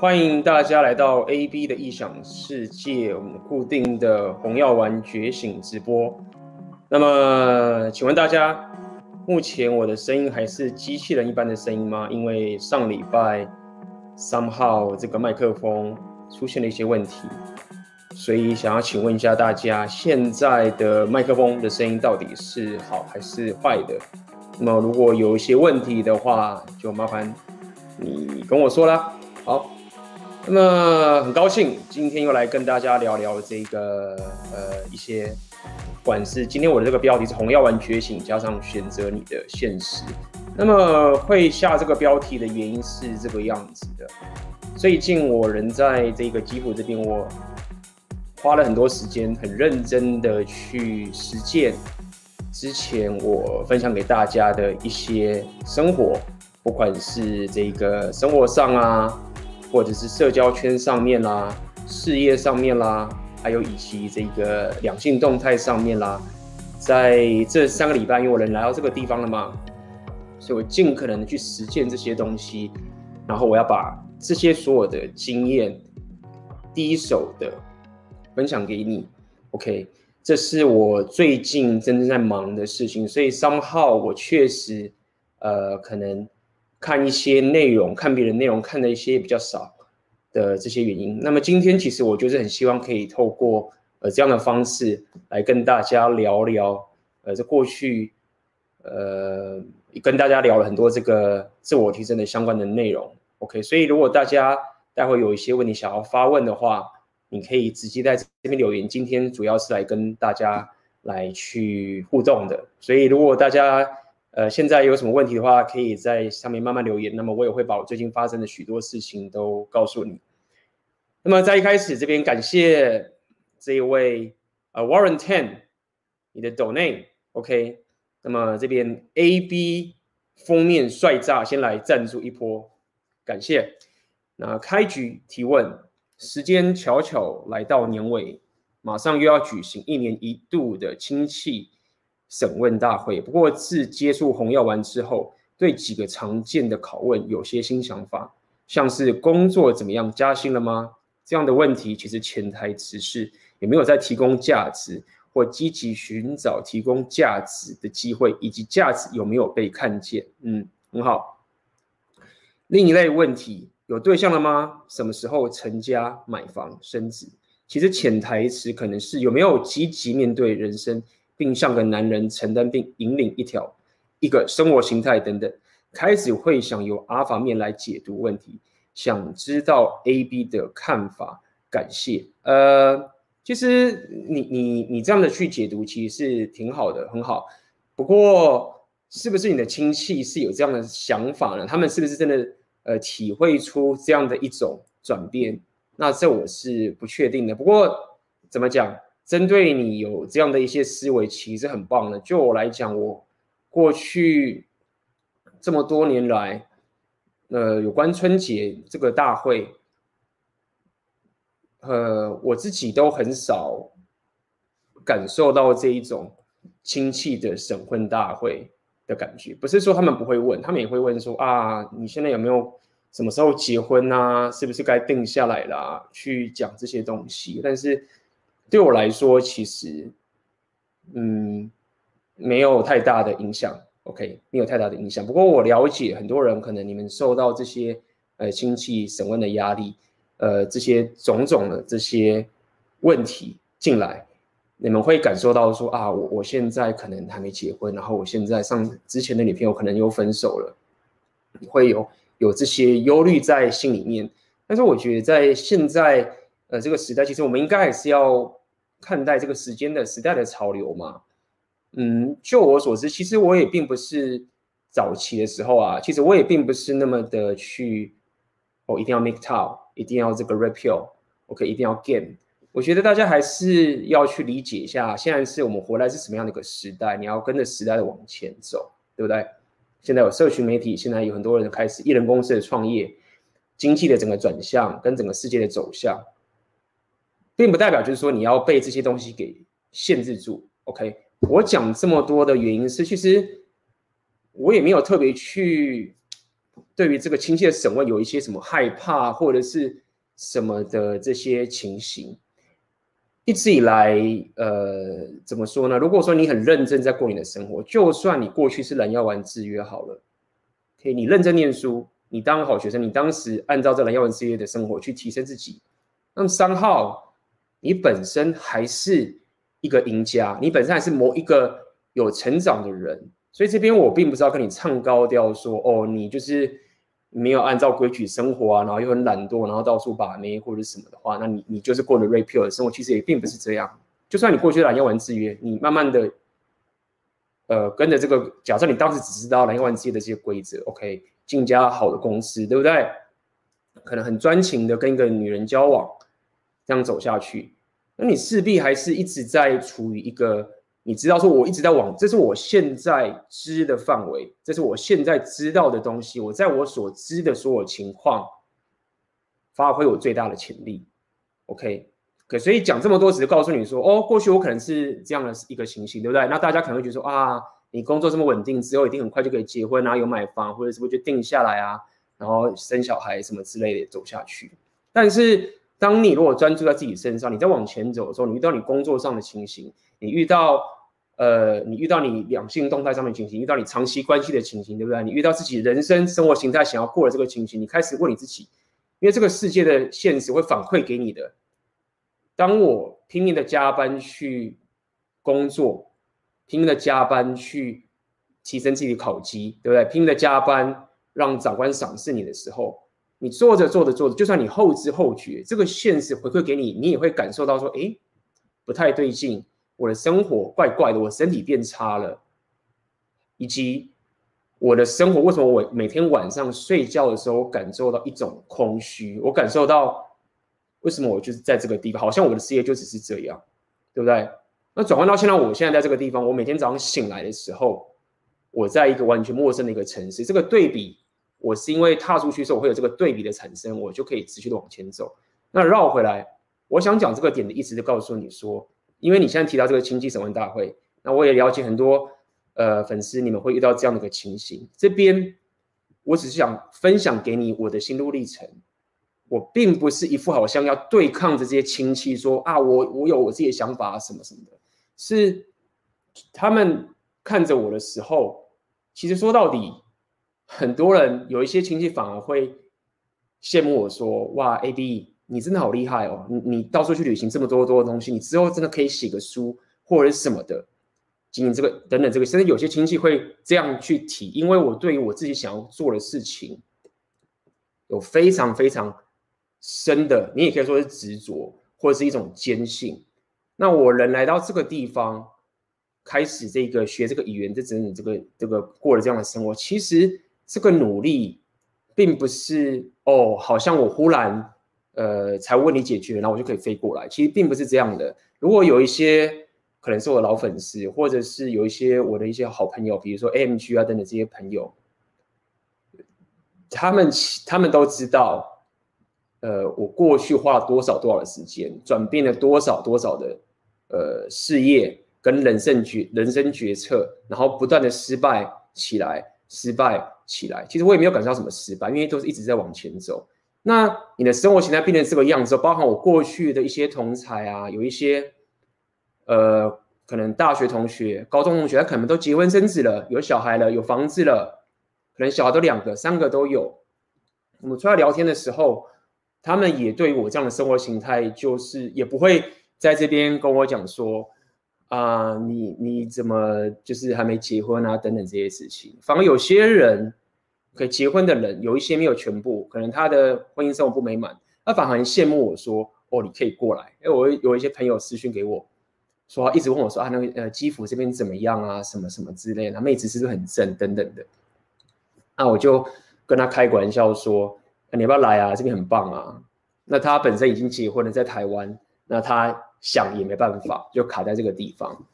欢迎大家来到 AB 的异想世界，我们固定的红药丸觉醒直播。那么，请问大家，目前我的声音还是机器人一般的声音吗？因为上礼拜 somehow 这个麦克风出现了一些问题，所以想要请问一下大家，现在的麦克风的声音到底是好还是坏的？那么如果有一些问题的话，就麻烦你跟我说啦。好。那么很高兴今天又来跟大家聊聊这个呃一些，不管是今天我的这个标题是红药丸觉醒，加上选择你的现实。那么会下这个标题的原因是这个样子的。最近我人在这个基辅这边，我花了很多时间，很认真的去实践之前我分享给大家的一些生活，不管是这个生活上啊。或者是社交圈上面啦，事业上面啦，还有以及这个两性动态上面啦，在这三个礼拜，因为我人来到这个地方了嘛，所以我尽可能的去实践这些东西，然后我要把这些所有的经验第一手的分享给你。OK，这是我最近真正在忙的事情，所以 somehow 我确实呃可能。看一些内容，看别人内容看的一些比较少的这些原因。那么今天其实我就是很希望可以透过呃这样的方式来跟大家聊聊，呃，这过去呃跟大家聊了很多这个自我提升的相关的内容。OK，所以如果大家待会有一些问题想要发问的话，你可以直接在这边留言。今天主要是来跟大家来去互动的，所以如果大家。呃，现在有什么问题的话，可以在上面慢慢留言。那么我也会把我最近发生的许多事情都告诉你。那么在一开始这边感谢这一位呃 Warren Ten 你的 donate，OK。那么这边 AB 封面帅炸，先来赞助一波，感谢。那开局提问，时间巧巧来到年尾，马上又要举行一年一度的亲戚。审问大会。不过自接触红药丸之后，对几个常见的拷问有些新想法，像是工作怎么样，加薪了吗？这样的问题其实潜台词是有没有在提供价值，或积极寻找提供价值的机会，以及价值有没有被看见？嗯，很好。另一类问题，有对象了吗？什么时候成家、买房、生子？其实潜台词可能是有没有积极面对人生。并像个男人承担并引领一条一个生活形态等等，开始会想由阿法面来解读问题，想知道 A B 的看法。感谢。呃，其实你你你这样的去解读其实是挺好的，很好。不过是不是你的亲戚是有这样的想法呢？他们是不是真的呃体会出这样的一种转变？那这我是不确定的。不过怎么讲？针对你有这样的一些思维，其实很棒的。就我来讲，我过去这么多年来，呃，有关春节这个大会，呃，我自己都很少感受到这一种亲戚的审婚大会的感觉。不是说他们不会问，他们也会问说啊，你现在有没有什么时候结婚啊？是不是该定下来了？去讲这些东西，但是。对我来说，其实，嗯，没有太大的影响。OK，没有太大的影响。不过我了解很多人，可能你们受到这些呃亲戚审问的压力，呃，这些种种的这些问题进来，你们会感受到说啊，我我现在可能还没结婚，然后我现在上之前的女朋友可能又分手了，会有有这些忧虑在心里面。但是我觉得在现在呃这个时代，其实我们应该还是要。看待这个时间的时代的潮流嘛，嗯，就我所知，其实我也并不是早期的时候啊，其实我也并不是那么的去，哦，一定要 make top，一定要这个 Red-Pill，OK，一定要 Game。我觉得大家还是要去理解一下，现在是我们活来是什么样的一个时代，你要跟着时代的往前走，对不对？现在有社群媒体，现在有很多人开始一人公司的创业，经济的整个转向跟整个世界的走向。并不代表就是说你要被这些东西给限制住，OK？我讲这么多的原因是，其实我也没有特别去对于这个亲戚的审问有一些什么害怕或者是什么的这些情形。一直以来，呃，怎么说呢？如果说你很认真在过你的生活，就算你过去是蓝药丸制约好了，可以，你认真念书，你当好学生，你当时按照这蓝药丸制约的生活去提升自己，那么三号，你本身还是一个赢家，你本身还是某一个有成长的人，所以这边我并不是要跟你唱高调说，哦，你就是。没有按照规矩生活啊，然后又很懒惰，然后到处把妹或者什么的话，那你你就是过了 red pill 的生活，其实也并不是这样。就算你过去蓝药丸制约，你慢慢的，呃，跟着这个，假设你当时只知道蓝药丸制约的这些规则，OK，进家好的公司，对不对？可能很专情的跟一个女人交往，这样走下去，那你势必还是一直在处于一个。你知道说，我一直在往，这是我现在知的范围，这是我现在知道的东西。我在我所知的所有情况，发挥我最大的潜力。OK，可所以讲这么多，只是告诉你说，哦，过去我可能是这样的一个情形，对不对？那大家可能会觉得说，啊，你工作这么稳定，之后一定很快就可以结婚啊，有买房，或者是不就定下来啊，然后生小孩什么之类的走下去。但是，当你如果专注在自己身上，你在往前走的时候，你遇到你工作上的情形，你遇到。呃，你遇到你两性动态上面情形，遇到你长期关系的情形，对不对？你遇到自己人生生活形态想要过的这个情形，你开始问你自己，因为这个世界的现实会反馈给你的。当我拼命的加班去工作，拼命的加班去提升自己的考绩，对不对？拼命的加班让长官赏识你的时候，你做着做着做着，就算你后知后觉，这个现实回馈给你，你也会感受到说，哎，不太对劲。我的生活怪怪的，我身体变差了，以及我的生活为什么我每天晚上睡觉的时候感受到一种空虚？我感受到为什么我就是在这个地方，好像我的事业就只是这样，对不对？那转换到现在，我现在在这个地方，我每天早上醒来的时候，我在一个完全陌生的一个城市，这个对比，我是因为踏出去的时候，我会有这个对比的产生，我就可以持续的往前走。那绕回来，我想讲这个点的意思，就告诉你说。因为你现在提到这个亲戚审问大会，那我也了解很多呃粉丝，你们会遇到这样的一个情形。这边我只是想分享给你我的心路历程，我并不是一副好像要对抗着这些亲戚说啊，我我有我自己的想法什么什么的，是他们看着我的时候，其实说到底，很多人有一些亲戚反而会羡慕我说，哇，AB。你真的好厉害哦！你你到处去旅行这么多多的东西，你之后真的可以写个书或者是什么的，经营这个等等这个，甚至有些亲戚会这样去提，因为我对于我自己想要做的事情有非常非常深的，你也可以说是执着或者是一种坚信。那我人来到这个地方，开始这个学这个语言，这整整这个这个过了这样的生活，其实这个努力并不是哦，好像我忽然。呃，财务问题解决，然后我就可以飞过来。其实并不是这样的。如果有一些可能是我的老粉丝，或者是有一些我的一些好朋友，比如说 AMG 啊等等这些朋友，他们他们都知道，呃，我过去花了多少多少的时间，转变了多少多少的呃事业跟人生决人生决策，然后不断的失败起来，失败起来。其实我也没有感受到什么失败，因为都是一直在往前走。那你的生活形态变成这个样子，包含我过去的一些同才啊，有一些，呃，可能大学同学、高中同学，他可能都结婚生子了，有小孩了，有房子了，可能小孩都两个、三个都有。我们出来聊天的时候，他们也对我这样的生活形态，就是也不会在这边跟我讲说，啊、你你怎么就是还没结婚啊，等等这些事情。反而有些人。可以结婚的人有一些没有全部，可能他的婚姻生活不美满，他反而很羡慕我说：“哦，你可以过来。”因为我有一些朋友私讯给我，说一直问我说：“啊，那个呃，基辅这边怎么样啊？什么什么之类的，妹子是不是很正等等的。”那我就跟他开个玩笑说：“你要不要来啊？这边很棒啊。”那他本身已经结婚了，在台湾，那他想也没办法，就卡在这个地方。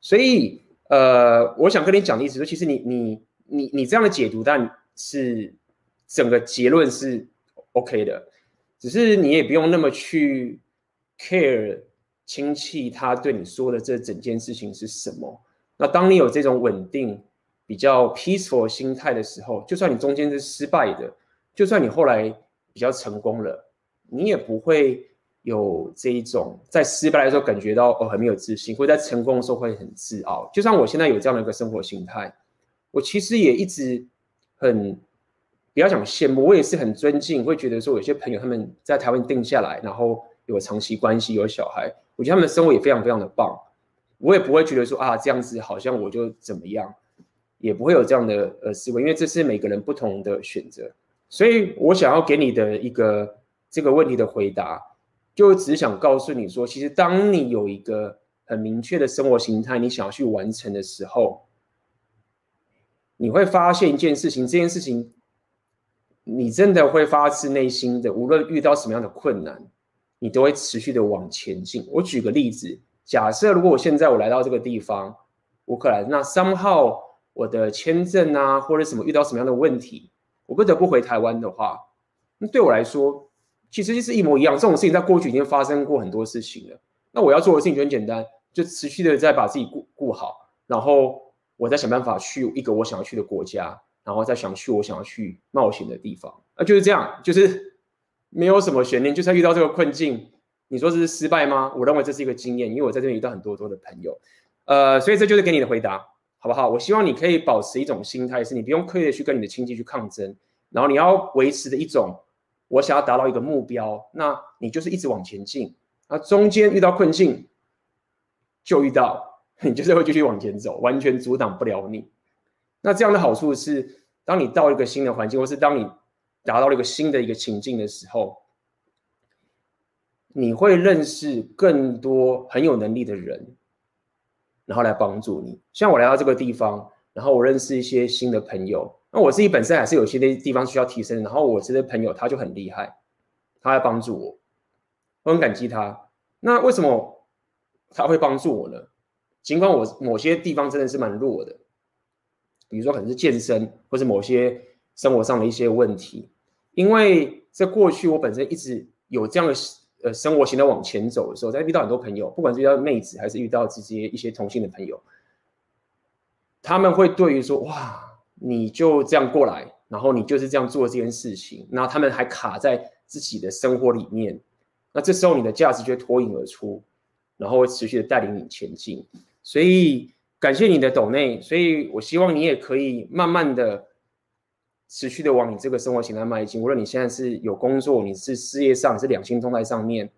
所以呃，我想跟你讲的意思说，其实你你你你这样的解读，但是整个结论是 OK 的，只是你也不用那么去 care 亲戚他对你说的这整件事情是什么。那当你有这种稳定比较 peaceful 心态的时候，就算你中间是失败的，就算你后来比较成功了，你也不会有这一种在失败的时候感觉到哦很没有自信，或者在成功的时候会很自傲。就像我现在有这样的一个生活心态，我其实也一直很不要讲羡慕，我也是很尊敬，会觉得说有些朋友他们在台湾定下来，然后有长期关系，有小孩，我觉得他们的生活也非常非常的棒。我也不会觉得说啊这样子好像我就怎么样。也不会有这样的呃思维，因为这是每个人不同的选择。所以我想要给你的一个这个问题的回答，就只想告诉你说，其实当你有一个很明确的生活形态，你想要去完成的时候，你会发现一件事情，这件事情你真的会发自内心的，无论遇到什么样的困难，你都会持续的往前进。我举个例子，假设如果我现在我来到这个地方，乌克兰，那 somehow。我的签证啊，或者什么遇到什么样的问题，我不得不回台湾的话，那对我来说，其实是一模一样。这种事情在过去已经发生过很多事情了。那我要做的事情就很简单，就持续的在把自己顾顾好，然后我再想办法去一个我想要去的国家，然后再想去我想要去冒险的地方。啊，就是这样，就是没有什么悬念。就算遇到这个困境，你说这是失败吗？我认为这是一个经验，因为我在这边遇到很多多的朋友。呃，所以这就是给你的回答。好不好？我希望你可以保持一种心态，是你不用刻意的去跟你的亲戚去抗争，然后你要维持的一种，我想要达到一个目标，那你就是一直往前进。那中间遇到困境，就遇到，你就是会继续往前走，完全阻挡不了你。那这样的好处是，当你到一个新的环境，或是当你达到了一个新的一个情境的时候，你会认识更多很有能力的人。然后来帮助你，像我来到这个地方，然后我认识一些新的朋友。那我自己本身还是有些地方需要提升，然后我这些朋友他就很厉害，他来帮助我，我很感激他。那为什么他会帮助我呢？尽管我某些地方真的是蛮弱的，比如说可能是健身，或是某些生活上的一些问题，因为在过去我本身一直有这样的。呃，生活型的往前走的时候，在遇到很多朋友，不管是遇到妹子还是遇到这些一些同性的朋友，他们会对于说，哇，你就这样过来，然后你就是这样做这件事情，那他们还卡在自己的生活里面，那这时候你的价值就会脱颖而出，然后会持续的带领你前进。所以感谢你的抖内，所以我希望你也可以慢慢的。持续的往你这个生活形态迈进。无论你现在是有工作，你是事业上，是两性动态上面，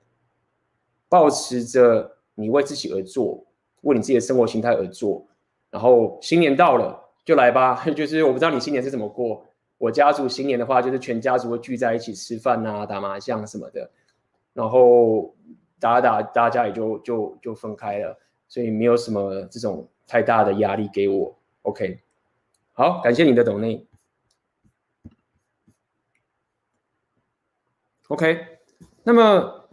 保持着你为自己而做，为你自己的生活形态而做。然后新年到了，就来吧。就是我不知道你新年是怎么过。我家族新年的话，就是全家族会聚在一起吃饭啊，打麻将什么的。然后打打，大家也就就就分开了，所以没有什么这种太大的压力给我。OK，好，感谢你的抖内。OK，那么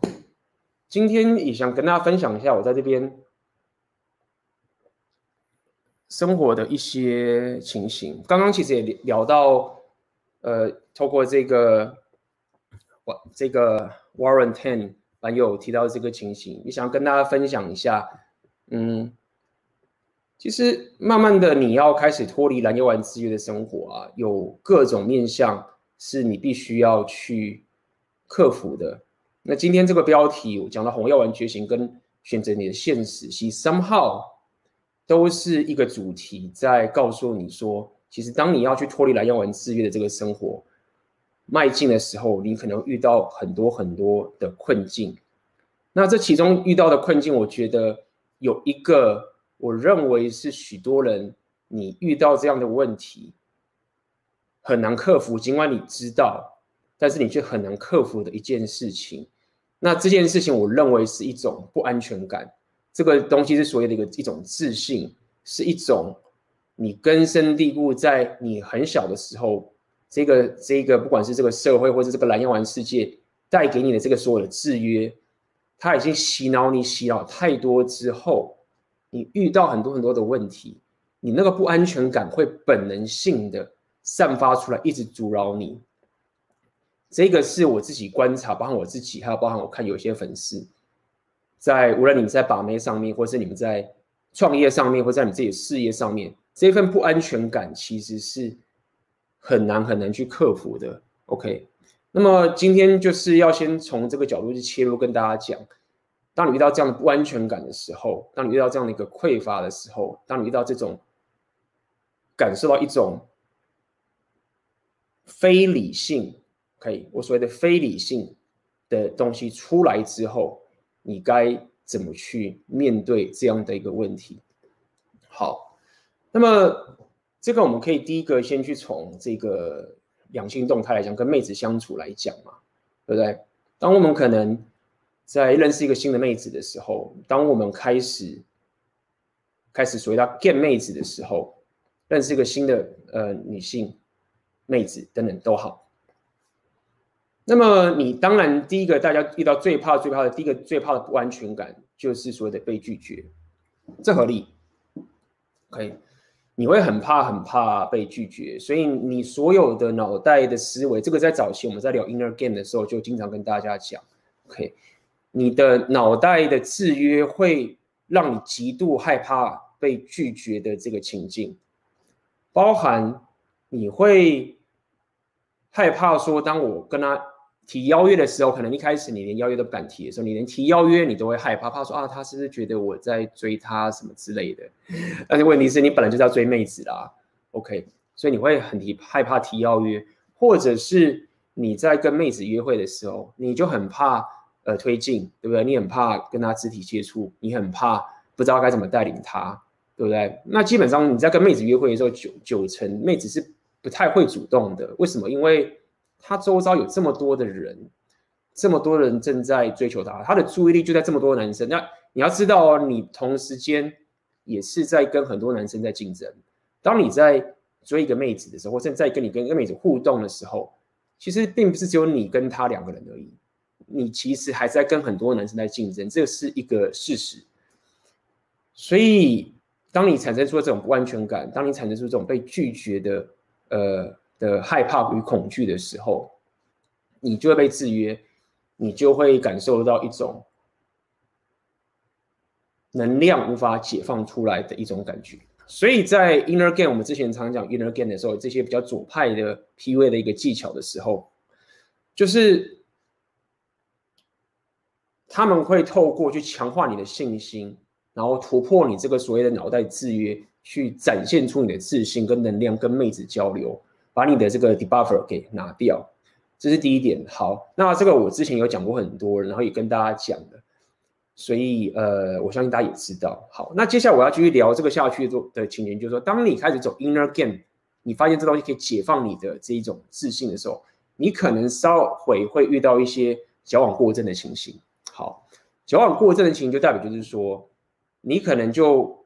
今天也想跟大家分享一下我在这边生活的一些情形。刚刚其实也聊到，呃，透过这个，哇，这个 Warren Ten 版友提到这个情形，也想要跟大家分享一下。嗯，其实慢慢的你要开始脱离蓝药丸制约的生活啊，有各种面向是你必须要去。克服的。那今天这个标题我讲到红药丸觉醒跟选择你的现实，是 somehow 都是一个主题，在告诉你说，其实当你要去脱离蓝药丸制约的这个生活迈进的时候，你可能遇到很多很多的困境。那这其中遇到的困境，我觉得有一个，我认为是许多人你遇到这样的问题很难克服，尽管你知道。但是你却很难克服的一件事情，那这件事情我认为是一种不安全感。这个东西是所谓的一个一种自信，是一种你根深蒂固在你很小的时候，这个这个不管是这个社会或者这个蓝药丸世界带给你的这个所有的制约，它已经洗脑你洗脑太多之后，你遇到很多很多的问题，你那个不安全感会本能性的散发出来，一直阻挠你。这个是我自己观察，包含我自己，还有包含我看有些粉丝，在无论你们在把妹上面，或是你们在创业上面，或在你自己的事业上面，这份不安全感其实是很难很难去克服的。OK，那么今天就是要先从这个角度去切入，跟大家讲，当你遇到这样的不安全感的时候，当你遇到这样的一个匮乏的时候，当你遇到这种感受到一种非理性可以我所谓的非理性的东西出来之后，你该怎么去面对这样的一个问题？好，那么这个我们可以第一个先去从这个。两性动态来讲，跟妹子相处来讲嘛，对不对？当我们可能在认识一个新的妹子的时候，当我们开始开始所谓的 get 妹子的时候，认识一个新的呃女性妹子等等都好。那么你当然第一个大家遇到最怕最怕的第一个最怕的不安全感，就是所谓的被拒绝，这合理，可以。你会很怕很怕被拒绝，所以你所有的脑袋的思维，这个在早期我们在聊 inner game 的时候就经常跟大家讲，OK，你的脑袋的制约会让你极度害怕被拒绝的这个情境，包含你会害怕说，当我跟他。提邀约的时候，可能一开始你连邀约都不敢提的时候，你连提邀约你都会害怕，怕说啊，他是不是觉得我在追他什么之类的？但是问题是你本来就是要追妹子啦，OK，所以你会很提害怕提邀约，或者是你在跟妹子约会的时候，你就很怕呃推进，对不对？你很怕跟她肢体接触，你很怕不知道该怎么带领她，对不对？那基本上你在跟妹子约会的时候，九九成妹子是不太会主动的，为什么？因为他周遭有这么多的人，这么多人正在追求他，他的注意力就在这么多男生。那你要知道哦，你同时间也是在跟很多男生在竞争。当你在追一个妹子的时候，或者在跟你跟一个妹子互动的时候，其实并不是只有你跟他两个人而已，你其实还在跟很多男生在竞争，这是一个事实。所以，当你产生出这种不安全感，当你产生出这种被拒绝的，呃。的害怕与恐惧的时候，你就会被制约，你就会感受到一种能量无法解放出来的一种感觉。所以在 Inner Game，我们之前常讲 Inner Game 的时候，这些比较左派的 PUA 的一个技巧的时候，就是他们会透过去强化你的信心，然后突破你这个所谓的脑袋制约，去展现出你的自信跟能量，跟妹子交流。把你的这个 debuffer 给拿掉，这是第一点。好，那这个我之前有讲过很多，然后也跟大家讲的，所以呃，我相信大家也知道。好，那接下来我要继续聊这个下去的的情形，就是说，当你开始走 inner game，你发现这东西可以解放你的这一种自信的时候，你可能稍会会遇到一些矫枉过正的情形。好，矫枉过正的情形就代表就是说，你可能就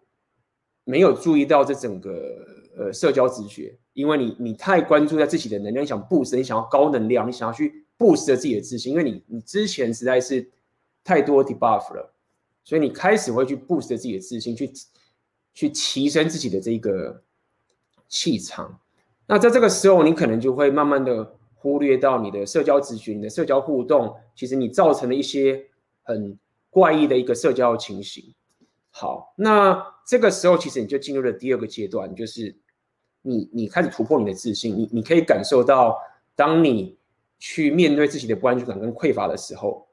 没有注意到这整个呃社交直觉。因为你你太关注在自己的能量，你想 boost，你想要高能量，你想要去 boost 自己的自信，因为你你之前实在是太多 debuff 了，所以你开始会去 boost 自己的自信，去去提升自己的这个气场。那在这个时候，你可能就会慢慢的忽略到你的社交咨询、你的社交互动，其实你造成了一些很怪异的一个社交情形。好，那这个时候其实你就进入了第二个阶段，就是。你你开始突破你的自信，你你可以感受到，当你去面对自己的不安全感跟匮乏的时候，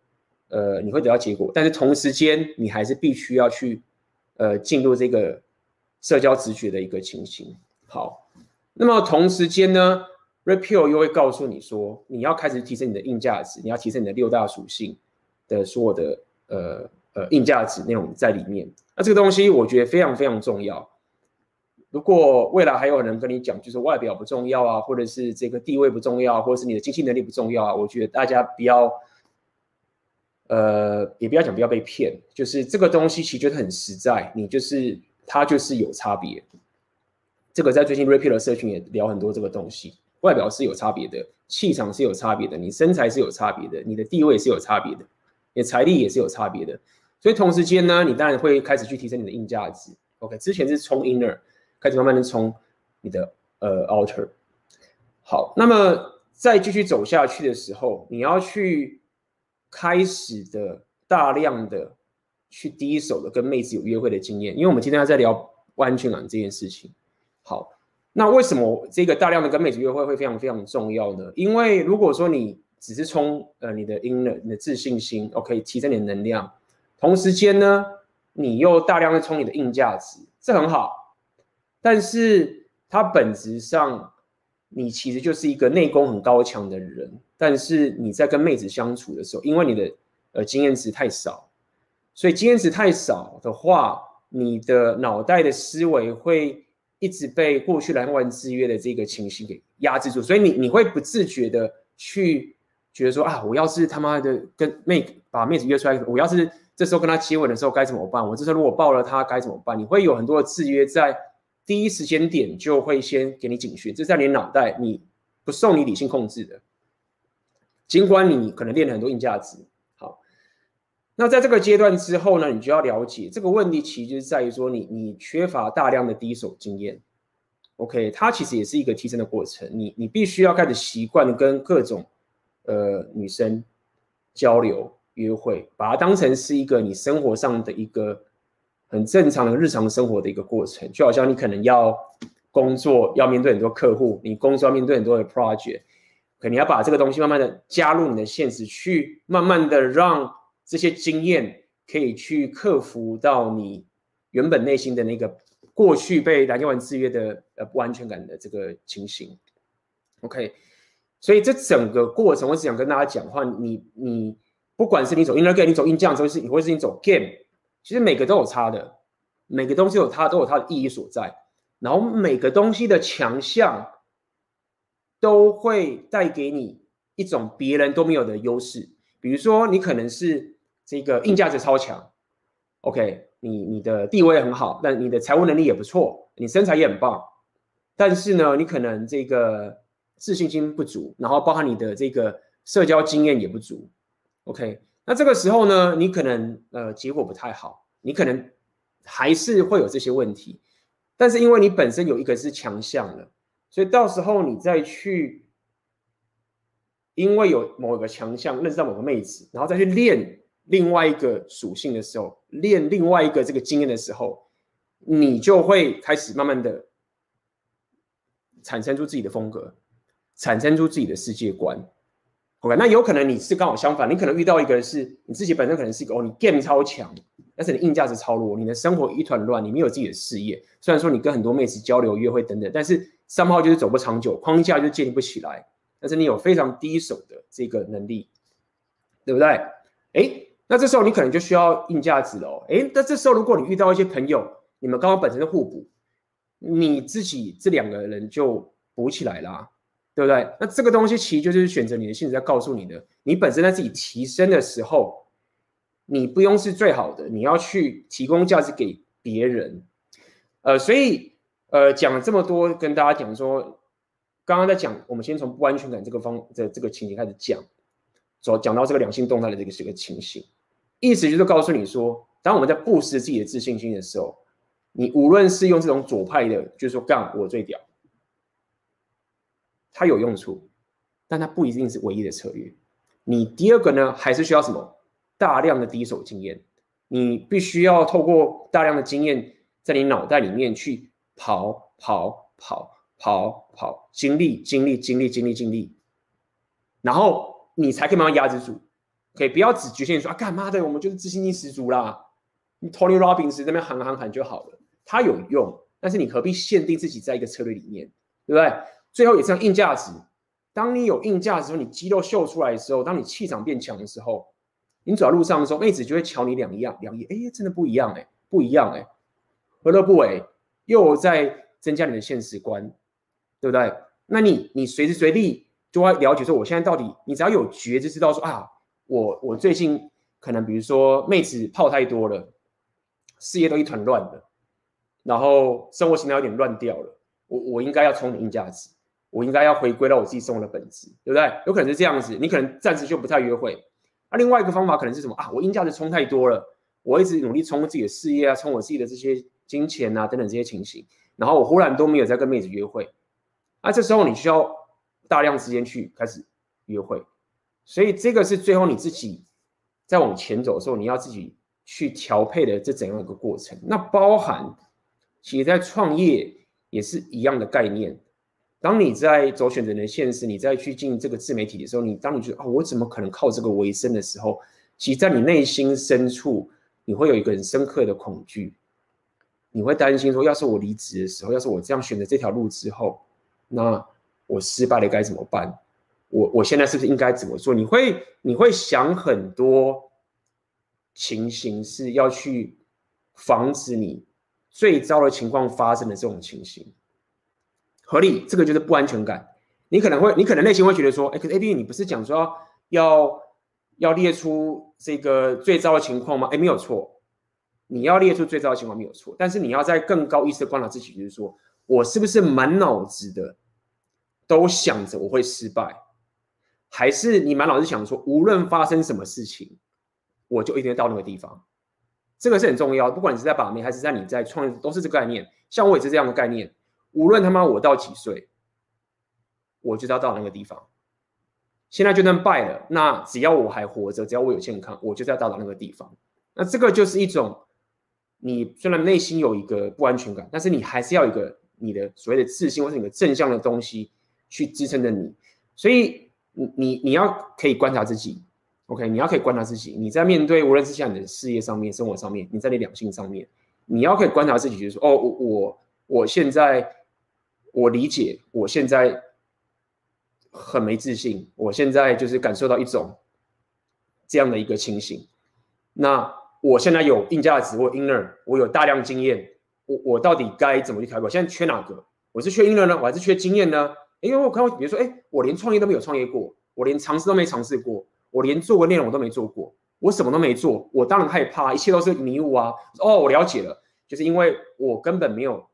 呃，你会得到结果。但是同时间，你还是必须要去，呃，进入这个社交直觉的一个情形。好，那么同时间呢，repeal 又会告诉你说，你要开始提升你的硬价值，你要提升你的六大属性的所有的呃呃硬价值内容在里面。那这个东西我觉得非常非常重要。如果未来还有人跟你讲，就是外表不重要啊，或者是这个地位不重要，或者是你的经济能力不重要啊，我觉得大家不要，呃，也不要讲不要被骗，就是这个东西其实就很实在，你就是它就是有差别。这个在最近 Red Pill 的社群也聊很多这个东西，外表是有差别的，气场是有差别的，你身材是有差别的，你的地位是有差别的，你的财力也是有差别的。所以同时间呢，你当然会开始去提升你的硬价值。OK，之前是冲 inner。开始慢慢的冲你的呃 outer，好，那么再继续走下去的时候，你要去开始的大量的去第一手的跟妹子有约会的经验，因为我们今天要在聊不安全感这件事情，好，那为什么这个大量的跟妹子约会会非常非常重要呢？因为如果说你只是冲呃你的 inner 你的自信心，OK，提升你的能量，同时间呢，你又大量的冲你的硬价值，这很好，但是它本质上你其实就是一个内功很高强的人，但是你在跟妹子相处的时候，因为你的呃经验值太少，所以经验值太少的话，你的脑袋的思维会一直被过去蓝丸制约的这个情绪给压制住，所以你你会不自觉的去。觉得说啊，我要是他妈的跟妹把妹子约出来，我要是这时候跟他接吻的时候该怎么办？我这时候如果抱了他该怎么办？你会有很多的制约在第一时间点就会先给你警讯，这在你脑袋，你不受你理性控制的。尽管你可能练了很多硬价值，好，那在这个阶段之后呢，你就要了解这个问题，其实就在于说你你缺乏大量的第一手经验。OK，它其实也是一个提升的过程，你你必须要开始习惯跟各种。呃，女生交流约会，把它当成是一个你生活上的一个很正常的日常生活的一个过程，就好像你可能要工作，要面对很多客户，你工作要面对很多的 project，可能要把这个东西慢慢的加入你的现实，去慢慢的让这些经验可以去克服到你原本内心的那个过去被蓝药丸制约的呃不安全感的这个情形。OK。所以这整个过程，我只想跟大家讲话。你你不管是你走 inner game，你走硬将，或是你或是你走 game，其实每个都有差的，每个东西有它都有它的意义所在。然后每个东西的强项都会带给你一种别人都没有的优势。比如说，你可能是这个硬价值超强，OK，你你的地位很好，但你的财务能力也不错，你身材也很棒，但是呢，你可能这个。自信心不足，然后包含你的这个社交经验也不足，OK，那这个时候呢，你可能呃结果不太好，你可能还是会有这些问题，但是因为你本身有一个是强项了，所以到时候你再去，因为有某一个强项认识到某个妹子，然后再去练另外一个属性的时候，练另外一个这个经验的时候，你就会开始慢慢的产生出自己的风格。产生出自己的世界观，OK，那有可能你是刚好相反，你可能遇到一个人是你自己本身可能是一个哦，你 game 超强，但是你硬价值超弱，你的生活一团乱，你没有自己的事业。虽然说你跟很多妹子交流、约会等等，但是三号就是走不长久，框架就建立不起来。但是你有非常低手的这个能力，对不对？哎，那这时候你可能就需要硬价值了哦。哎，那这时候如果你遇到一些朋友，你们刚好本身的互补，你自己这两个人就补起来啦。对不对？那这个东西其实就是选择你的性质在告诉你的。你本身在自己提升的时候，你不用是最好的，你要去提供价值给别人。呃，所以呃讲了这么多，跟大家讲说，刚刚在讲，我们先从不安全感这个方的这个情形开始讲，所讲到这个两性动态的这个这个情形，意思就是告诉你说，当我们在布施自己的自信心的时候，你无论是用这种左派的，就是说干我最屌。它有用处，但它不一定是唯一的策略。你第二个呢，还是需要什么？大量的第一手经验。你必须要透过大量的经验，在你脑袋里面去跑跑跑跑跑，经历经历经历经历经历，然后你才可以慢慢压制住。可以不要只局限于说啊，干嘛的？我们就是自信心十足啦。Tony Robbins 那边喊喊喊就好了，它有用，但是你何必限定自己在一个策略里面，对不对？最后也是像硬价值，当你有硬价值时候，你肌肉秀出来的时候，当你气场变强的时候，你走在路上的时候，妹子就会瞧你两样两眼，哎，真的不一样哎，不一样哎，何乐不为？又在增加你的现实观，对不对？那你你随时随地就会了解说，我现在到底，你只要有觉知，知道说啊，我我最近可能比如说妹子泡太多了，事业都一团乱了，然后生活形态有点乱掉了，我我应该要充你硬价值。我应该要回归到我自己生活的本质，对不对？有可能是这样子，你可能暂时就不太约会。那、啊、另外一个方法可能是什么啊？我硬价值充太多了，我一直努力充自己的事业啊，充我自己的这些金钱啊等等这些情形，然后我忽然都没有在跟妹子约会。那、啊、这时候你需要大量时间去开始约会，所以这个是最后你自己在往前走的时候，你要自己去调配的这怎样一个过程？那包含其实在创业。也是一样的概念。当你在走选择的现实，你再去进这个自媒体的时候，你当你觉得啊、哦，我怎么可能靠这个为生的时候，其实在你内心深处，你会有一个很深刻的恐惧，你会担心说，要是我离职的时候，要是我这样选择这条路之后，那我失败了该怎么办？我我现在是不是应该怎么做？你会你会想很多情形是要去防止你最糟的情况发生的这种情形。合理，这个就是不安全感。你可能会，你可能内心会觉得说，哎，可是 AB，你不是讲说要要列出这个最糟的情况吗？哎，没有错，你要列出最糟的情况没有错，但是你要在更高意识的观察自己，就是说我是不是满脑子的都想着我会失败，还是你满脑子想说，无论发生什么事情，我就一定会到那个地方。这个是很重要，不管你是在把妹，还是在你在创业，都是这个概念。像我也是这样的概念。无论他妈我到几岁，我就要到那个地方。现在就算败了，那只要我还活着，只要我有健康，我就要到达那个地方。那这个就是一种，你虽然内心有一个不安全感，但是你还是要一个你的所谓的自信或者你的正向的东西去支撑着你。所以你你你要可以观察自己，OK？你要可以观察自己。你在面对无论是像你的事业上面、生活上面，你在你两性上面，你要可以观察自己，就是说，哦，我我我现在。我理解，我现在很没自信。我现在就是感受到一种这样的一个情形。那我现在有硬价值或 inner，我有大量经验。我我到底该怎么去调整？我现在缺哪个？我是缺 inner 呢，我还是缺经验呢？因为我看，比如说，哎，我连创业都没有创业过，我连尝试都没尝试过，我连做过内容我都没做过，我什么都没做，我当然害怕，一切都是迷雾啊。哦，我了解了，就是因为我根本没有。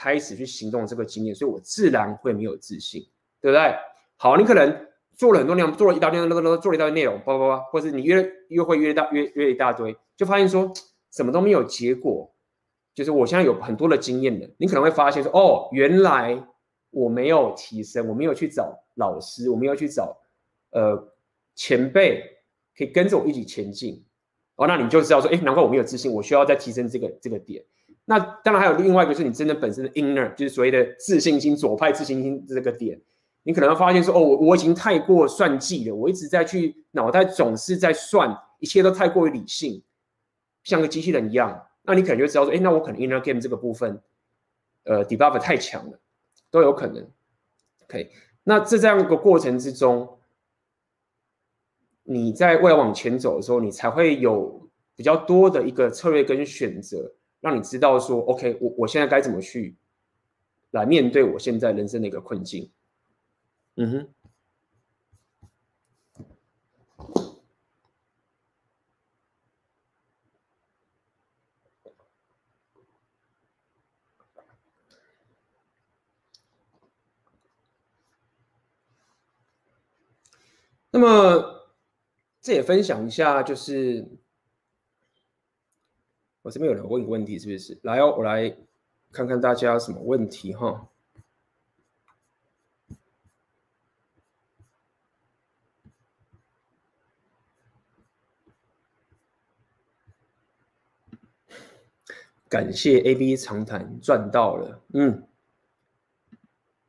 开始去行动这个经验，所以我自然会没有自信，对不对？好，你可能做了很多内容，做了一大堆，做了一大堆内容，叭叭叭，或是你约约会约大约约一大堆，就发现说 什么都没有结果。就是我现在有很多的经验的，你可能会发现说，哦，原来我没有提升，我没有去找老师，我没有去找呃前辈可以跟着我一起前进。哦，那你就知道说，哎，难怪我没有自信，我需要再提升这个这个点。那当然还有另外一个，是你真的本身的 inner，就是所谓的自信心，左派自信心这个点，你可能会发现说，哦，我我已经太过算计了，我一直在去脑袋总是在算，一切都太过于理性，像个机器人一样。那你可能就知道说，哎，那我可能 inner game 这个部分，呃，debuff 太强了，都有可能。OK，那在这样一个过程之中，你在未来往前走的时候，你才会有比较多的一个策略跟选择。让你知道说，OK，我我现在该怎么去来面对我现在人生的一个困境。嗯哼。那么，这也分享一下，就是。我这边有人问个问题，是不是？来哦，我来看看大家什么问题哈。感谢 AB 长谈赚到了，嗯，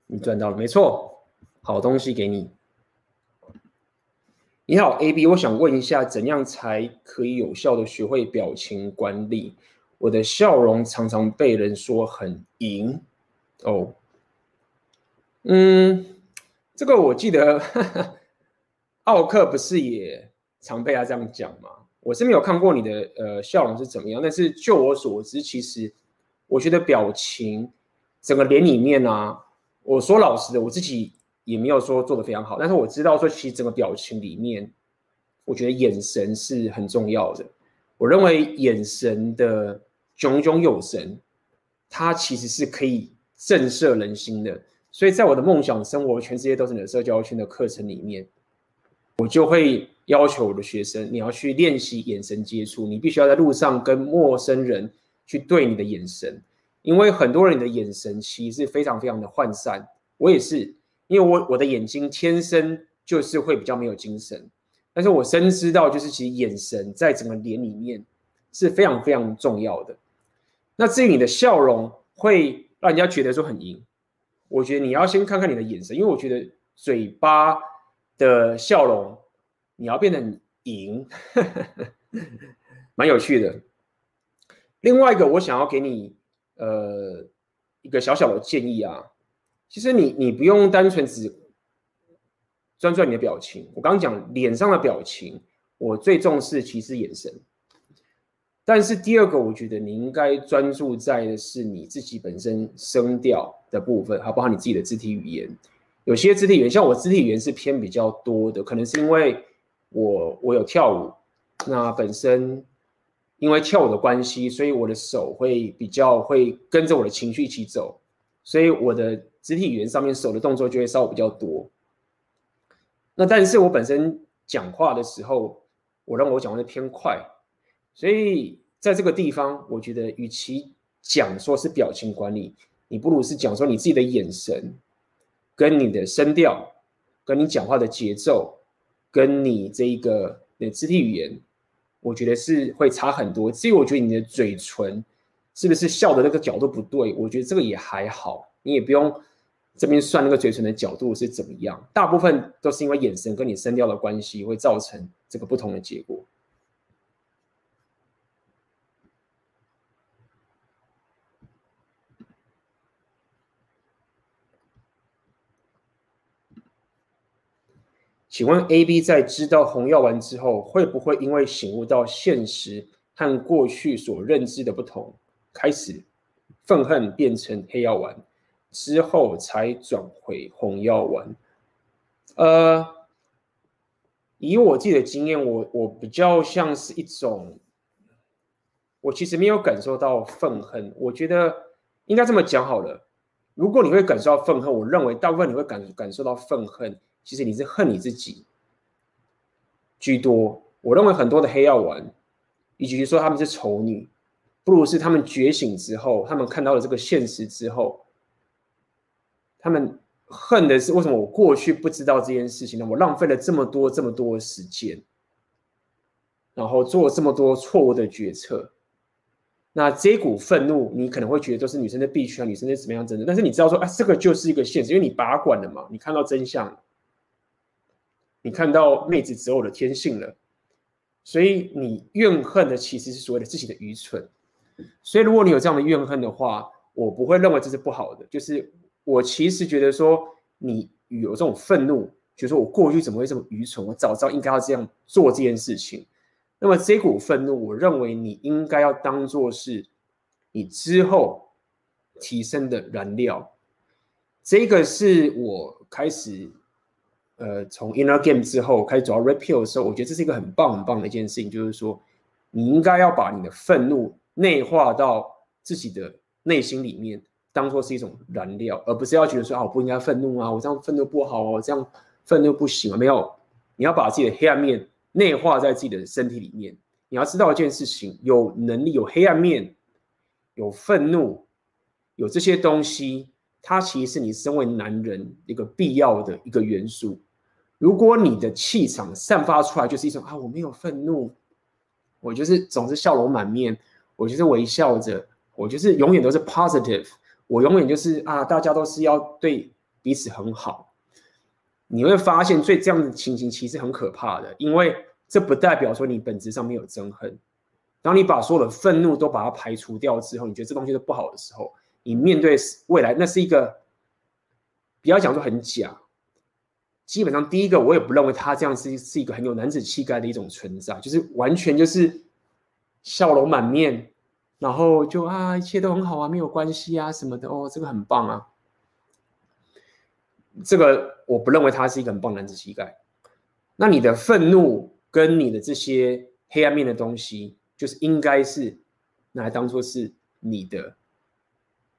你赚到了，没错，好东西给你。你好，AB，我想问一下，怎样才可以有效的学会表情管理？我的笑容常常被人说很淫哦。嗯，这个我记得呵呵，奥克不是也常被他这样讲吗？我是没有看过你的呃笑容是怎么样，但是就我所知，其实我觉得表情整个脸里面啊，我说老实的，我自己。也没有说做的非常好，但是我知道说，其实整个表情里面，我觉得眼神是很重要的。我认为眼神的炯炯有神，它其实是可以震慑人心的。所以在我的梦想生活，全世界都是你的社交圈的课程里面，我就会要求我的学生，你要去练习眼神接触，你必须要在路上跟陌生人去对你的眼神，因为很多人的眼神其实是非常非常的涣散，我也是。因为我我的眼睛天生就是会比较没有精神，但是我深知道，就是其实眼神在整个脸里面是非常非常重要的。那至于你的笑容会让人家觉得说很赢。我觉得你要先看看你的眼神，因为我觉得嘴巴的笑容，你要变得赢，蛮有趣的。另外一个，我想要给你呃一个小小的建议啊，其实你你不用单纯只专注你的表情。我刚刚讲脸上的表情，我最重视其实眼神。但是第二个，我觉得你应该专注在的是你自己本身声调的部分，还包括你自己的肢体语言。有些肢体语言，像我肢体语言是偏比较多的，可能是因为我我有跳舞，那本身因为跳舞的关系，所以我的手会比较会跟着我的情绪一起走，所以我的肢体语言上面手的动作就会稍微比较多。那但是我本身讲话的时候，我认为我讲话是偏快，所以。在这个地方，我觉得与其讲说是表情管理，你不如是讲说你自己的眼神，跟你的声调，跟你讲话的节奏，跟你这一个的肢体语言，我觉得是会差很多。至于我觉得你的嘴唇是不是笑的那个角度不对，我觉得这个也还好，你也不用这边算那个嘴唇的角度是怎么样。大部分都是因为眼神跟你声调的关系，会造成这个不同的结果。请问 A B 在知道红药丸之后，会不会因为醒悟到现实和过去所认知的不同，开始愤恨变成黑药丸，之后才转回红药丸？呃，以我自己的经验，我我比较像是一种，我其实没有感受到愤恨。我觉得应该这么讲好了，如果你会感受到愤恨，我认为大部分你会感感受到愤恨。其实你是恨你自己居多。我认为很多的黑药丸，以及说他们是丑女，不如是他们觉醒之后，他们看到了这个现实之后，他们恨的是为什么我过去不知道这件事情呢？我浪费了这么多这么多时间，然后做了这么多错误的决策。那这股愤怒，你可能会觉得都是女生的必须啊，女生是怎么样真的？但是你知道说啊，这个就是一个现实，因为你把管了嘛，你看到真相。你看到妹子择偶的天性了，所以你怨恨的其实是所谓的自己的愚蠢。所以如果你有这样的怨恨的话，我不会认为这是不好的。就是我其实觉得说，你有这种愤怒，就是说我过去怎么会这么愚蠢？我早知道应该要这样做这件事情。那么这股愤怒，我认为你应该要当做是你之后提升的燃料。这个是我开始。呃，从 Inner Game 之后开始走到 Red Pill 的时候，我觉得这是一个很棒很棒的一件事情，就是说，你应该要把你的愤怒内化到自己的内心里面，当做是一种燃料，而不是要觉得说啊，我不应该愤怒啊，我这样愤怒不好哦，这样愤怒不行啊。没有，你要把自己的黑暗面内化在自己的身体里面。你要知道一件事情，有能力、有黑暗面、有愤怒、有这些东西，它其实是你身为男人一个必要的一个元素。如果你的气场散发出来就是一种啊，我没有愤怒，我就是总是笑容满面，我就是微笑着，我就是永远都是 positive，我永远就是啊，大家都是要对彼此很好。你会发现，最这样的情形其实很可怕的，因为这不代表说你本质上没有憎恨。当你把所有的愤怒都把它排除掉之后，你觉得这东西都不好的时候，你面对未来，那是一个不要讲说很假。基本上，第一个我也不认为他这样是是一个很有男子气概的一种存在，就是完全就是笑容满面，然后就啊一切都很好啊，没有关系啊什么的哦，这个很棒啊。这个我不认为他是一个很棒男子气概。那你的愤怒跟你的这些黑暗面的东西，就是应该是拿来当做是你的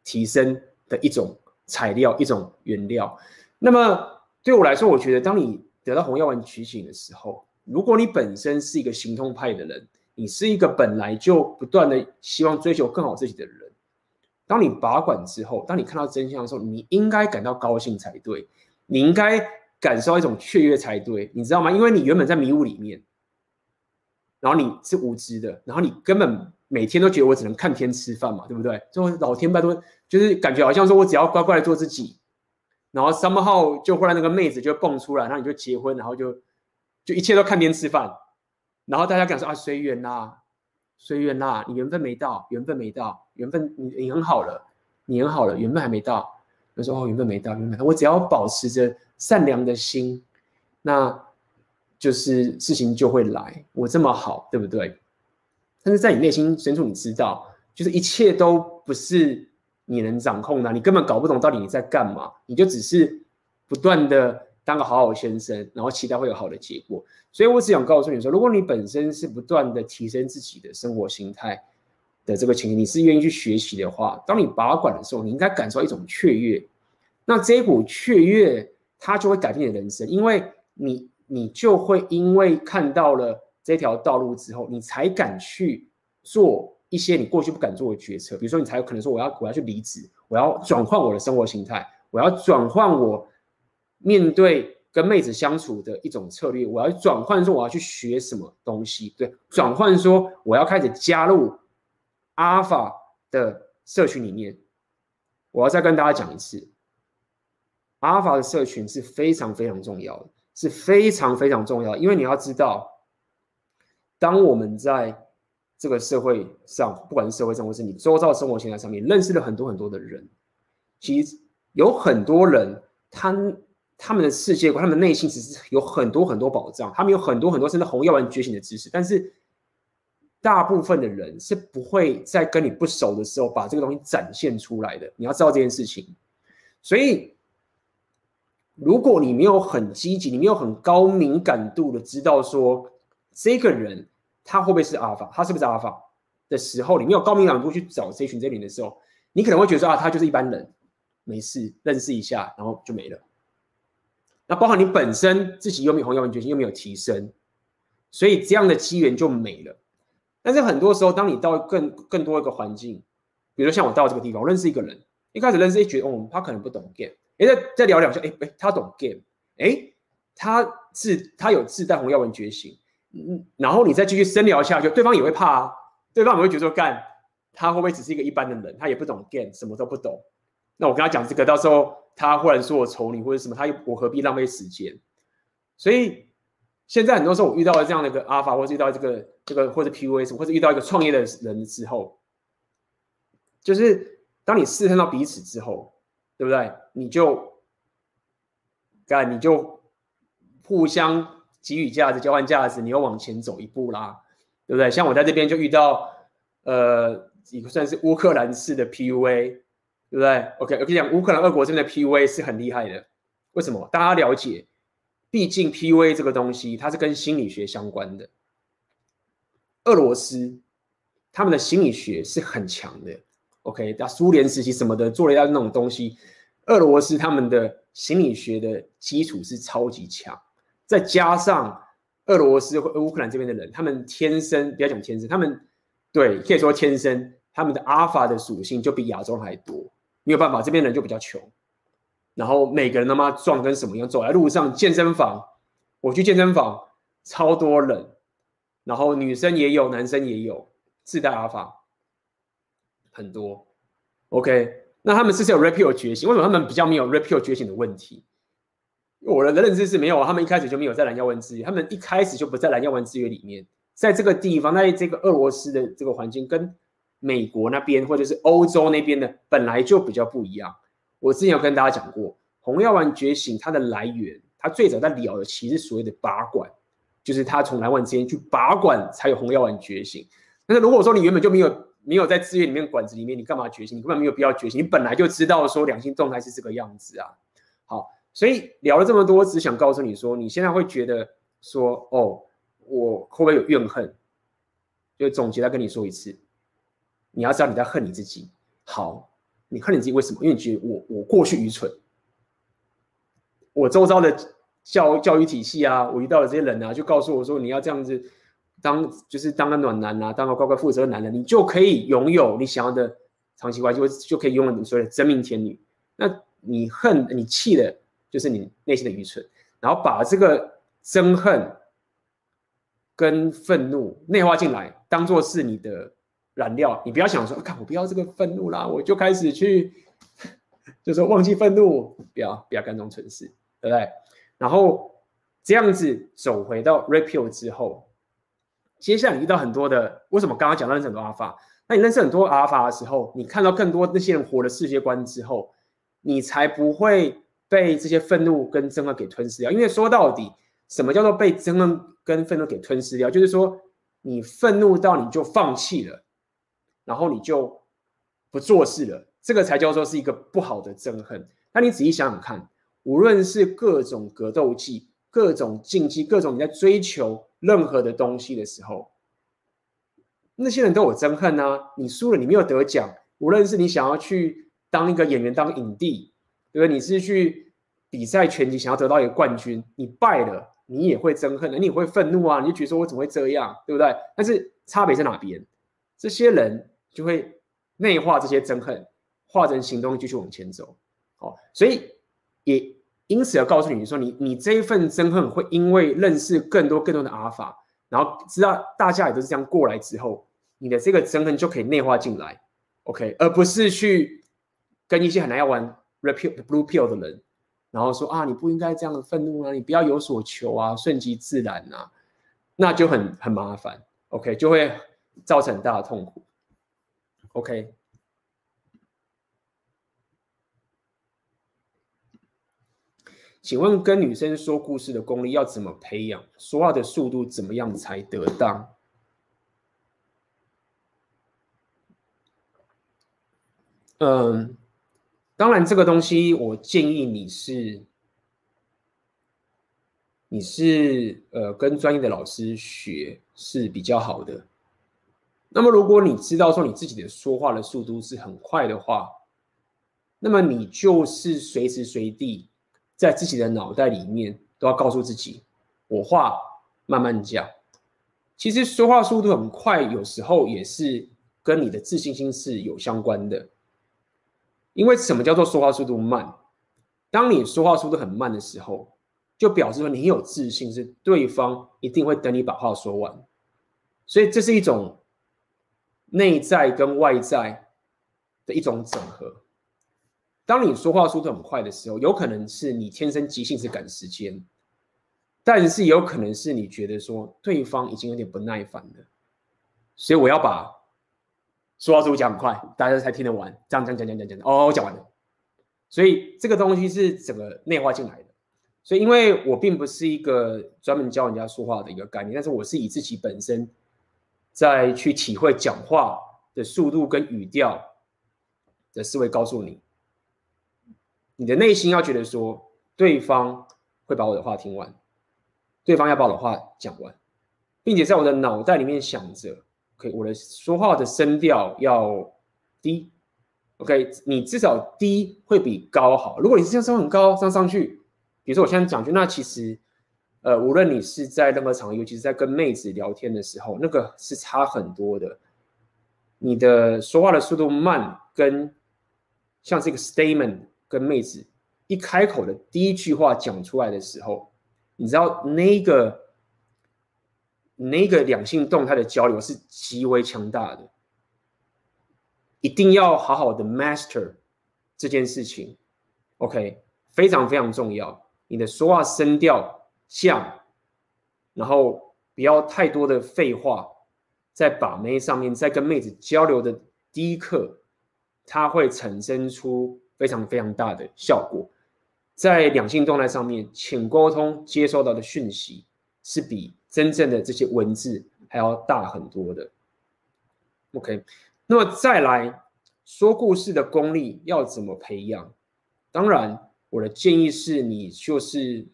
提升的一种材料，一种原料。那么。对我来说，我觉得当你得到红药丸觉醒的时候，如果你本身是一个行动派的人，你是一个本来就不断的希望追求更好自己的人，当你拔管之后，当你看到真相的时候，你应该感到高兴才对，你应该感受一种雀跃才对，你知道吗？因为你原本在迷雾里面，然后你是无知的，然后你根本每天都觉得我只能看天吃饭嘛，对不对？就老天拜托，就是感觉好像说我只要乖乖的做自己，然后 somehow 就忽然那个妹子就蹦出来，然后你就结婚，然后就就一切都看天吃饭，然后大家讲说啊随缘啦，随缘啦，你缘分没到，缘分没到，缘分你你很好了，你很好了，缘分还没到。他说哦缘分没到，缘分没到，我只要保持着善良的心，那就是事情就会来。我这么好，对不对？但是在你内心深处，你知道，就是一切都不是你能掌控的，你根本搞不懂到底你在干嘛，你就只是不断的当个好好先生，然后期待会有好的结果。所以我只想告诉你说，如果你本身是不断的提升自己的生活心态的这个情形，你是愿意去学习的话，当你把管的时候，你应该感受到一种雀跃。那这一股雀跃，它就会改变你的人生，因为你你就会因为看到了。这条道路之后，你才敢去做一些你过去不敢做的决策。比如说，你才有可能说，我要我要去离职，我要转换我的生活形态，我要转换我面对跟妹子相处的一种策略，我要转换说我要去学什么东西，对，转换说我要开始加入阿尔法的社群里面。我要再跟大家讲一次，阿尔法的社群是非常非常重要的，是非常非常重要，因为你要知道。当我们在这个社会上，不管是社会上，或是你周遭的生活形态上面，认识了很多很多的人，其实有很多人，他他们的世界观，他们内心其实有很多很多宝藏，他们有很多很多甚至红药丸觉醒的知识，但是大部分的人是不会在跟你不熟的时候把这个东西展现出来的。你要知道这件事情，所以如果你没有很积极，你没有很高敏感度的知道说这个人。他会不会是阿尔法？他是不是阿尔法的时候，你没有高敏感度去找这群这群的时候，你可能会觉得啊，他就是一般人，没事，认识一下，然后就没了。那包括你本身自己又没有红药丸觉醒，又没有提升，所以这样的机缘就没了。但是很多时候，当你到更更多一个环境，比如说像我到这个地方，我认识一个人，一开始认识一觉得哦，他可能不懂 game，哎，再再聊两下，哎哎，他懂 game，哎，他自他有自带红药丸觉醒。嗯，然后你再继续深聊下去，对方也会怕啊，对方也会觉得说，干，他会不会只是一个一般的人？他也不懂 game，什么都不懂。那我跟他讲这个，到时候他忽然说我丑你或者什么，他又我何必浪费时间？所以现在很多时候我遇到了这样的一个阿法，或者遇到这个这个或者 PUA 什么，或者遇到一个创业的人之后，就是当你试探到彼此之后，对不对？你就干，你就互相。给予价值，交换价值，你又往前走一步啦，对不对？像我在这边就遇到，呃，也算是乌克兰式的 PUA，对不对？OK，我跟你讲，乌克兰俄国这边的 PUA 是很厉害的。为什么？大家了解，毕竟 PUA 这个东西它是跟心理学相关的。俄罗斯他们的心理学是很强的。OK，那苏联时期什么的做了一下那种东西，俄罗斯他们的心理学的基础是超级强。再加上俄罗斯或乌克兰这边的人，他们天生不要讲天生，他们对可以说天生，他们的阿尔法的属性就比亚洲还多。没有办法，这边人就比较穷，然后每个人他妈壮跟什么一样，走在路上，健身房，我去健身房，超多人，然后女生也有，男生也有，自带阿尔法很多。OK，那他们是不是有 Red 觉醒？为什么他们比较没有 Red 觉醒的问题？我的认知是没有，他们一开始就没有在蓝药丸制约，他们一开始就不在蓝药丸制约里面，在这个地方，在这个俄罗斯的这个环境，跟美国那边或者是欧洲那边的本来就比较不一样。我之前有跟大家讲过，红药丸觉醒它的来源，它最早在聊的其实所谓的拔管，就是它从蓝丸之间去拔管才有红药丸觉醒。但是如果说你原本就没有没有在资源里面管子里面，你干嘛觉醒？你根本没有必要觉醒，你本来就知道说两性动态是这个样子啊。好。所以聊了这么多，只想告诉你说，你现在会觉得说，哦，我会不会有怨恨？就总结再跟你说一次，你要知道你在恨你自己。好，你恨你自己为什么？因为你觉得我我过去愚蠢，我周遭的教教育体系啊，我遇到的这些人啊，就告诉我说，你要这样子当，就是当个暖男啊，当个乖乖负责的男人，你就可以拥有你想要的长期关系，就就可以拥有你所谓的真命天女。那你恨你气的。就是你内心的愚蠢，然后把这个憎恨跟愤怒内化进来，当做是你的燃料。你不要想说，看我不要这个愤怒啦，我就开始去，就说忘记愤怒，不要不要干这种蠢事，对不对？然后这样子走回到 Red Pill 之后，接下来遇到很多的，为什么刚刚讲到认识很多阿尔法？那你认识很多阿尔法的时候，你看到更多那些人活的世界观之后，你才不会被这些愤怒跟憎恨给吞噬掉。因为说到底，什么叫做被憎恨跟愤怒给吞噬掉？就是说，你愤怒到你就放弃了，然后你就不做事了，这个才叫做是一个不好的憎恨。那你仔细想想看，无论是各种格斗技、各种竞技、各种你在追求任何的东西的时候。那些人都有憎恨啊！你输了，你没有得奖。无论是你想要去当一个演员，当影帝，对不对？你是去比赛拳击，想要得到一个冠军，你败了，你也会憎恨，你也会愤怒啊！你就觉得说我怎么会这样，对不对？但是差别在哪边？这些人就会内化这些憎恨，化成行动，继续往前走。好，所以也因此要告诉你说，你你这一份憎恨会因为认识更多更多的阿尔法。然后知道大家也都是这样过来之后，你的这个憎恨就可以内化进来，OK，而不是去跟一些很爱玩 repeal、Blue Pill 的人，然后说啊，你不应该这样的愤怒啊，你不要有所求啊，顺其自然啊，那就很很麻烦，OK，就会造成很大的痛苦，OK。请问跟女生说故事的功力要怎么培养？说话的速度怎么样才得当？嗯，当然这个东西我建议你是，你是呃跟专业的老师学是比较好的。那么如果你知道说你自己的说话的速度是很快的话，那么你就是随时随地。在自己的脑袋里面都要告诉自己，我话慢慢讲。其实说话速度很快，有时候也是跟你的自信心是有相关的。因为什么叫做说话速度慢？当你说话速度很慢的时候，就表示说你有自信，是对方一定会等你把话说完。所以这是一种内在跟外在的一种整合。当你说话速度很快的时候，有可能是你天生急性子赶时间，但是有可能是你觉得说对方已经有点不耐烦了，所以我要把说话速度讲很快，大家才听得完。这样讲讲讲讲讲，哦，我讲完了。所以这个东西是整个内化进来的。所以因为我并不是一个专门教人家说话的一个概念，但是我是以自己本身再去体会讲话的速度跟语调的思维告诉你。你的内心要觉得说，对方会把我的话听完，对方要把我的话讲完，并且在我的脑袋里面想着可以我的说话的声调要低，OK，你至少低会比高好。如果你是这样声很高，上上去，比如说我现在讲句，那其实，呃，无论你是在任何场合，尤其是在跟妹子聊天的时候，那个是差很多的。你的说话的速度慢，跟像这个 statement。跟妹子一开口的第一句话讲出来的时候，你知道那个那个两性动态的交流是极为强大的，一定要好好的 master 这件事情，OK，非常非常重要。你的说话声调像，然后不要太多的废话，在把妹上面，在跟妹子交流的第一刻，它会产生出。非常非常大的效果，在两性动态上面，浅沟通接收到的讯息是比真正的这些文字还要大很多的。OK，那么再来说故事的功力要怎么培养？当然，我的建议是你就是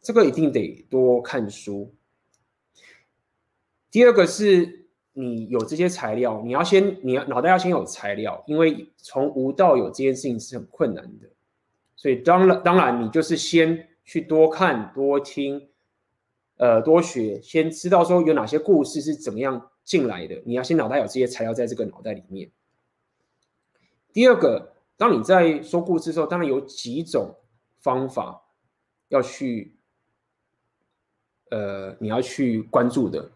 这个一定得多看书。第二个是。你有这些材料，你要先，你要脑袋要先有材料，因为从无到有这件事情是很困难的，所以当然，当然你就是先去多看、多听，呃，多学，先知道说有哪些故事是怎么样进来的。你要先脑袋有这些材料在这个脑袋里面。第二个，当你在说故事的时候，当然有几种方法要去，呃，你要去关注的。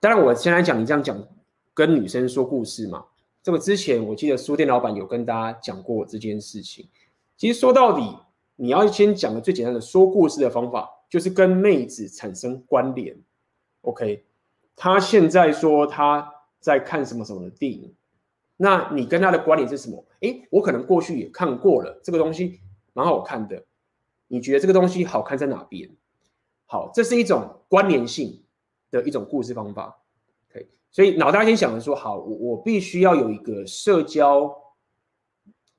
当然，我先来讲，你这样讲跟女生说故事嘛。这个之前我记得书店老板有跟大家讲过这件事情。其实说到底，你要先讲的最简单的说故事的方法，就是跟妹子产生关联。OK，他现在说他在看什么什么的电影，那你跟他的关联是什么？诶，我可能过去也看过了，这个东西蛮好看的。你觉得这个东西好看在哪边？好，这是一种关联性的一种故事方法。OK，所以脑袋先想着说，好，我我必须要有一个社交，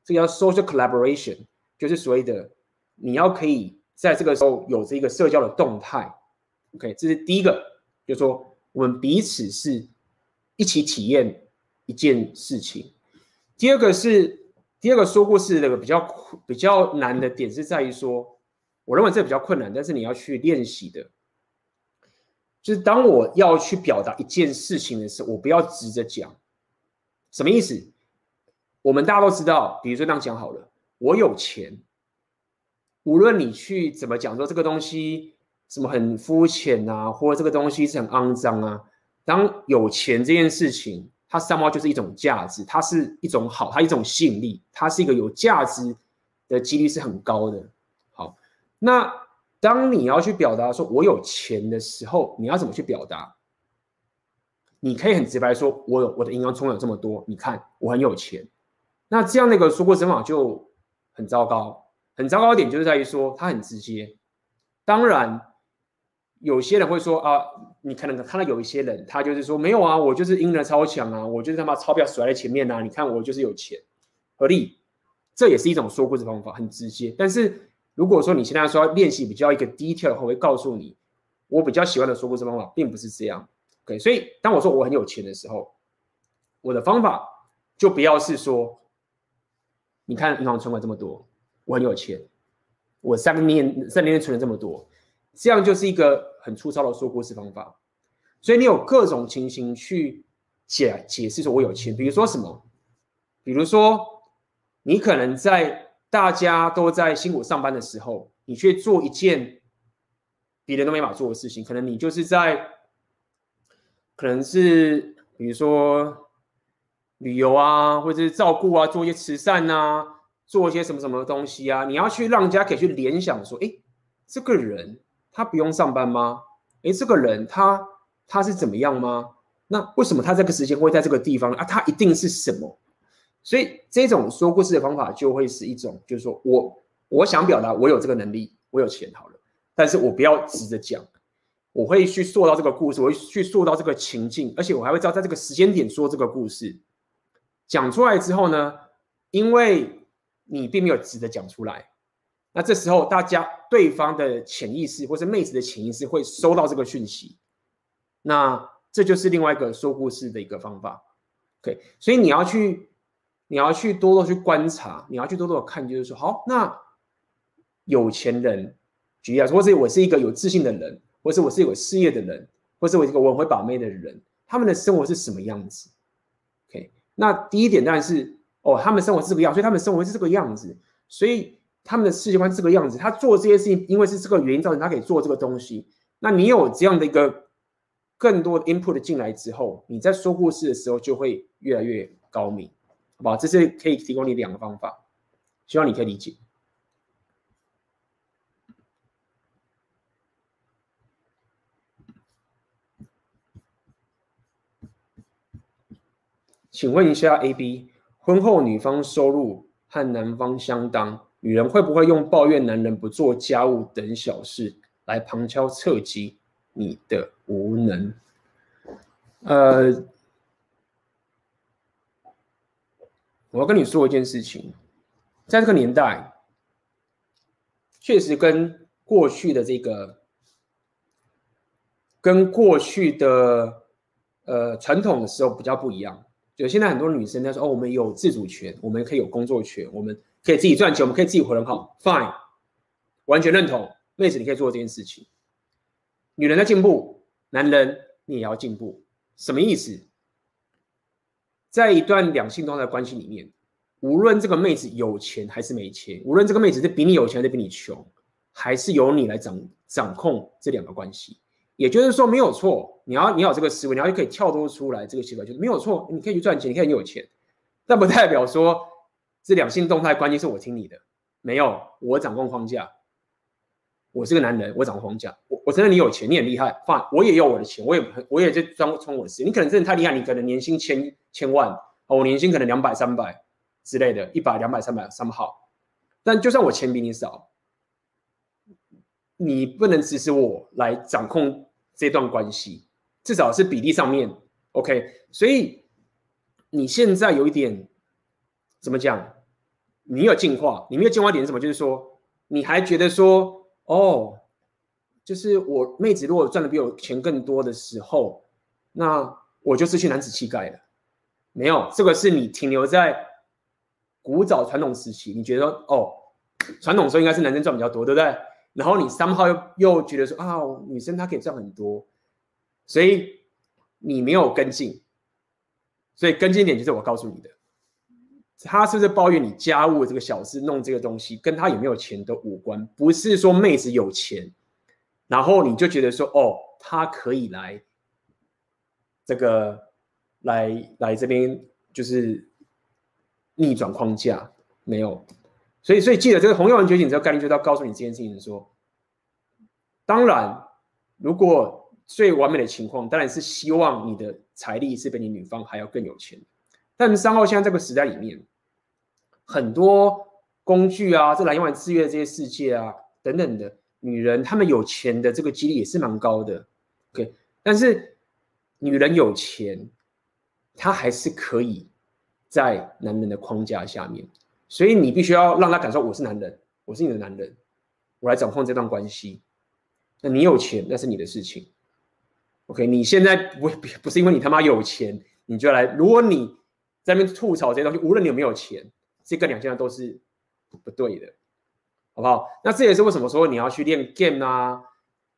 这个叫 social collaboration，就是所谓的你要可以在这个时候有这个社交的动态。OK，这是第一个，就是说我们彼此是一起体验一件事情。第二个是第二个说故事的比较比较难的点是在于说。我认为这比较困难，但是你要去练习的，就是当我要去表达一件事情的时候，我不要直着讲。什么意思？我们大家都知道，比如说这样讲好了，我有钱，无论你去怎么讲说这个东西什么很肤浅啊，或者这个东西是很肮脏啊，当有钱这件事情，它上面就是一种价值，它是一种好，它一种吸引力，它是一个有价值的几率是很高的。那当你要去表达说“我有钱”的时候，你要怎么去表达？你可以很直白说：“我有我的银行充有这么多，你看我很有钱。”那这样那个说过方法就很糟糕，很糟糕的点就是在于说它很直接。当然，有些人会说啊，你可能看到有一些人，他就是说没有啊，我就是阴的超强啊，我就是他妈钞票甩在前面啊，你看我就是有钱，合理。这也是一种说故事方法，很直接，但是。如果说你现在说练习比较一个 detail 的话，我会告诉你，我比较喜欢的说故事方法并不是这样。OK，所以当我说我很有钱的时候，我的方法就不要是说，你看银行存款这么多，我很有钱，我三年三年存了这么多，这样就是一个很粗糙的说故事方法。所以你有各种情形去解解释说我有钱，比如说什么，比如说你可能在。大家都在辛苦上班的时候，你去做一件别人都没法做的事情，可能你就是在，可能是比如说旅游啊，或者是照顾啊，做一些慈善啊，做一些什么什么东西啊，你要去让人家可以去联想说，哎，这个人他不用上班吗？哎，这个人他他是怎么样吗？那为什么他这个时间会在这个地方啊？他一定是什么？所以这种说故事的方法就会是一种，就是说我我想表达我有这个能力，我有钱好了，但是我不要直着讲，我会去塑造这个故事，我会去塑造这个情境，而且我还会知道在这个时间点说这个故事，讲出来之后呢，因为你并没有直着讲出来，那这时候大家对方的潜意识或是妹子的潜意识会收到这个讯息，那这就是另外一个说故事的一个方法，OK，所以你要去。你要去多多去观察，你要去多多的看，就是说，好，那有钱人，举例来说，或者我是一个有自信的人，或者我是有事业的人，或者我是一个我会把妹的人，他们的生活是什么样子？OK，那第一点当然是，哦，他们生活是这个样，所以他们生活是这个样子，所以他们的世界观是这个样子，他做这些事情，因为是这个原因造成他可以做这个东西。那你有这样的一个更多的 input 进来之后，你在说故事的时候就会越来越高明。好吧，这是可以提供你两个方法，希望你可以理解。请问一下，A、B，婚后女方收入和男方相当，女人会不会用抱怨男人不做家务等小事来旁敲侧击你的无能？呃。我要跟你说一件事情，在这个年代，确实跟过去的这个，跟过去的呃传统的时候比较不一样。就现在很多女生她说：“哦，我们有自主权，我们可以有工作权，我们可以自己赚钱，我们可以自己活得很好。”Fine，完全认同，妹子你可以做这件事情。女人在进步，男人你也要进步，什么意思？在一段两性动态关系里面，无论这个妹子有钱还是没钱，无论这个妹子是比你有钱还是比你穷，还是由你来掌掌控这两个关系。也就是说没有错，你要你要有这个思维，你要可以跳脱出来这个习惯，就是没有错，你可以去赚钱，你可以有钱，但不代表说这两性动态关系是我听你的，没有，我掌控框架。我是个男人，我掌控框架。我我承认你有钱，你很厉害，放我也要我的钱，我也我也在专冲我的事。你可能真的太厉害，你可能年薪千千万，哦，我年薪可能两百三百之类的，一百两百三百三好。但就算我钱比你少，你不能指使我来掌控这段关系，至少是比例上面 OK。所以你现在有一点怎么讲？你有进化，你没有进化点是什么？就是说你还觉得说。哦，就是我妹子如果赚的比我钱更多的时候，那我就失去男子气概了。没有，这个是你停留在古早传统时期，你觉得哦，传统时候应该是男生赚比较多，对不对？然后你三号又又觉得说啊，女生她可以赚很多，所以你没有跟进。所以跟进点就是我告诉你的。他是不是抱怨你家务这个小事，弄这个东西，跟他有没有钱都无关。不是说妹子有钱，然后你就觉得说，哦，他可以来这个来来这边，就是逆转框架，没有。所以，所以记得这个红药丸觉醒这个概念，就是要告诉你这件事情说，当然，如果最完美的情况，当然是希望你的财力是比你女方还要更有钱。但三号现在这个时代里面，很多工具啊，这蓝药丸制约这些世界啊，等等的女人，她们有钱的这个几率也是蛮高的。OK，但是女人有钱，她还是可以在男人的框架下面，所以你必须要让她感受我是男人，我是你的男人，我来掌控这段关系。那你有钱，那是你的事情。OK，你现在不不是因为你他妈有钱，你就来，如果你。在那边吐槽这些东西，无论你有没有钱，这个两件都是不对的，好不好？那这也是为什么说你要去练 game 啊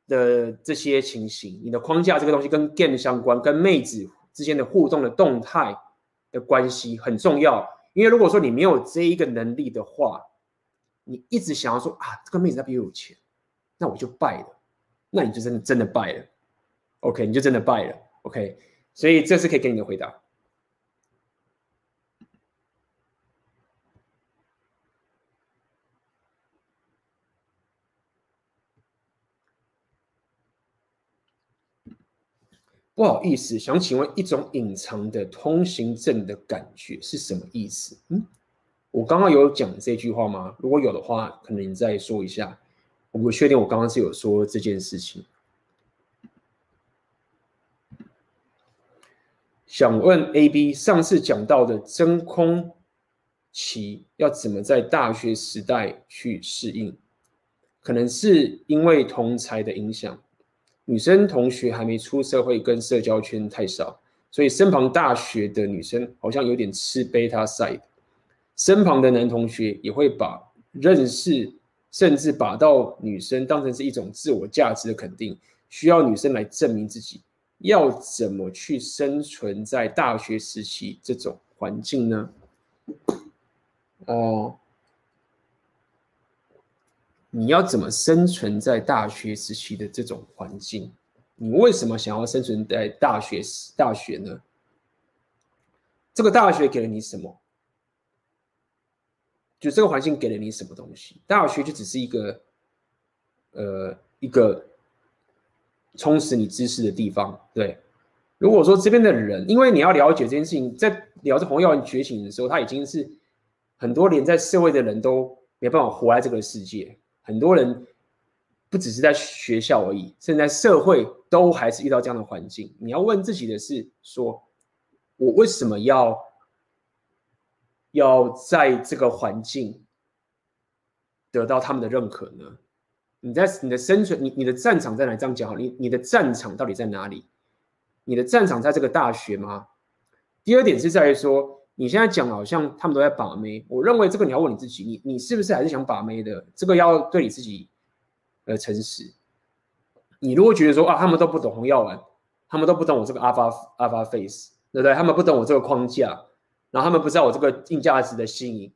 的这些情形，你的框架这个东西跟 game 相关，跟妹子之间的互动的动态的关系很重要。因为如果说你没有这一个能力的话，你一直想要说啊，这个妹子她比我有钱，那我就败了，那你就真的真的败了，OK，你就真的败了，OK。所以这是可以给你的回答。不好意思，想请问一种隐藏的通行证的感觉是什么意思？嗯，我刚刚有讲这句话吗？如果有的话，可能你再说一下。我不确定，我刚刚是有说这件事情。想问 A、B，上次讲到的真空期要怎么在大学时代去适应？可能是因为同侪的影响。女生同学还没出社会，跟社交圈太少，所以身旁大学的女生好像有点吃 beta side。身旁的男同学也会把认识，甚至把到女生当成是一种自我价值的肯定，需要女生来证明自己。要怎么去生存在大学时期这种环境呢？哦。你要怎么生存在大学时期的这种环境？你为什么想要生存在大学大学呢？这个大学给了你什么？就这个环境给了你什么东西？大学就只是一个，呃，一个充实你知识的地方。对，如果说这边的人，因为你要了解这件事情，在聊着红药觉醒的时候，他已经是很多连在社会的人都没办法活在这个世界。很多人不只是在学校而已，现在社会都还是遇到这样的环境。你要问自己的是：说我为什么要要在这个环境得到他们的认可呢？你在你的生存，你你的战场在哪？这样讲好，你你的战场到底在哪里？你的战场在这个大学吗？第二点是在于说。你现在讲好像他们都在把妹，我认为这个你要问你自己，你你是不是还是想把妹的？这个要对你自己呃诚实。你如果觉得说啊，他们都不懂红药丸，他们都不懂我这个 Alpha Alpha Face，对不对？他们不懂我这个框架，然后他们不知道我这个硬价值的吸引，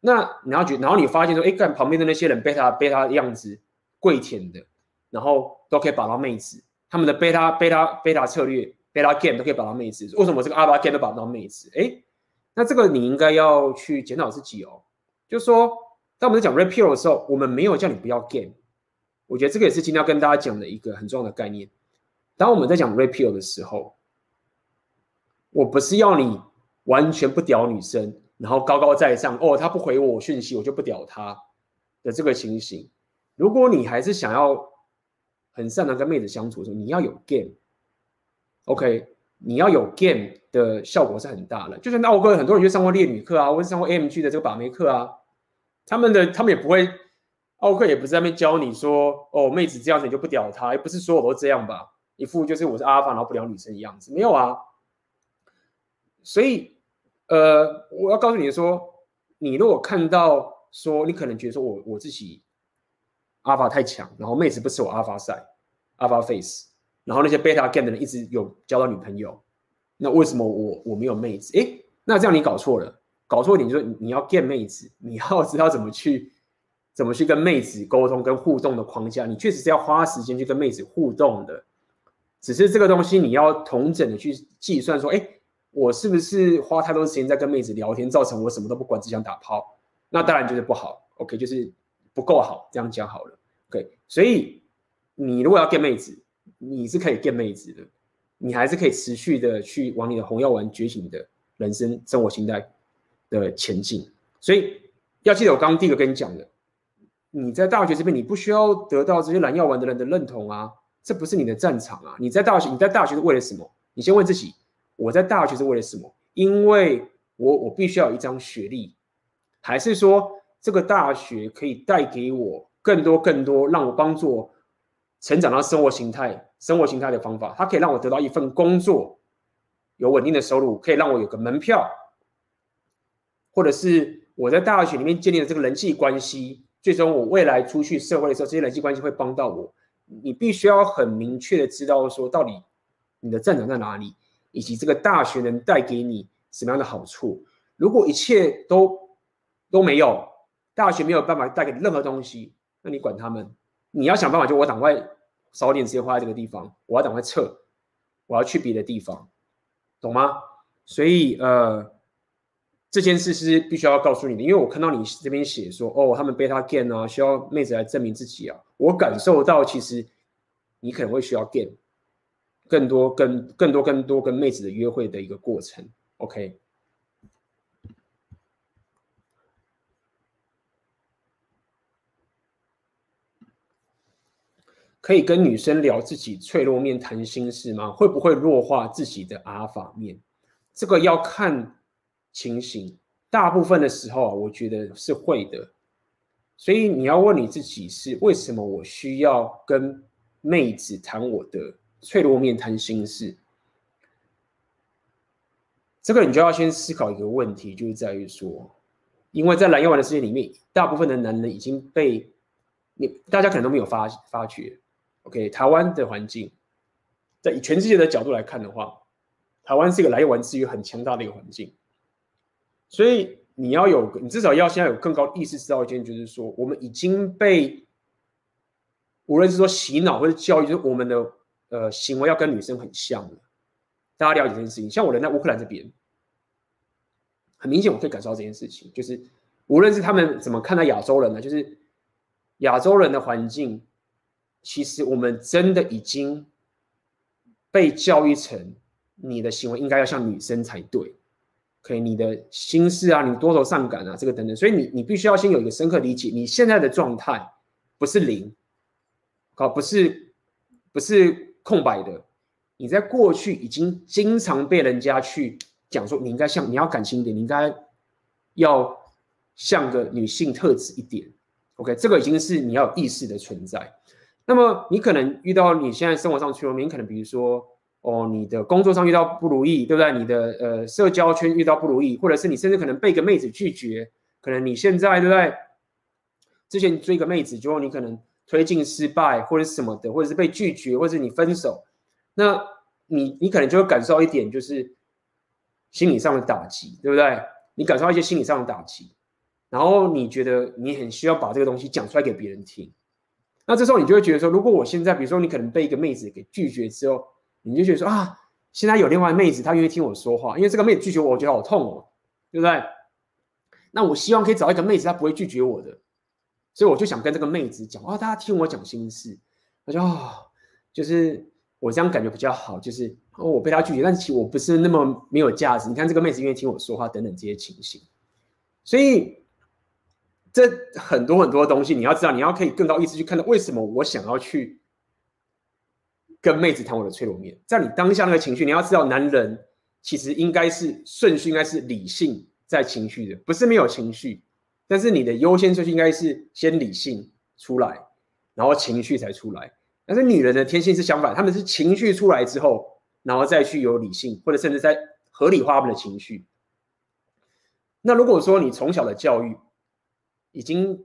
那你要觉，然后你发现说，哎，看旁边的那些人被他被他的样子跪舔的，然后都可以把到妹子，他们的贝塔贝塔贝塔策略贝塔 game 都可以把到妹子，为什么这个阿巴 game 都把不到妹子？哎，那这个你应该要去检讨自己哦。就是说，当我们在讲 red pill 的时候，我们没有叫你不要 game。我觉得这个也是今天要跟大家讲的一个很重要的概念。当我们在讲 red pill 的时候，我不是要你完全不屌女生，然后高高在上哦，她不回我讯息，我就不屌她的这个情形。如果你还是想要很善良跟妹子相处的时候，你要有 game，OK，你要有 game 的效果是很大的。就像奥哥，很多人去上过烈女课啊，或者上过 MG 的这个把妹课啊，他们的他们也不会。奥克也不是在那边教你说，哦，妹子这样子你就不屌她，也不是所有都这样吧？一副就是我是阿尔法，然后不屌女生的样子，没有啊。所以，呃，我要告诉你说，你如果看到说，你可能觉得说我我自己阿法太强，然后妹子不吃我阿法赛，阿法 face，然后那些贝塔 game 的人一直有交到女朋友，那为什么我我没有妹子？诶，那这样你搞错了，搞错一点就是你要 get 妹子，你要知道怎么去。怎么去跟妹子沟通、跟互动的框架，你确实是要花时间去跟妹子互动的。只是这个东西你要同整的去计算，说，哎，我是不是花太多时间在跟妹子聊天，造成我什么都不管，只想打炮？那当然就是不好。OK，就是不够好，这样讲好了。OK，所以你如果要 get 妹子，你是可以 get 妹子的，你还是可以持续的去往你的红药丸觉醒的人生生活形态的前进。所以要记得我刚刚第一个跟你讲的。你在大学这边，你不需要得到这些蓝药丸的人的认同啊，这不是你的战场啊。你在大学，你在大学是为了什么？你先问自己，我在大学是为了什么？因为我我必须要有一张学历，还是说这个大学可以带给我更多更多，让我帮助成长到生活形态、生活形态的方法？它可以让我得到一份工作，有稳定的收入，可以让我有个门票，或者是我在大学里面建立的这个人际关系。最终，我未来出去社会的时候，这些人际关系会帮到我。你必须要很明确的知道说，到底你的战场在哪里，以及这个大学能带给你什么样的好处。如果一切都都没有，大学没有办法带给你任何东西，那你管他们。你要想办法，就我赶快少点时间花在这个地方，我要赶快撤，我要去别的地方，懂吗？所以，呃。这件事是必须要告诉你的，因为我看到你这边写说，哦，他们 beta game 啊，需要妹子来证明自己啊。我感受到其实你可能会需要 game 更多、更更多、更多跟妹子的约会的一个过程。OK，可以跟女生聊自己脆弱面、谈心事吗？会不会弱化自己的阿法面？这个要看。情形，大部分的时候，我觉得是会的。所以你要问你自己是为什么我需要跟妹子谈我的脆弱面、谈心事？这个你就要先思考一个问题，就是在于说，因为在蓝药丸的世界里面，大部分的男人已经被你大家可能都没有发发觉。OK，台湾的环境，在以全世界的角度来看的话，台湾是一个蓝药丸资源很强大的一个环境。所以你要有，你至少要现在有更高意识知道一件，就是说，我们已经被无论是说洗脑或者教育，就是我们的呃行为要跟女生很像了。大家了解这件事情，像我人在乌克兰这边，很明显我可以感受到这件事情，就是无论是他们怎么看待亚洲人呢，就是亚洲人的环境，其实我们真的已经被教育成你的行为应该要像女生才对。可以，你的心事啊，你多愁善感啊，这个等等，所以你你必须要先有一个深刻理解，你现在的状态不是零，好，不是不是空白的，你在过去已经经常被人家去讲说，你应该像你要感性一点，你应该要像个女性特质一点，OK，这个已经是你要有意识的存在。那么你可能遇到你现在生活上脆弱面，可能比如说。哦，你的工作上遇到不如意，对不对？你的呃社交圈遇到不如意，或者是你甚至可能被一个妹子拒绝，可能你现在对不对？之前追一个妹子，结果你可能推进失败，或者是什么的，或者是被拒绝，或者是你分手，那你你可能就会感受到一点，就是心理上的打击，对不对？你感受到一些心理上的打击，然后你觉得你很需要把这个东西讲出来给别人听。那这时候你就会觉得说，如果我现在，比如说你可能被一个妹子给拒绝之后，你就觉得说啊，现在有另外妹子，她愿意听我说话，因为这个妹子拒绝我，我觉得好痛哦，对不对？那我希望可以找一个妹子，她不会拒绝我的，所以我就想跟这个妹子讲，啊，大家听我讲心事，我就哦，就是我这样感觉比较好，就是哦，我被她拒绝，但其实我不是那么没有价值。你看这个妹子愿意听我说话，等等这些情形，所以。这很多很多东西，你要知道，你要可以更高意识去看到为什么我想要去跟妹子谈我的脆弱面。在你当下那个情绪，你要知道，男人其实应该是顺序应该是理性在情绪的，不是没有情绪，但是你的优先顺序应该是先理性出来，然后情绪才出来。但是女人的天性是相反，他们是情绪出来之后，然后再去有理性，或者甚至在合理化他们的情绪。那如果说你从小的教育，已经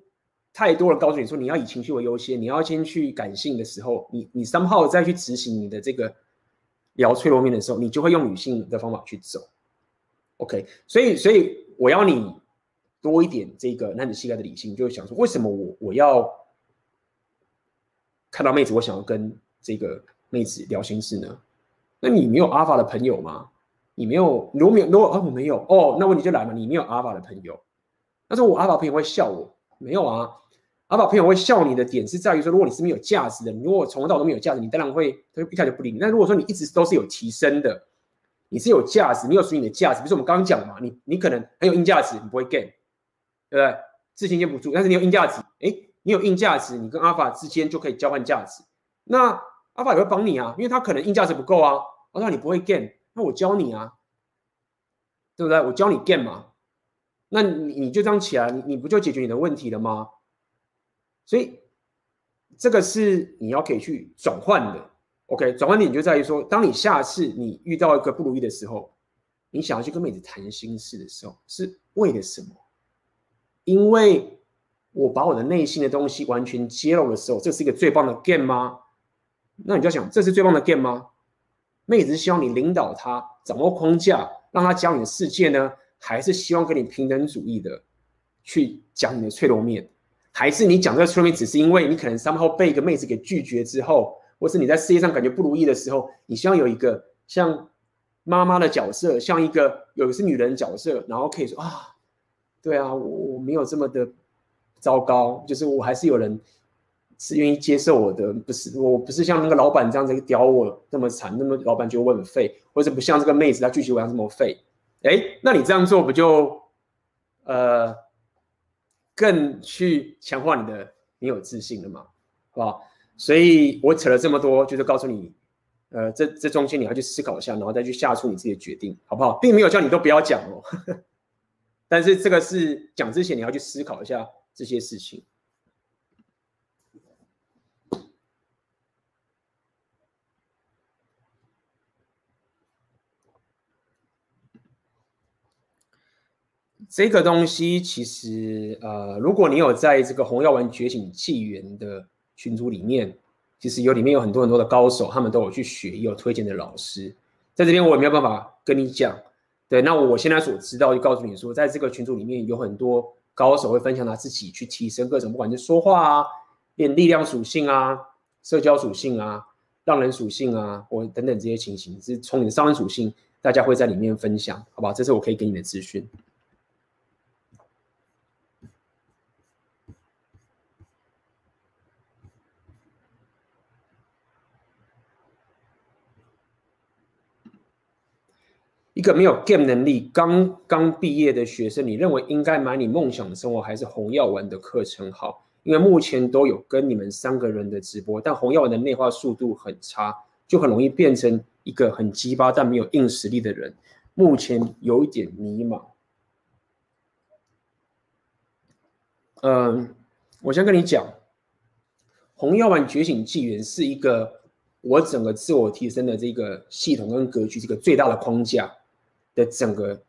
太多人告诉你说，你要以情绪为优先，你要先去感性的时候，你你三号再去执行你的这个聊脆弱面的时候，你就会用女性的方法去走。OK，所以所以我要你多一点这个男子气概的理性，就想说，为什么我我要看到妹子，我想要跟这个妹子聊心事呢？那你没有阿法的朋友吗？你没有？如果没有，如果啊我没有哦，那问题就来了，你没有阿法的朋友。他说：“我阿法朋友会笑我，没有啊。阿法朋友会笑你的点是在于说，如果你是没有价值的，你如果从头到尾都没有价值，你当然会他就一开始不理你。但如果说你一直都是有提升的，你是有价值，你有属于你的价值。比如说我们刚刚讲嘛，你你可能很有硬价值，你不会 gain，对不对？自信心不足，但是你有硬价值，哎，你有硬价值，你跟阿法之间就可以交换价值。那阿法也会帮你啊，因为他可能硬价值不够啊，我说你不会 gain，那我教你啊，对不对？我教你 gain 嘛。”那你你就这样起来，你你不就解决你的问题了吗？所以这个是你要可以去转换的。OK，转换点就在于说，当你下次你遇到一个不如意的时候，你想要去跟妹子谈心事的时候，是为了什么？因为我把我的内心的东西完全揭露的时候，这是一个最棒的 game 吗？那你就要想，这是最棒的 game 吗？妹子是希望你领导她，掌握框架，让她教你的世界呢？还是希望跟你平等主义的去讲你的脆弱面，还是你讲这个脆弱面只是因为你可能 somehow 被一个妹子给拒绝之后，或是你在事业上感觉不如意的时候，你希望有一个像妈妈的角色，像一个有的是女人的角色，然后可以说啊，对啊，我我没有这么的糟糕，就是我还是有人是愿意接受我的，不是我不是像那个老板这样子屌我这么惨，那么老板觉得我很废，或者不像这个妹子她拒绝我这么废。哎，那你这样做不就，呃，更去强化你的你有自信了吗？好不好？所以我扯了这么多，就是告诉你，呃，这这中间你要去思考一下，然后再去下出你自己的决定，好不好？并没有叫你都不要讲哦，但是这个是讲之前你要去思考一下这些事情。这个东西其实，呃，如果你有在这个红药丸觉醒纪元的群组里面，其实有里面有很多很多的高手，他们都有去学，也有推荐的老师，在这边我也没有办法跟你讲。对，那我现在所知道就告诉你说，在这个群组里面有很多高手会分享他自己去提升各种，不管是说话啊、练力量属性啊、社交属性啊、让人属性啊，或等等这些情形，是从你的上升属性，大家会在里面分享，好吧？这是我可以给你的资讯。一个没有 game 能力、刚刚毕业的学生，你认为应该买你梦想的生活，还是红药丸的课程好？因为目前都有跟你们三个人的直播，但红药丸的内化速度很差，就很容易变成一个很鸡巴但没有硬实力的人。目前有一点迷茫。嗯，我先跟你讲，红药丸觉醒纪元是一个我整个自我提升的这个系统跟格局，这个最大的框架。的整个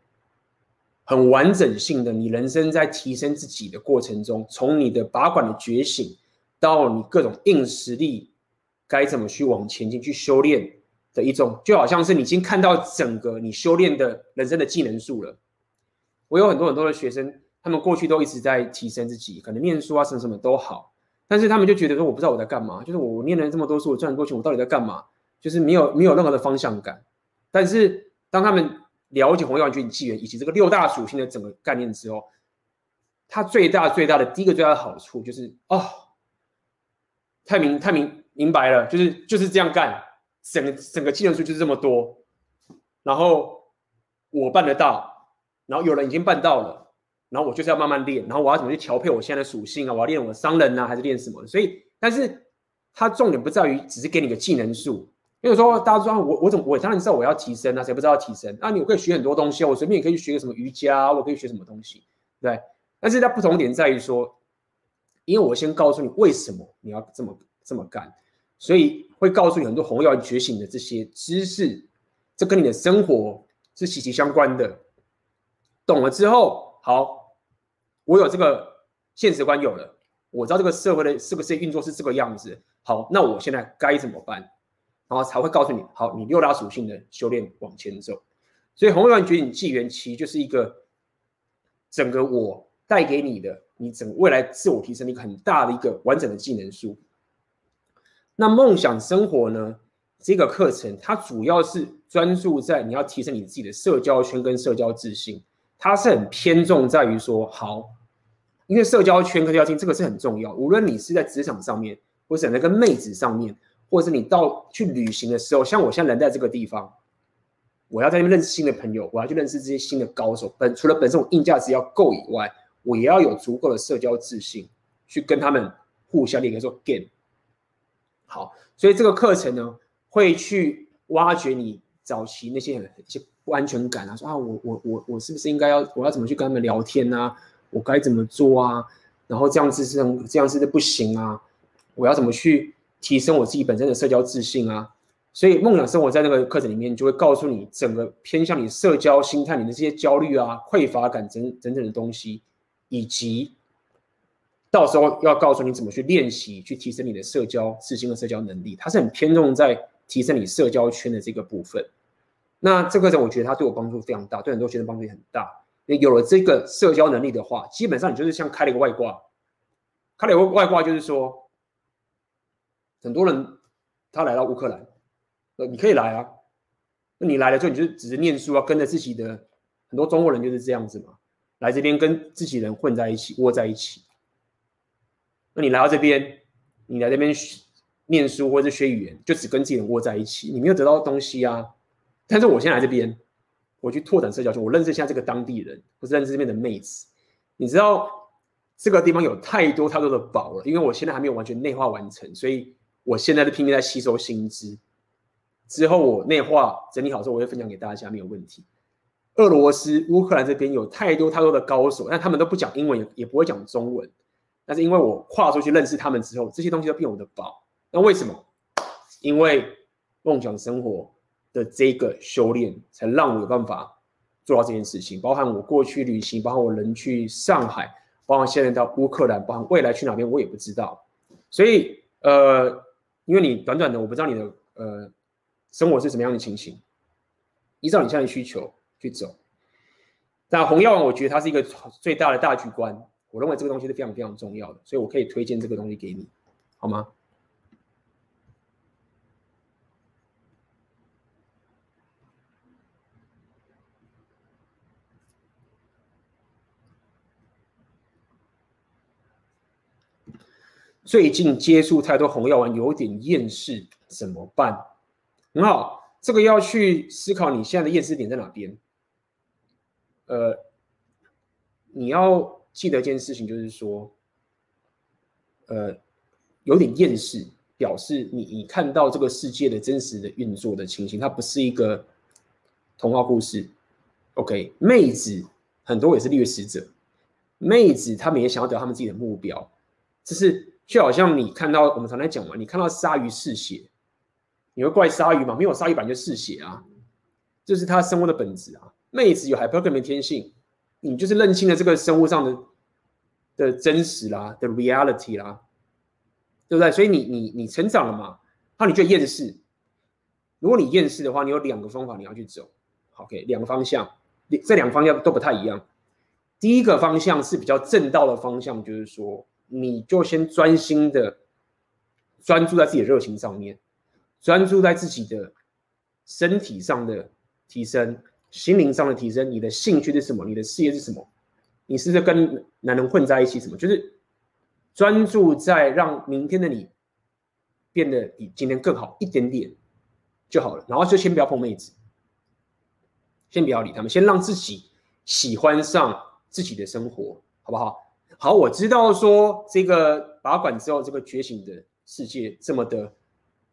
很完整性的，你人生在提升自己的过程中，从你的拔管的觉醒，到你各种硬实力该怎么去往前进去修炼的一种，就好像是你已经看到整个你修炼的人生的技能树了。我有很多很多的学生，他们过去都一直在提升自己，可能念书啊什么什么都好，但是他们就觉得说，我不知道我在干嘛，就是我念了这么多书，我赚很多钱，我到底在干嘛？就是没有没有任何的方向感。但是当他们了解红药丸觉醒纪元以及这个六大属性的整个概念之后，它最大最大的第一个最大的好处就是哦，太明太明明白了，就是就是这样干，整个整个技能数就是这么多，然后我办得到，然后有人已经办到了。然后我就是要慢慢练，然后我要怎么去调配我现在的属性啊？我要练我的商人啊，还是练什么？所以，但是它重点不在于只是给你个技能数，因为说大家说我我怎么我当然知道我要提升啊，谁不知道提升？那、你我可以学很多东西，我随便也可以学个什么瑜伽，我可以学什么东西，对。但是它不同点在于说，因为我先告诉你为什么你要这么这么干，所以会告诉你很多红药觉醒的这些知识，这跟你的生活是息息相关的。懂了之后，好。我有这个现实观有了，我知道这个社会的这个世界运作是这个样子。好，那我现在该怎么办？然后才会告诉你，好，你六大属性的修炼往前走。所以红药丸觉醒纪元其实就是一个整个我带给你的，你整未来自我提升的一个很大的一个完整的技能书。那梦想生活呢？这个课程它主要是专注在你要提升你自己的社交圈跟社交自信。它是很偏重在于说，好，因为社交圈跟、社交性这个是很重要。无论你是在职场上面，或者在跟妹子上面，或者是你到去旅行的时候，像我现在人在这个地方，我要在那边认识新的朋友，我要去认识这些新的高手。本除了本身我硬价值要够以外，我也要有足够的社交自信，去跟他们互相练，说 game。好，所以这个课程呢，会去挖掘你早期那些一些。不安全感啊，说啊，我我我我是不是应该要我要怎么去跟他们聊天啊？我该怎么做啊？然后这样子是这样子的不行啊？我要怎么去提升我自己本身的社交自信啊？所以梦想生活在那个课程里面就会告诉你整个偏向你社交心态，你的这些焦虑啊、匮乏感等等等的东西，以及到时候要告诉你怎么去练习去提升你的社交自信和社交能力，它是很偏重在提升你社交圈的这个部分。那这课程我觉得它对我帮助非常大，对很多学生帮助也很大。你有了这个社交能力的话，基本上你就是像开了一个外挂。开了一个外挂就是说，很多人他来到乌克兰，呃，你可以来啊。那你来了之后，你就只是念书啊，跟着自己的很多中国人就是这样子嘛，来这边跟自己人混在一起，窝在一起。那你来到这边，你来这边念书或者学语言，就只跟自己人窝在一起，你没有得到东西啊。但是我先来这边，我去拓展社交圈，我认识一下这个当地人，不是认识这边的妹子。你知道这个地方有太多太多的宝了，因为我现在还没有完全内化完成，所以我现在是拼命在吸收新知。之后我内化整理好之后，我会分享给大家，没有问题。俄罗斯、乌克兰这边有太多太多的高手，但他们都不讲英文，也也不会讲中文。但是因为我跨出去认识他们之后，这些东西都变我的宝。那为什么？因为梦想生活。的这个修炼，才让我有办法做到这件事情。包含我过去旅行，包含我人去上海，包含现在到乌克兰，包含未来去哪边，我也不知道。所以，呃，因为你短短的，我不知道你的呃生活是什么样的情形，依照你现在需求去走。但红药丸，我觉得它是一个最大的大局观，我认为这个东西是非常非常重要的，所以我可以推荐这个东西给你，好吗？最近接触太多红药丸，有点厌世，怎么办？很好，这个要去思考你现在的厌世点在哪边。呃，你要记得一件事情，就是说，呃，有点厌世，表示你你看到这个世界的真实的运作的情形，它不是一个童话故事。OK，妹子很多也是掠食者，妹子他们也想要得到他们自己的目标，这是。就好像你看到我们常常讲嘛，你看到鲨鱼嗜血，你会怪鲨鱼吗？没有，鲨鱼本来就嗜血啊，这是它生物的本质啊。妹子有 hypergamy 天性，你就是认清了这个生物上的的真实啦，的 reality 啦，对不对？所以你你你成长了嘛，那你就厌世。如果你厌世的话，你有两个方法你要去走，OK，两个方向，这两个方向都不太一样。第一个方向是比较正道的方向，就是说。你就先专心的专注在自己的热情上面，专注在自己的身体上的提升，心灵上的提升。你的兴趣是什么？你的事业是什么？你是不是跟男人混在一起？什么？就是专注在让明天的你变得比今天更好一点点就好了。然后就先不要碰妹子，先不要理他们，先让自己喜欢上自己的生活，好不好？好，我知道说这个拔管之后，这个觉醒的世界这么的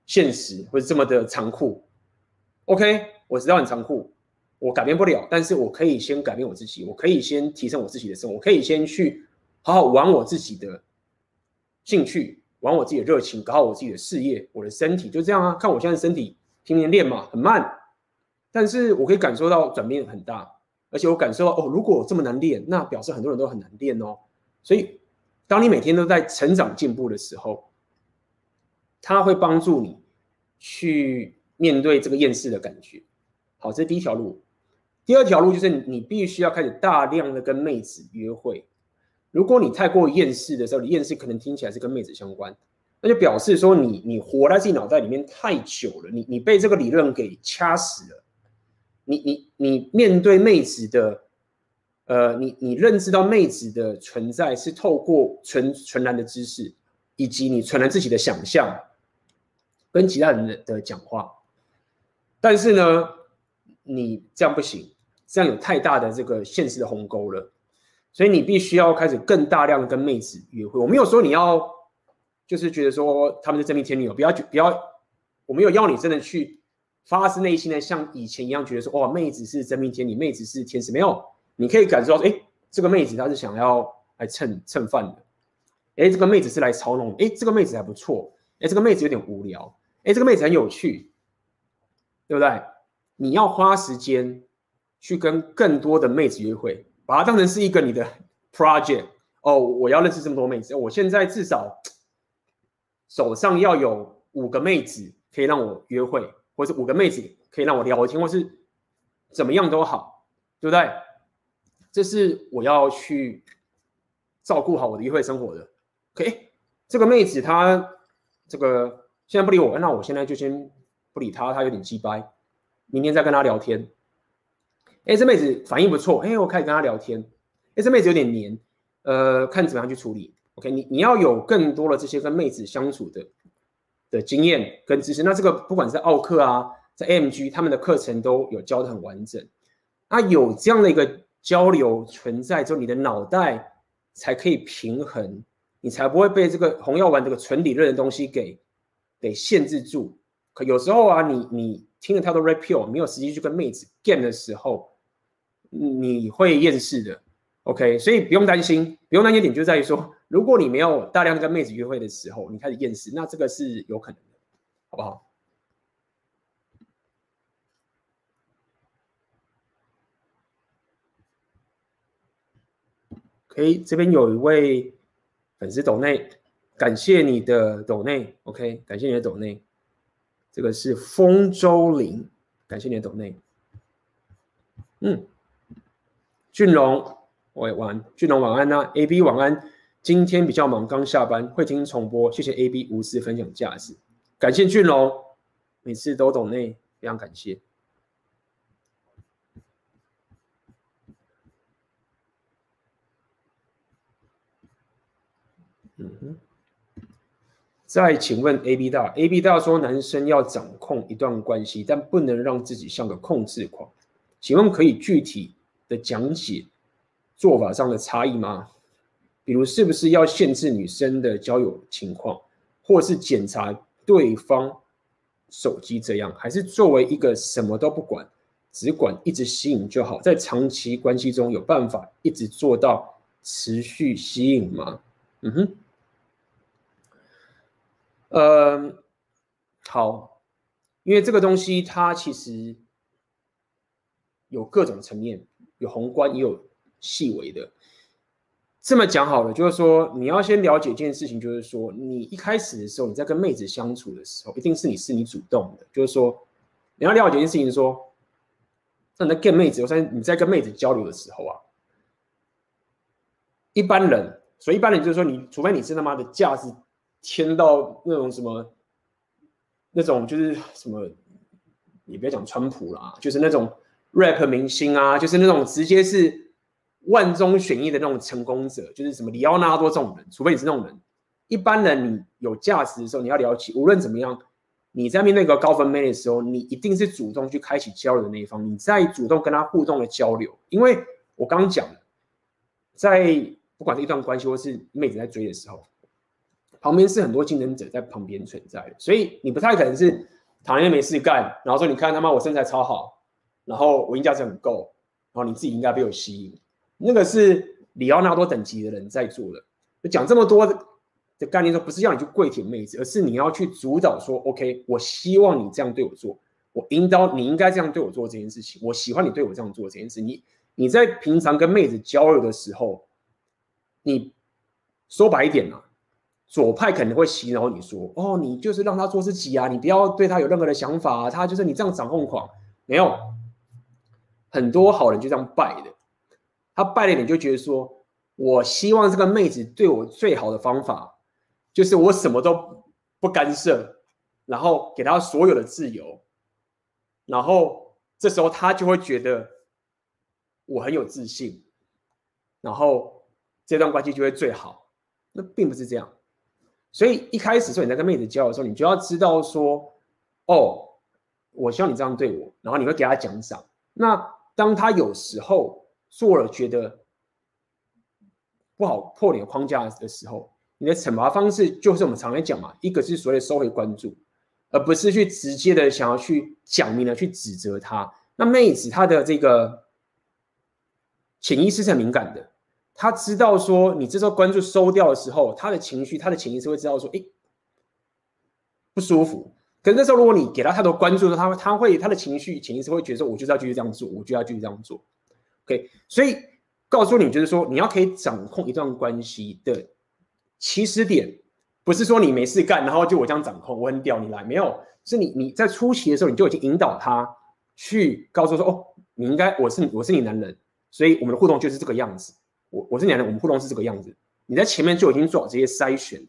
现实，或者这么的残酷。OK，我知道很残酷，我改变不了，但是我可以先改变我自己，我可以先提升我自己的生活，我可以先去好好玩我自己的兴趣，玩我自己的热情，搞好我自己的事业，我的身体就这样啊。看我现在身体天天练嘛，很慢，但是我可以感受到转变很大，而且我感受到哦，如果这么难练，那表示很多人都很难练哦。所以，当你每天都在成长进步的时候，它会帮助你去面对这个厌世的感觉。好，这是第一条路。第二条路就是你必须要开始大量的跟妹子约会。如果你太过厌世的时候，你厌世可能听起来是跟妹子相关，那就表示说你你活在自己脑袋里面太久了，你你被这个理论给掐死了。你你你面对妹子的。呃，你你认知到妹子的存在是透过纯纯然的知识，以及你纯然自己的想象，跟其他人的的讲话。但是呢，你这样不行，这样有太大的这个现实的鸿沟了。所以你必须要开始更大量的跟妹子约会。我没有说你要，就是觉得说他们是真命天女，不要不要，我没有要你真的去发自内心的像以前一样觉得说，哇，妹子是真命天女，妹子是天使，没有。你可以感受到，哎，这个妹子她是想要来蹭蹭饭的，哎，这个妹子是来操弄，哎，这个妹子还不错，哎，这个妹子有点无聊，哎，这个妹子很有趣，对不对？你要花时间去跟更多的妹子约会，把它当成是一个你的 project。哦，我要认识这么多妹子，我现在至少手上要有五个妹子可以让我约会，或者五个妹子可以让我聊天，或是怎么样都好，对不对？这是我要去照顾好我的约会生活的。OK，这个妹子她这个现在不理我，那我现在就先不理她，她有点鸡掰，明天再跟她聊天。哎，这妹子反应不错，哎，我开始跟她聊天。哎，这妹子有点黏，呃，看怎么样去处理。OK，你你要有更多的这些跟妹子相处的的经验跟知识。那这个不管是奥克啊，在 MG 他们的课程都有教的很完整。那有这样的一个。交流存在之后，你的脑袋才可以平衡，你才不会被这个红药丸这个纯理论的东西给给限制住。可有时候啊，你你听了太多 rapio，没有实际去跟妹子 game 的时候，你会厌世的。OK，所以不用担心，不用担心点就在于说，如果你没有大量跟妹子约会的时候，你开始厌世，那这个是有可能的，好不好？可以，这边有一位粉丝抖内，感谢你的抖内，OK，感谢你的抖内，这个是丰州林，感谢你的抖内，嗯，俊龙，喂，晚安，俊龙晚安呐、，AB 晚安，今天比较忙，刚下班，会听重播，谢谢 AB 无私分享价值，感谢俊龙，每次都抖内，非常感谢。嗯哼，再请问 A B 大，A B 大说男生要掌控一段关系，但不能让自己像个控制狂。请问可以具体的讲解做法上的差异吗？比如是不是要限制女生的交友情况，或是检查对方手机这样，还是作为一个什么都不管，只管一直吸引就好？在长期关系中有办法一直做到持续吸引吗？嗯哼。呃，好，因为这个东西它其实有各种层面，有宏观也有细微的。这么讲好了，就是说你要先了解一件事情，就是说你一开始的时候你在跟妹子相处的时候，一定是你是你主动的，就是说你要了解一件事情，说那你在跟妹子，我在你在跟妹子交流的时候啊，一般人所以一般人就是说你，你除非你是他妈的价值天到那种什么，那种就是什么，你不要讲川普啦，就是那种 rap 明星啊，就是那种直接是万中选一的那种成功者，就是什么里奥纳多这种人，除非你是那种人。一般人你有价值的时候，你要了解，无论怎么样，你在面对那个高分妹的时候，你一定是主动去开启交流的那一方，你在主动跟他互动的交流，因为我刚刚讲，在不管是一段关系或是妹子在追的时候，旁边是很多竞争者在旁边存在的，所以你不太可能是躺在那没事干，然后说你看他妈我身材超好，然后我硬价值很够，然后你自己应该被我吸引，那个是里奥纳多等级的人在做的，讲这么多。的概念说不是要你去跪舔妹子，而是你要去主导说，OK，我希望你这样对我做，我引导你应该这样对我做这件事情，我喜欢你对我这样做这件事。你你在平常跟妹子交流的时候，你说白一点啊，左派可能会洗脑你说，哦，你就是让他做自己啊，你不要对他有任何的想法啊，他就是你这样掌控狂，没有，很多好人就这样败的，他败了你就觉得说，我希望这个妹子对我最好的方法。就是我什么都不干涉，然后给他所有的自由，然后这时候他就会觉得我很有自信，然后这段关系就会最好。那并不是这样，所以一开始说你在跟妹子交流的时候，你就要知道说，哦，我希望你这样对我，然后你会给她奖赏。那当她有时候做了觉得不好破你的框架的时候，你的惩罚方式就是我们常来讲嘛，一个是所谓收回关注，而不是去直接的想要去讲明的去指责他。那妹子她的这个潜意识是很敏感的，他知道说你这时候关注收掉的时候，他的情绪，他的潜意识会知道说，哎，不舒服。可是那时候如果你给他太多关注的话，她她会他的情绪潜意识会觉得说，我就是要继续这样做，我就要继续这样做。OK，所以告诉你就是说，你要可以掌控一段关系的。起始点不是说你没事干，然后就我这样掌控，我很屌，你来没有？是你你在初期的时候，你就已经引导他去告诉说，哦，你应该我是我是你男人，所以我们的互动就是这个样子。我我是你男人，我们互动是这个样子。你在前面就已经做好这些筛选，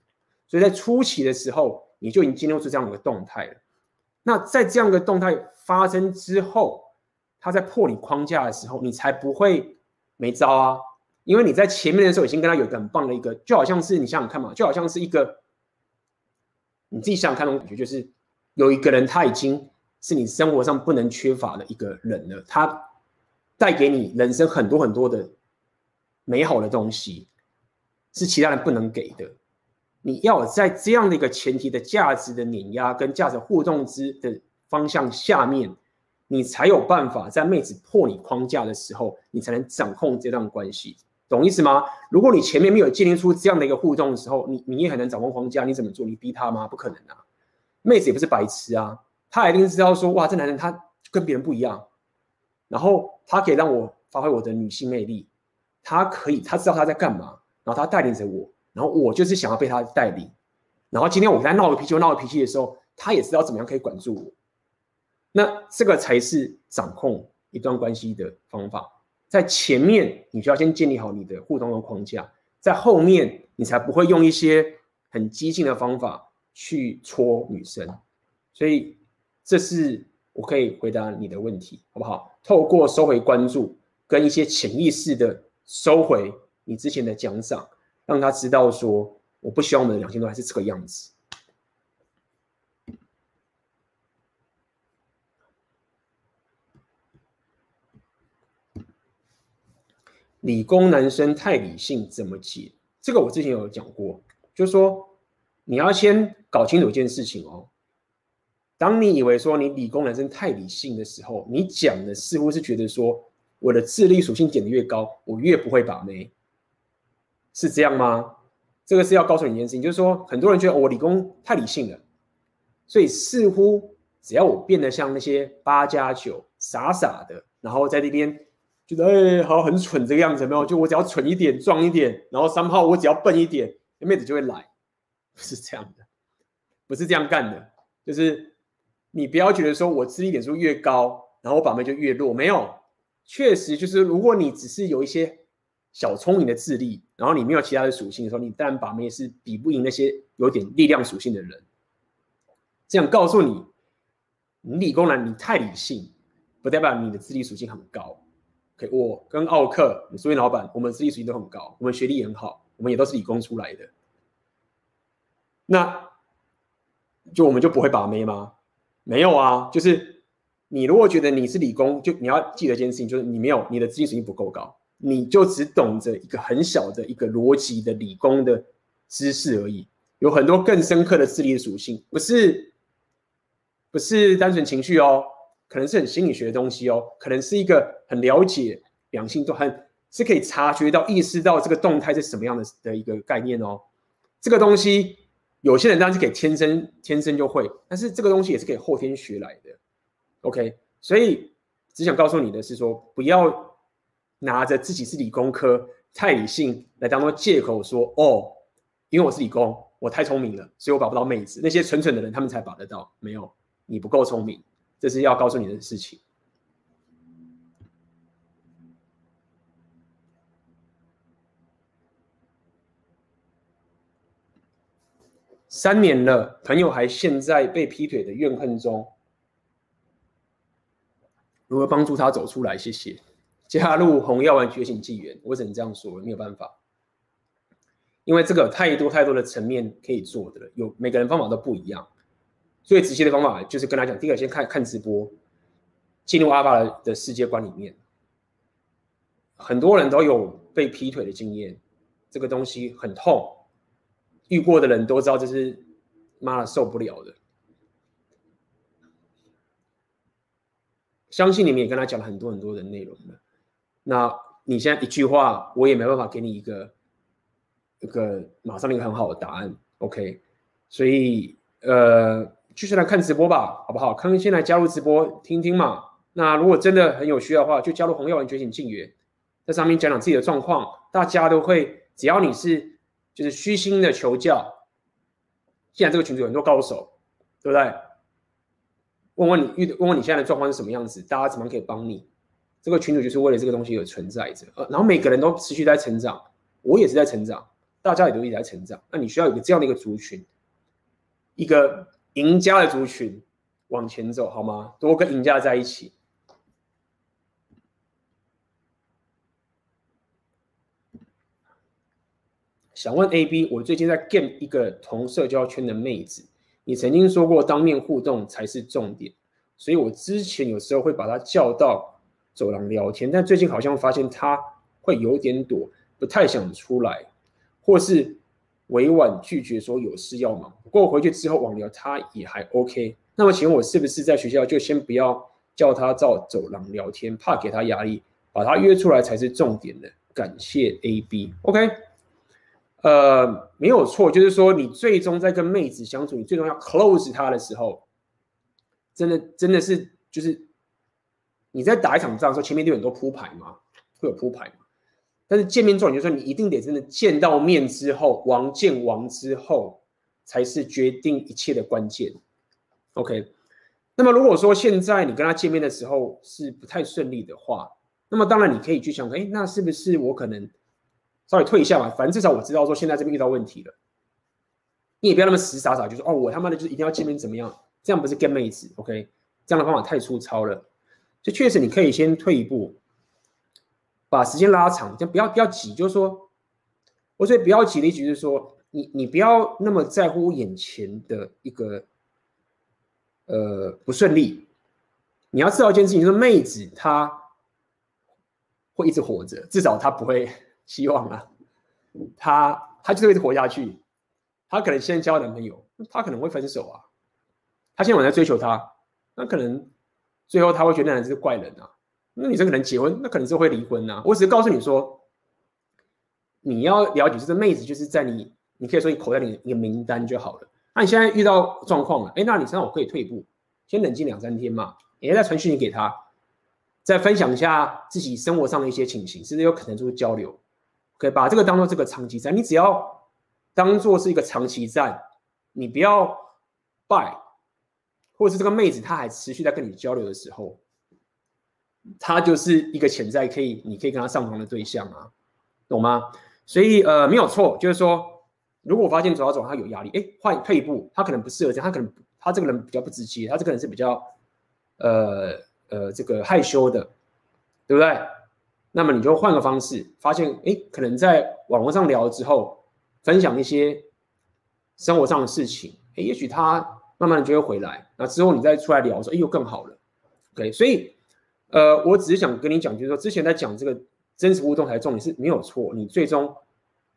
所以在初期的时候，你就已经进入出这样的动态了。那在这样的动态发生之后，他在破你框架的时候，你才不会没招啊。因为你在前面的时候已经跟他有一个很棒的一个，就好像是你想想看嘛，就好像是一个你自己想想看那种感觉，就是有一个人他已经是你生活上不能缺乏的一个人了，他带给你人生很多很多的美好的东西，是其他人不能给的。你要在这样的一个前提的价值的碾压跟价值互动之的方向下面，你才有办法在妹子破你框架的时候，你才能掌控这段关系。懂意思吗？如果你前面没有建立出这样的一个互动的时候，你你也很难掌控框架。你怎么做？你逼他吗？不可能啊！妹子也不是白痴啊，她一定知道说，哇，这男人他跟别人不一样，然后他可以让我发挥我的女性魅力，他可以，他知道他在干嘛，然后他带领着我，然后我就是想要被他带领，然后今天我跟他闹个脾气，闹个脾气的时候，他也知道怎么样可以管住我。那这个才是掌控一段关系的方法。在前面，你就要先建立好你的互动的框架，在后面，你才不会用一些很激进的方法去戳女生。所以，这是我可以回答你的问题，好不好？透过收回关注，跟一些潜意识的收回你之前的奖赏，让他知道说，我不希望我们的两性都还是这个样子。理工男生太理性怎么解？这个我之前有讲过，就是说你要先搞清楚一件事情哦。当你以为说你理工男生太理性的时候，你讲的似乎是觉得说我的智力属性点的越高，我越不会把妹，是这样吗？这个是要告诉你一件事情，就是说很多人觉得我理工太理性了，所以似乎只要我变得像那些八加九傻傻的，然后在那边。觉得哎，好很蠢这个样子，没有？就我只要蠢一点、壮一点，然后三号我只要笨一点，妹子就会来，不是这样的，不是这样干的。就是你不要觉得说我智力点数越高，然后我把妹就越弱，没有。确实就是如果你只是有一些小聪明的智力，然后你没有其他的属性的时候，你当然把妹是比不赢那些有点力量属性的人。这样告诉你，你理工男你太理性，不代表你的智力属性很高。OK，我跟奥克、苏云老板，我们智力属性都很高，我们学历也很好，我们也都是理工出来的。那就我们就不会把妹吗？没有啊，就是你如果觉得你是理工，就你要记得一件事情，就是你没有你的智力属性不够高，你就只懂着一个很小的一个逻辑的理工的知识而已，有很多更深刻的智力的属性，不是不是单纯情绪哦，可能是很心理学的东西哦，可能是一个很了解两性都很是可以察觉到、意识到这个动态是什么样的的一个概念哦，这个东西。有些人当然是可以天生天生就会，但是这个东西也是可以后天学来的。OK，所以只想告诉你的是说，不要拿着自己是理工科太理性来当做借口说哦，因为我是理工，我太聪明了，所以我把不到妹子。那些蠢蠢的人他们才把得到，没有，你不够聪明，这是要告诉你的事情。三年了，朋友还陷在被劈腿的怨恨中，如何帮助他走出来？谢谢。加入红药丸觉醒纪元，我只能这样说，没有办法，因为这个太多太多的层面可以做的了，有每个人方法都不一样。最直接的方法就是跟他讲，第一个先看看直播，进入阿爸的世界观里面。很多人都有被劈腿的经验，这个东西很痛。遇过的人都知道，这是妈的受不了的。相信你们也跟他讲了很多很多的内容了。那你现在一句话，我也没办法给你一个一个马上一个很好的答案。OK，所以呃，继续来看直播吧，好不好？康先来加入直播听听嘛。那如果真的很有需要的话，就加入红药丸觉醒静园，在上面讲讲自己的状况，大家都会，只要你是。就是虚心的求教。现在这个群组有很多高手，对不对？问问你遇，问问你现在的状况是什么样子，大家怎么可以帮你？这个群组就是为了这个东西而存在着。呃，然后每个人都持续在成长，我也是在成长，大家也都一直在成长。那你需要有个这样的一个族群，一个赢家的族群往前走，好吗？多跟赢家在一起。想问 AB，我最近在 game 一个同社交圈的妹子，你曾经说过当面互动才是重点，所以我之前有时候会把他叫到走廊聊天，但最近好像发现他会有点躲，不太想出来，或是委婉拒绝说有事要忙。不过回去之后网聊他也还 OK，那么请问我是不是在学校就先不要叫他到走廊聊天，怕给他压力，把他约出来才是重点的？感谢 AB，OK。呃，没有错，就是说你最终在跟妹子相处，你最终要 close 她的时候，真的真的是就是你在打一场仗的时候，前面就有很多铺排嘛，会有铺排嘛。但是见面之后，你就说你一定得真的见到面之后，王见王之后，才是决定一切的关键。OK，那么如果说现在你跟他见面的时候是不太顺利的话，那么当然你可以去想，哎，那是不是我可能？稍微退一下吧，反正至少我知道说现在这边遇到问题了。你也不要那么死傻傻，就说哦，我他妈的就是一定要见面怎么样？这样不是 get 妹子，OK？这样的方法太粗糙了。就确实你可以先退一步，把时间拉长，就不要不要急。就是说，我所以不要急的意思是说，你你不要那么在乎眼前的一个呃不顺利。你要知道一件事情，就是妹子她会一直活着，至少她不会。希望啊，他他就是会活下去。他可能先交男朋友，他可能会分手啊。他现在我在追求他，那可能最后他会觉得那人是怪人啊。那女生可能结婚，那可能是会离婚啊。我只是告诉你说，你要了解这个妹子就是在你，你可以说你口袋里一个名单就好了。那你现在遇到状况了，哎，那你身上我可以退步，先冷静两三天嘛。也再传讯息给他，再分享一下自己生活上的一些情形，是不是有可能就是交流？可以把这个当做这个长期战，你只要当做是一个长期战，你不要败，或者是这个妹子她还持续在跟你交流的时候，她就是一个潜在可以你可以跟她上床的对象啊，懂吗？所以呃没有错，就是说，如果我发现走到走他有压力，哎，换退一步，他可能不适合这样，他可能他这个人比较不直接，他这个人是比较呃呃这个害羞的，对不对？那么你就换个方式，发现哎，可能在网络上聊之后，分享一些生活上的事情，哎，也许他慢慢的就会回来，那之后你再出来聊的时候，哎，又更好了。OK，所以呃，我只是想跟你讲，就是说之前在讲这个。真实互动才重点是没有错，你最终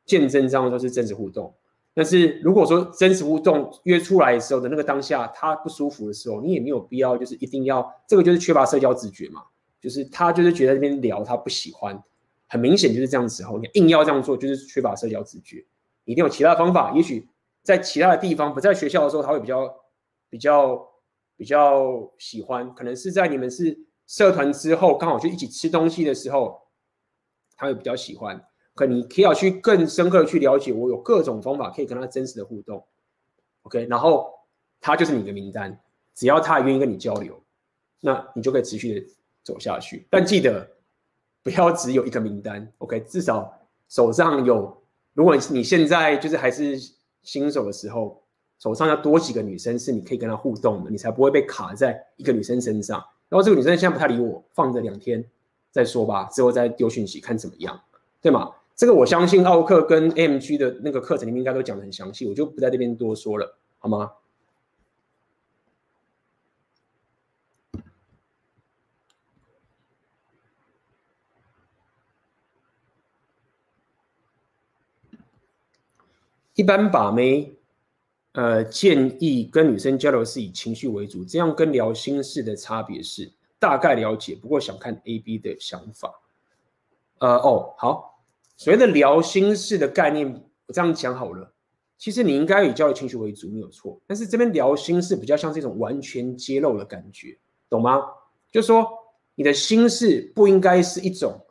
见真章都是真实互动。但是如果说真实互动约出来的时候的那个当下他不舒服的时候，你也没有必要就是一定要这个就是缺乏社交直觉嘛，就是他就是觉得这边聊他不喜欢，很明显就是这样子时候，你硬要这样做就是缺乏社交直觉。一定有其他的方法，也许在其他的地方不在学校的时候他会比较比较比较喜欢，可能是在你们是社团之后刚好就一起吃东西的时候。他会比较喜欢，可你可以要去更深刻的去了解，我有各种方法可以跟他真实的互动，OK，然后他就是你的名单，只要他愿意跟你交流，那你就可以持续的走下去。但记得不要只有一个名单，OK，至少手上有，如果你现在就是还是新手的时候，手上要多几个女生是你可以跟她互动的，你才不会被卡在一个女生身上。然后这个女生现在不太理我，放着两天。再说吧，之后再丢讯息看怎么样，对吗？这个我相信奥克跟 MG 的那个课程里面应该都讲得很详细，我就不在这边多说了，好吗？一般把妹，呃，建议跟女生交流是以情绪为主，这样跟聊心事的差别是。大概了解，不过想看 A B 的想法。呃哦，好，所谓的聊心事的概念，我这样讲好了。其实你应该以交流情绪为主，没有错。但是这边聊心事比较像这种完全揭露的感觉，懂吗？就说你的心事不应该是一种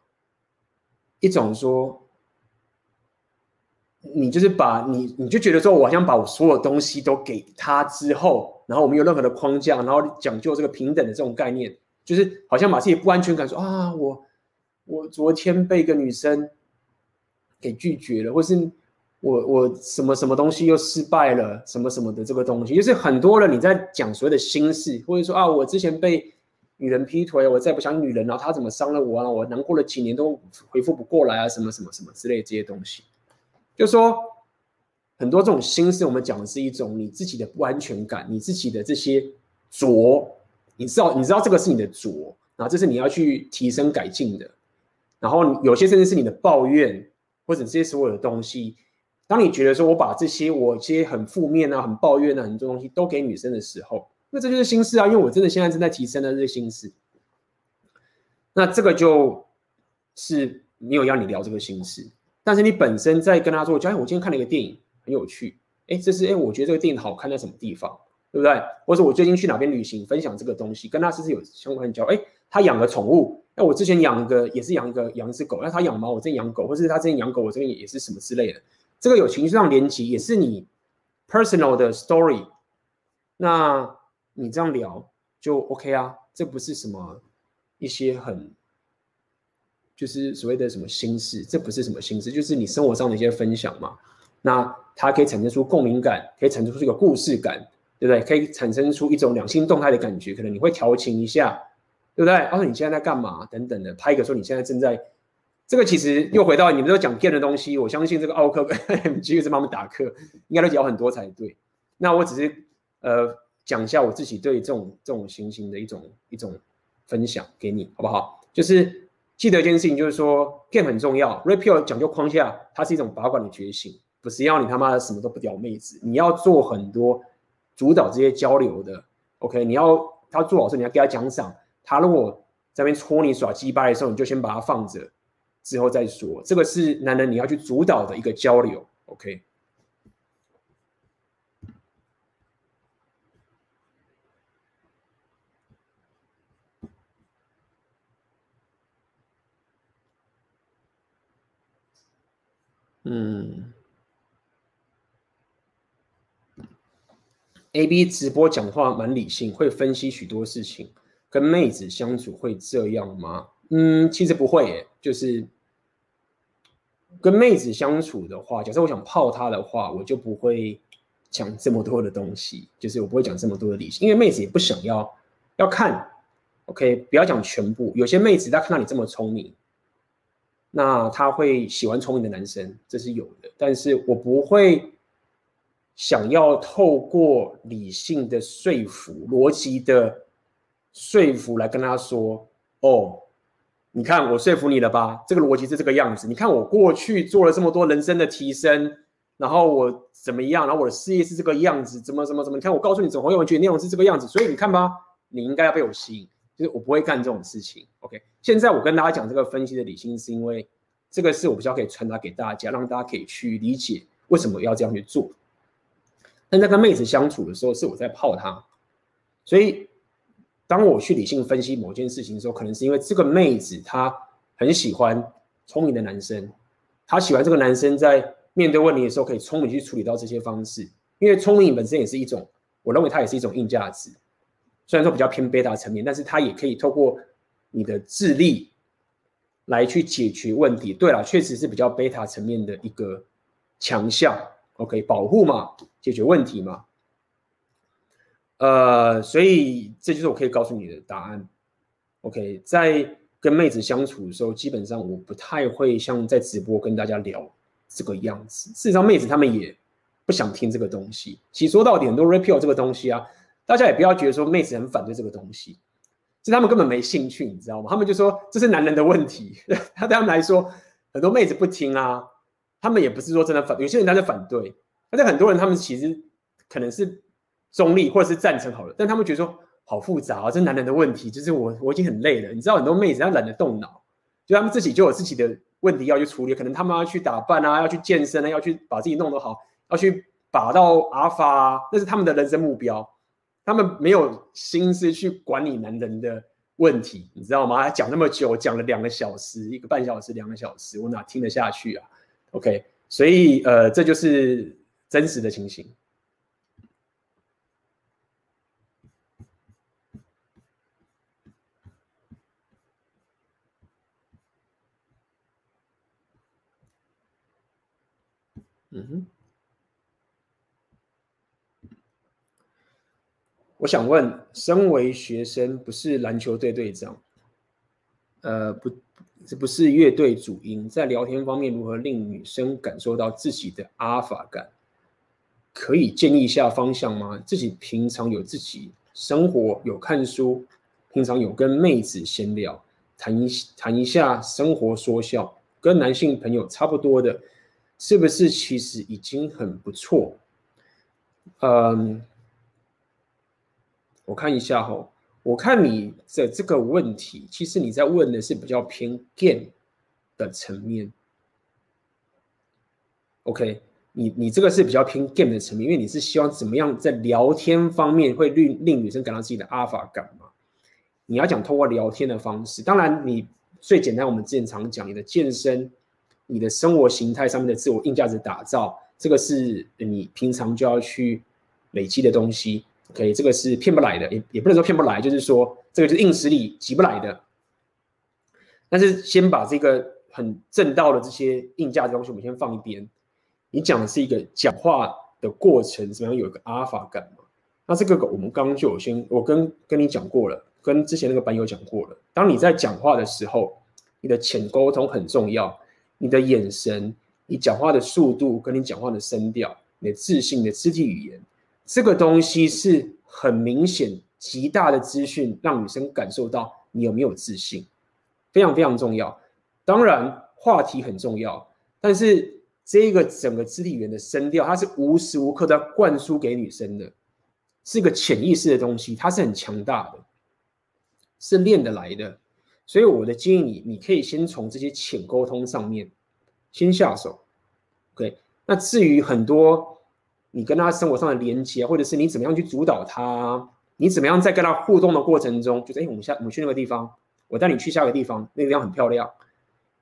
一种说，你就是把你你就觉得说，我好像把我所有东西都给他之后，然后我没有任何的框架，然后讲究这个平等的这种概念。就是好像把自己不安全感说啊，我我昨天被一个女生给拒绝了，或是我我什么什么东西又失败了，什么什么的这个东西，就是很多人你在讲所谓的心事，或者说啊，我之前被女人劈腿，我再不想女人了，她怎么伤了我啊，我难过了几年都回复不过来啊，什么什么什么之类这些东西，就说很多这种心事，我们讲的是一种你自己的不安全感，你自己的这些拙。你知道，你知道这个是你的拙，然后这是你要去提升改进的。然后有些甚至是你的抱怨，或者这些所有的东西。当你觉得说我把这些我这些很负面啊、很抱怨啊很多东西都给女生的时候，那这就是心事啊。因为我真的现在正在提升的这个心事。那这个就是没有要你聊这个心事，但是你本身在跟他说，假如我今天看了一个电影很有趣，哎，这是哎，我觉得这个电影好看在什么地方？对不对？或者我最近去哪边旅行，分享这个东西，跟他是不是有相关的交？哎，他养个宠物，那我之前养个也是养个养一只狗，那他养猫，我之前养狗，或者是他之前养狗，我这边也是什么之类的。这个有情绪上连接，也是你 personal 的 story。那你这样聊就 OK 啊，这不是什么一些很就是所谓的什么心事，这不是什么心事，就是你生活上的一些分享嘛。那它可以产生出共鸣感，可以产生出一个故事感。对不对？可以产生出一种两性动态的感觉，可能你会调情一下，对不对？哦，你现在在干嘛？等等的，拍一个说你现在正在，这个其实又回到你们都讲 game 的东西，我相信这个奥克跟 MG 是帮我们打课，应该都聊很多才对。那我只是呃讲一下我自己对这种这种情形的一种一种分享给你，好不好？就是记得一件事情，就是说 game 很重要，Rapio 讲究框架，它是一种把管的觉醒，不是要你他妈的什么都不屌妹子，你要做很多。主导这些交流的，OK，你要他做好事，你要给他奖赏。他如果在那边戳你耍鸡巴的时候，你就先把他放着，之后再说。这个是男人你要去主导的一个交流，OK。嗯。A B 直播讲话蛮理性，会分析许多事情。跟妹子相处会这样吗？嗯，其实不会耶，就是跟妹子相处的话，假设我想泡她的话，我就不会讲这么多的东西，就是我不会讲这么多的理性，因为妹子也不想要要看。OK，不要讲全部，有些妹子她看到你这么聪明，那他会喜欢聪明的男生，这是有的。但是我不会想要透过理性的说服、逻辑的说服来跟他说：“哦，你看我说服你了吧？这个逻辑是这个样子。你看我过去做了这么多人生的提升，然后我怎么样？然后我的事业是这个样子，怎么怎么怎么？你看我告诉你，整红业文学内容是这个样子，所以你看吧，你应该要被我吸引。”就是我不会干这种事情，OK。现在我跟大家讲这个分析的理性，是因为这个是我比较可以传达给大家，让大家可以去理解为什么要这样去做。但在跟妹子相处的时候，是我在泡她，所以当我去理性分析某件事情的时候，可能是因为这个妹子她很喜欢聪明的男生，她喜欢这个男生在面对问题的时候可以聪明去处理到这些方式，因为聪明本身也是一种，我认为它也是一种硬价值。虽然说比较偏贝塔层面，但是它也可以透过你的智力来去解决问题。对了，确实是比较贝塔层面的一个强项。OK，保护嘛，解决问题嘛。呃，所以这就是我可以告诉你的答案。OK，在跟妹子相处的时候，基本上我不太会像在直播跟大家聊这个样子。事实上，妹子他们也不想听这个东西。其实说到底，很多 repeal 这个东西啊。大家也不要觉得说妹子很反对这个东西，是他们根本没兴趣，你知道吗？他们就说这是男人的问题。他对他们来说，很多妹子不听啊，他们也不是说真的反，有些人他是反对，但是很多人他们其实可能是中立或者是赞成好了，但他们觉得说好复杂啊，这男人的问题，就是我我已经很累了，你知道很多妹子她懒得动脑，就他们自己就有自己的问题要去处理，可能他们要去打扮啊，要去健身啊，要去把自己弄得好，要去把到阿法啊，那是他们的人生目标。他们没有心思去管理男人的问题，你知道吗？他讲那么久，讲了两个小时，一个半小时，两个小时，我哪听得下去啊？OK，所以呃，这就是真实的情形。嗯哼。我想问，身为学生，不是篮球队队长，呃，不，这不是乐队主音，在聊天方面如何令女生感受到自己的阿尔法感？可以建议一下方向吗？自己平常有自己生活，有看书，平常有跟妹子闲聊，谈一谈一下生活说笑，跟男性朋友差不多的，是不是其实已经很不错？嗯。我看一下哈，我看你的这个问题，其实你在问的是比较偏 game 的层面。OK，你你这个是比较偏 game 的层面，因为你是希望怎么样在聊天方面会令令女生感到自己的 alpha 感嘛？你要讲通过聊天的方式，当然你最简单，我们之前常讲你的健身、你的生活形态上面的自我硬价值打造，这个是你平常就要去累积的东西。OK，这个是骗不来的，也也不能说骗不来，就是说这个就是硬实力挤不来的。但是先把这个很正道的这些硬价值东西，我们先放一边。你讲的是一个讲话的过程，怎么样有一个阿尔法感嘛？那这个我们刚刚就有先，我跟跟你讲过了，跟之前那个班友讲过了。当你在讲话的时候，你的浅沟通很重要，你的眼神、你讲话的速度、跟你讲话的声调、你的自信、的肢体语言。这个东西是很明显、极大的资讯，让女生感受到你有没有自信，非常非常重要。当然，话题很重要，但是这个整个肢体语言的声调，它是无时无刻都要灌输给女生的，是一个潜意识的东西，它是很强大的，是练得来的。所以我的建议你，你可以先从这些浅沟通上面先下手。OK，那至于很多。你跟他生活上的连接，或者是你怎么样去主导他，你怎么样在跟他互动的过程中，就是哎，我们下我们去那个地方，我带你去下个地方，那个地方很漂亮，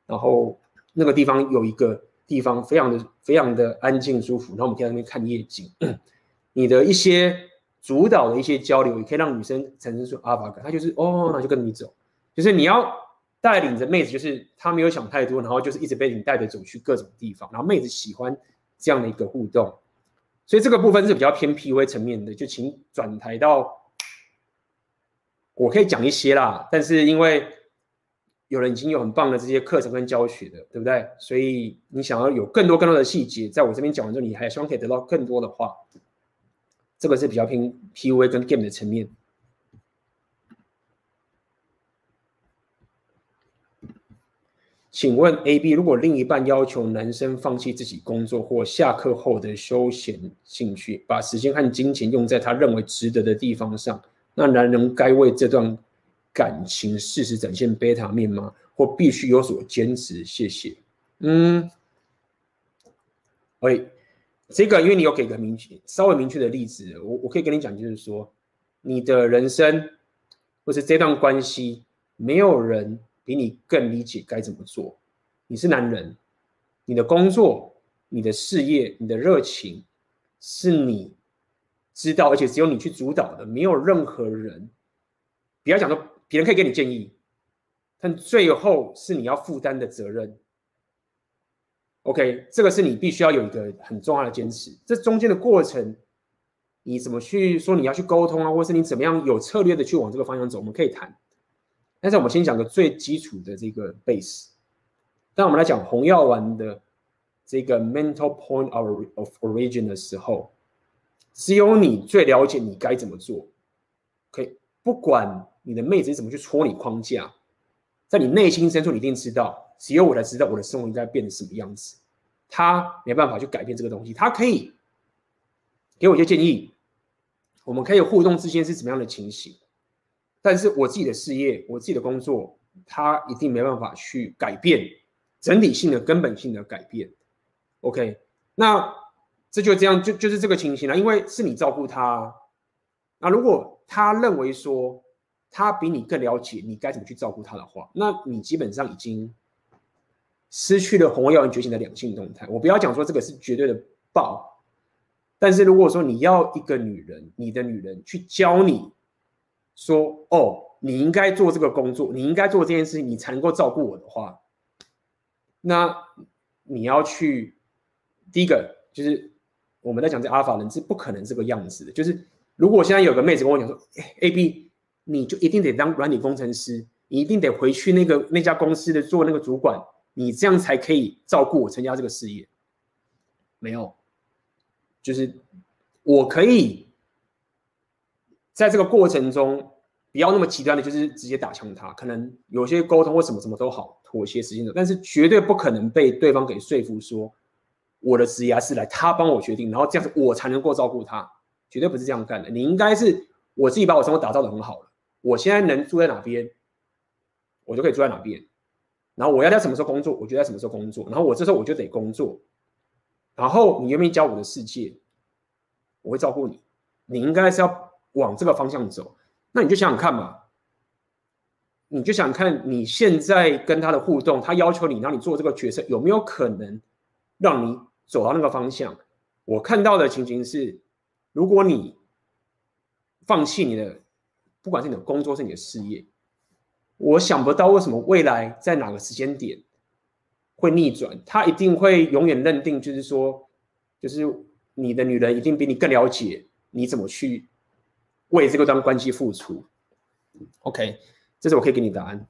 然后那个地方有一个地方非常的非常的安静舒服，然后我们可以在那边看夜景。你的一些主导的一些交流，也可以让女生产生出阿法感，她就是哦，那就跟你走，就是你要带领着妹子，就是她没有想太多，然后就是一直被你带着走去各种地方，然后妹子喜欢这样的一个互动，所以这个部分是比较偏 PUA 层面的，就请转台到，我可以讲一些啦，但是因为有人已经有很棒的这些课程跟教学的，对不对？所以你想要有更多更多的细节，在我这边讲完之后，你还希望可以得到更多的话，这个是比较偏 PUA 跟 game 的层面。请问 A、B，如果另一半要求男生放弃自己工作或下课后的休闲兴趣，把时间和金钱用在他认为值得的地方上，那男人该为这段感情适时展现贝塔面吗？或必须有所坚持？谢谢。嗯，喂，这个因为你有给个明确、稍微明确的例子，我我可以跟你讲，就是说，你的人生或是这段关系，没有人。比你更理解该怎么做。你是男人，你的工作、你的事业、你的热情，是你知道，而且只有你去主导的，没有任何人。不要讲说别人可以给你建议，但最后是你要负担的责任。OK，这个是你必须要有一个很重要的坚持。这中间的过程，你怎么去说你要去沟通啊，或是你怎么样有策略的去往这个方向走，我们可以谈。但是我们先讲个最基础的这个 base。当我们来讲红药丸的这个 mental point of of origin 的时候，只有你最了解你该怎么做。可以，不管你的妹子怎么去戳你框架，在你内心深处，你一定知道，只有我才知道我的生活应该变成什么样子。他没办法去改变这个东西，他可以给我一些建议，我们可以互动之间是怎么样的情形。但是我自己的事业，我自己的工作，他一定没办法去改变整体性的、根本性的改变。OK，那这就这样，就就是这个情形了。因为是你照顾他，那如果他认为说他比你更了解你该怎么去照顾他的话，那你基本上已经失去了红药丸觉醒的两性动态。我不要讲说这个是绝对的爆，但是如果说你要一个女人，你的女人去教你。说哦，你应该做这个工作，你应该做这件事情，你才能够照顾我的话，那你要去第一个就是我们在讲这阿尔法人是不可能这个样子的。就是如果现在有个妹子跟我讲说，A B，你就一定得当软体工程师，你一定得回去那个那家公司的做那个主管，你这样才可以照顾我参加这个事业。没有，就是我可以。在这个过程中，不要那么极端的，就是直接打枪他。可能有些沟通或什么什么都好，妥协时间的，但是绝对不可能被对方给说服说，我的职业是来他帮我决定，然后这样子我才能够照顾他，绝对不是这样干的。你应该是我自己把我生活打造得很好了，我现在能住在哪边，我就可以住在哪边。然后我要在什么时候工作，我就在什么时候工作。然后我这时候我就得工作。然后你愿不愿意教我的世界，我会照顾你。你应该是要。往这个方向走，那你就想想看嘛，你就想看你现在跟他的互动，他要求你让你做这个角色，有没有可能让你走到那个方向？我看到的情形是，如果你放弃你的，不管是你的工作是你的事业，我想不到为什么未来在哪个时间点会逆转，他一定会永远认定就是说，就是你的女人一定比你更了解你怎么去。为这个段关系付出，OK，这是我可以给你答案。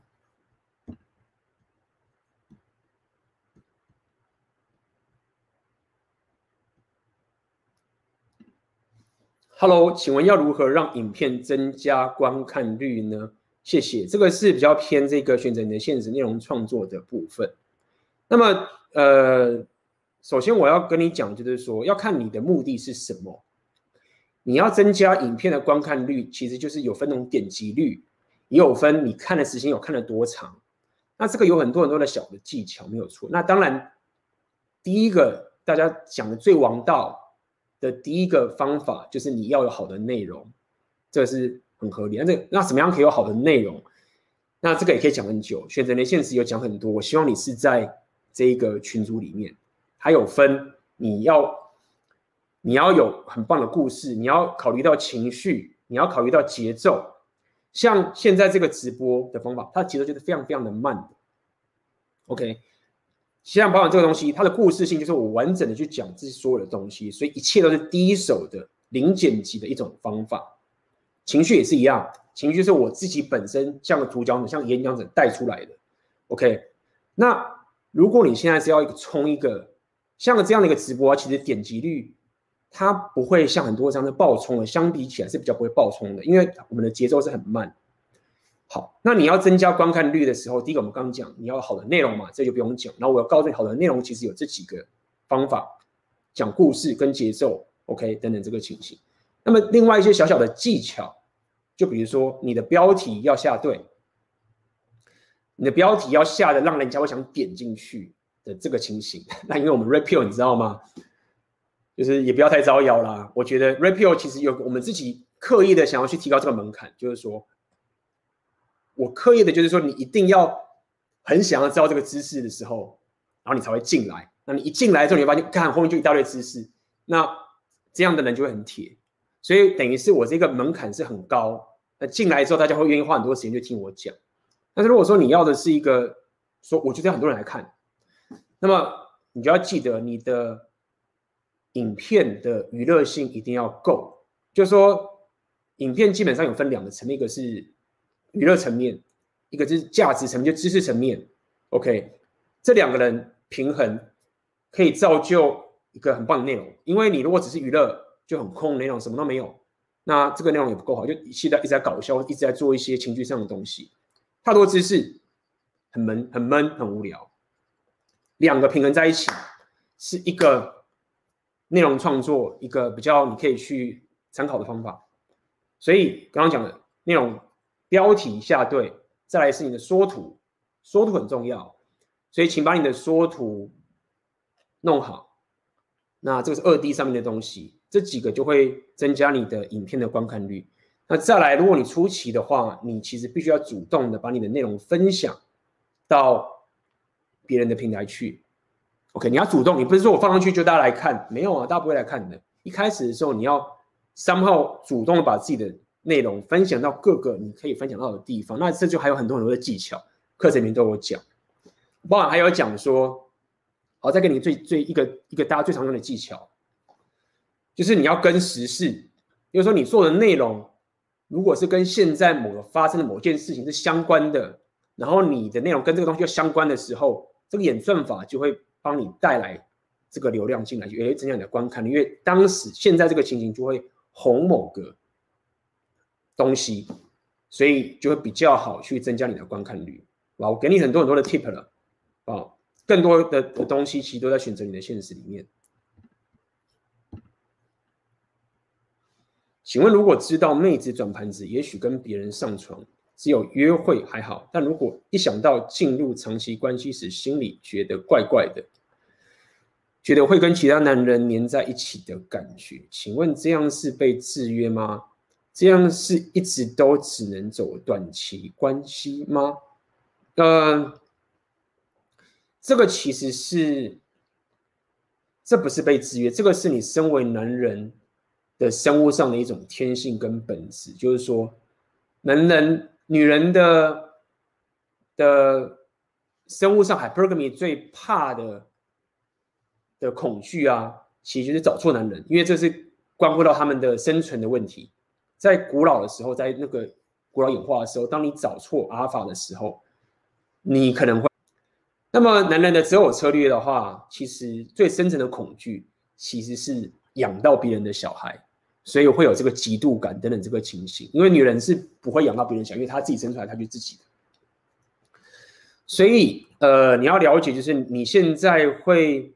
Hello，请问要如何让影片增加观看率呢？谢谢，这个是比较偏这个选择你的现实内容创作的部分。那么，呃，首先我要跟你讲，就是说要看你的目的是什么。你要增加影片的观看率，其实就是有分那种点击率，也有分你看的时间有看了多长。那这个有很多很多的小的技巧，没有错。那当然，第一个大家讲的最王道的第一个方法，就是你要有好的内容，这个是很合理。那这那怎么样可以有好的内容？那这个也可以讲很久。选择的现实有讲很多，我希望你是在这一个群组里面，还有分你要。你要有很棒的故事，你要考虑到情绪，你要考虑到节奏，像现在这个直播的方法，它的节奏就是非常非常的慢的。OK，现在保养这个东西，它的故事性就是我完整的去讲这些所有的东西，所以一切都是第一手的零剪辑的一种方法。情绪也是一样，情绪是我自己本身像个主讲者，像演讲者带出来的。OK，那如果你现在是要一个冲一个像这样的一个直播，其实点击率。它不会像很多这样的爆冲的，相比起来是比较不会爆冲的，因为我们的节奏是很慢。好，那你要增加观看率的时候，第一个我们刚刚讲，你要好的内容嘛，这就不用讲。然后我要告诉你，好的内容其实有这几个方法，讲故事跟节奏，OK 等等这个情形。那么另外一些小小的技巧，就比如说你的标题要下对，你的标题要下的让人家会想点进去的这个情形。那因为我们 Rapio 你知道吗？就是也不要太招摇啦。我觉得 Rapio 其实有我们自己刻意的想要去提高这个门槛，就是说，我刻意的就是说，你一定要很想要知道这个知识的时候，然后你才会进来。那你一进来之后，你会发现，看后面就一大堆知识，那这样的人就会很铁。所以等于是我这个门槛是很高。那进来之后，大家会愿意花很多时间去听我讲。但是如果说你要的是一个说，我觉得很多人来看，那么你就要记得你的。影片的娱乐性一定要够，就是说，影片基本上有分两个层面，一个是娱乐层面，一个是价值层面，就知识层面。OK，这两个人平衡，可以造就一个很棒的内容。因为你如果只是娱乐，就很空内容，什么都没有，那这个内容也不够好，就现在一直在搞笑，一直在做一些情绪上的东西，太多知识，很闷，很闷，很无聊。两个平衡在一起，是一个。内容创作一个比较你可以去参考的方法，所以刚刚讲的内容标题下对，再来是你的缩图，缩图很重要，所以请把你的缩图弄好。那这个是二 D 上面的东西，这几个就会增加你的影片的观看率。那再来，如果你初期的话，你其实必须要主动的把你的内容分享到别人的平台去。OK，你要主动，你不是说我放上去就大家来看，没有啊，大家不会来看的。一开始的时候，你要 somehow 主动的把自己的内容分享到各个你可以分享到的地方。那这就还有很多很多的技巧，课程里面都有讲，包含还有讲说，好，再给你最最一个一个大家最常用的技巧，就是你要跟时事，就是说你做的内容，如果是跟现在某个发生的某件事情是相关的，然后你的内容跟这个东西又相关的时候，这个演算法就会。帮你带来这个流量进来，也会增加你的观看率，因为当时现在这个情形就会红某个东西，所以就会比较好去增加你的观看率。哇，我给你很多很多的 tip 了，啊，更多的的东西其实都在选择你的现实里面。请问，如果知道妹子转盘子，也许跟别人上床。只有约会还好，但如果一想到进入长期关系时，心里觉得怪怪的，觉得会跟其他男人黏在一起的感觉，请问这样是被制约吗？这样是一直都只能走短期关系吗？呃，这个其实是，这不是被制约，这个是你身为男人的生物上的一种天性跟本质，就是说，男人。女人的的生物上，hypergamy 最怕的的恐惧啊，其实就是找错男人，因为这是关乎到他们的生存的问题。在古老的时候，在那个古老演化的时候，当你找错阿尔法的时候，你可能会。那么男人的择偶策略的话，其实最深层的恐惧其实是养到别人的小孩。所以会有这个嫉妒感等等这个情形，因为女人是不会养到别人小，因为她自己生出来，她就自己的。所以，呃，你要了解，就是你现在会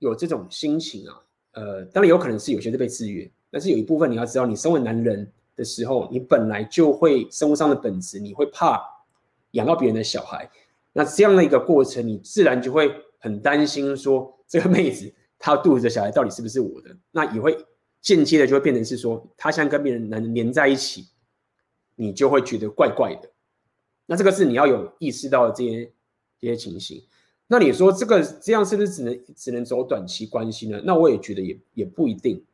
有这种心情啊，呃，当然有可能是有些是被制约，但是有一部分你要知道，你身为男人的时候，你本来就会生物上的本质，你会怕养到别人的小孩，那这样的一个过程，你自然就会很担心说，这个妹子她肚子的小孩到底是不是我的，那也会。间接的就会变成是说，他现在跟别人能连在一起，你就会觉得怪怪的。那这个是你要有意识到的这些这些情形。那你说这个这样是不是只能只能走短期关系呢？那我也觉得也也不一定。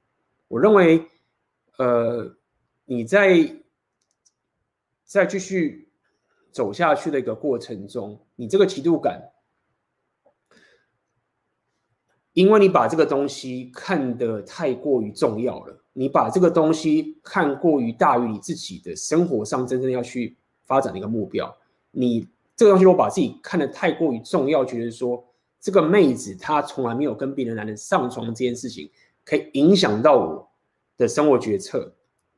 我认为，呃，你在再继续走下去的一个过程中，你这个嫉妒感，因为你把这个东西看得太过于重要了，你把这个东西看过于大于你自己的生活上真正要去发展的一个目标，你这个东西我把自己看得太过于重要，觉得说这个妹子她从来没有跟别的男人上床这件事情，可以影响到我的生活决策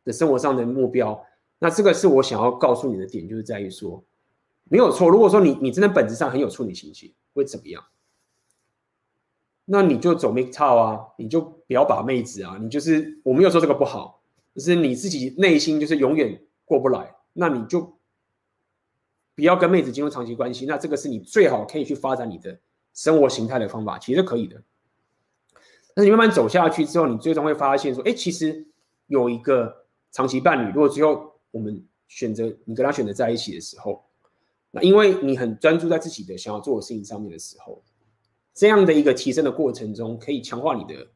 的生活上的目标，那这个是我想要告诉你的点，就是在于说没有错。如果说你你真的本质上很有处女情结，会怎么样？那你就走 MGTOW 啊，你就不要把妹子啊，你就是我没有说这个不好，就是你自己内心就是永远过不来，那你就不要跟妹子进入长期关系，那这个是你最好可以去发展你的生活形态的方法，其实可以的。但是你慢慢走下去之后，你最终会发现说，哎，其实有一个长期伴侣，如果最后我们选择你跟他选择在一起的时候，那因为你很专注在自己的想要做的事情上面的时候。这样的一个提升的过程中，可以强化你的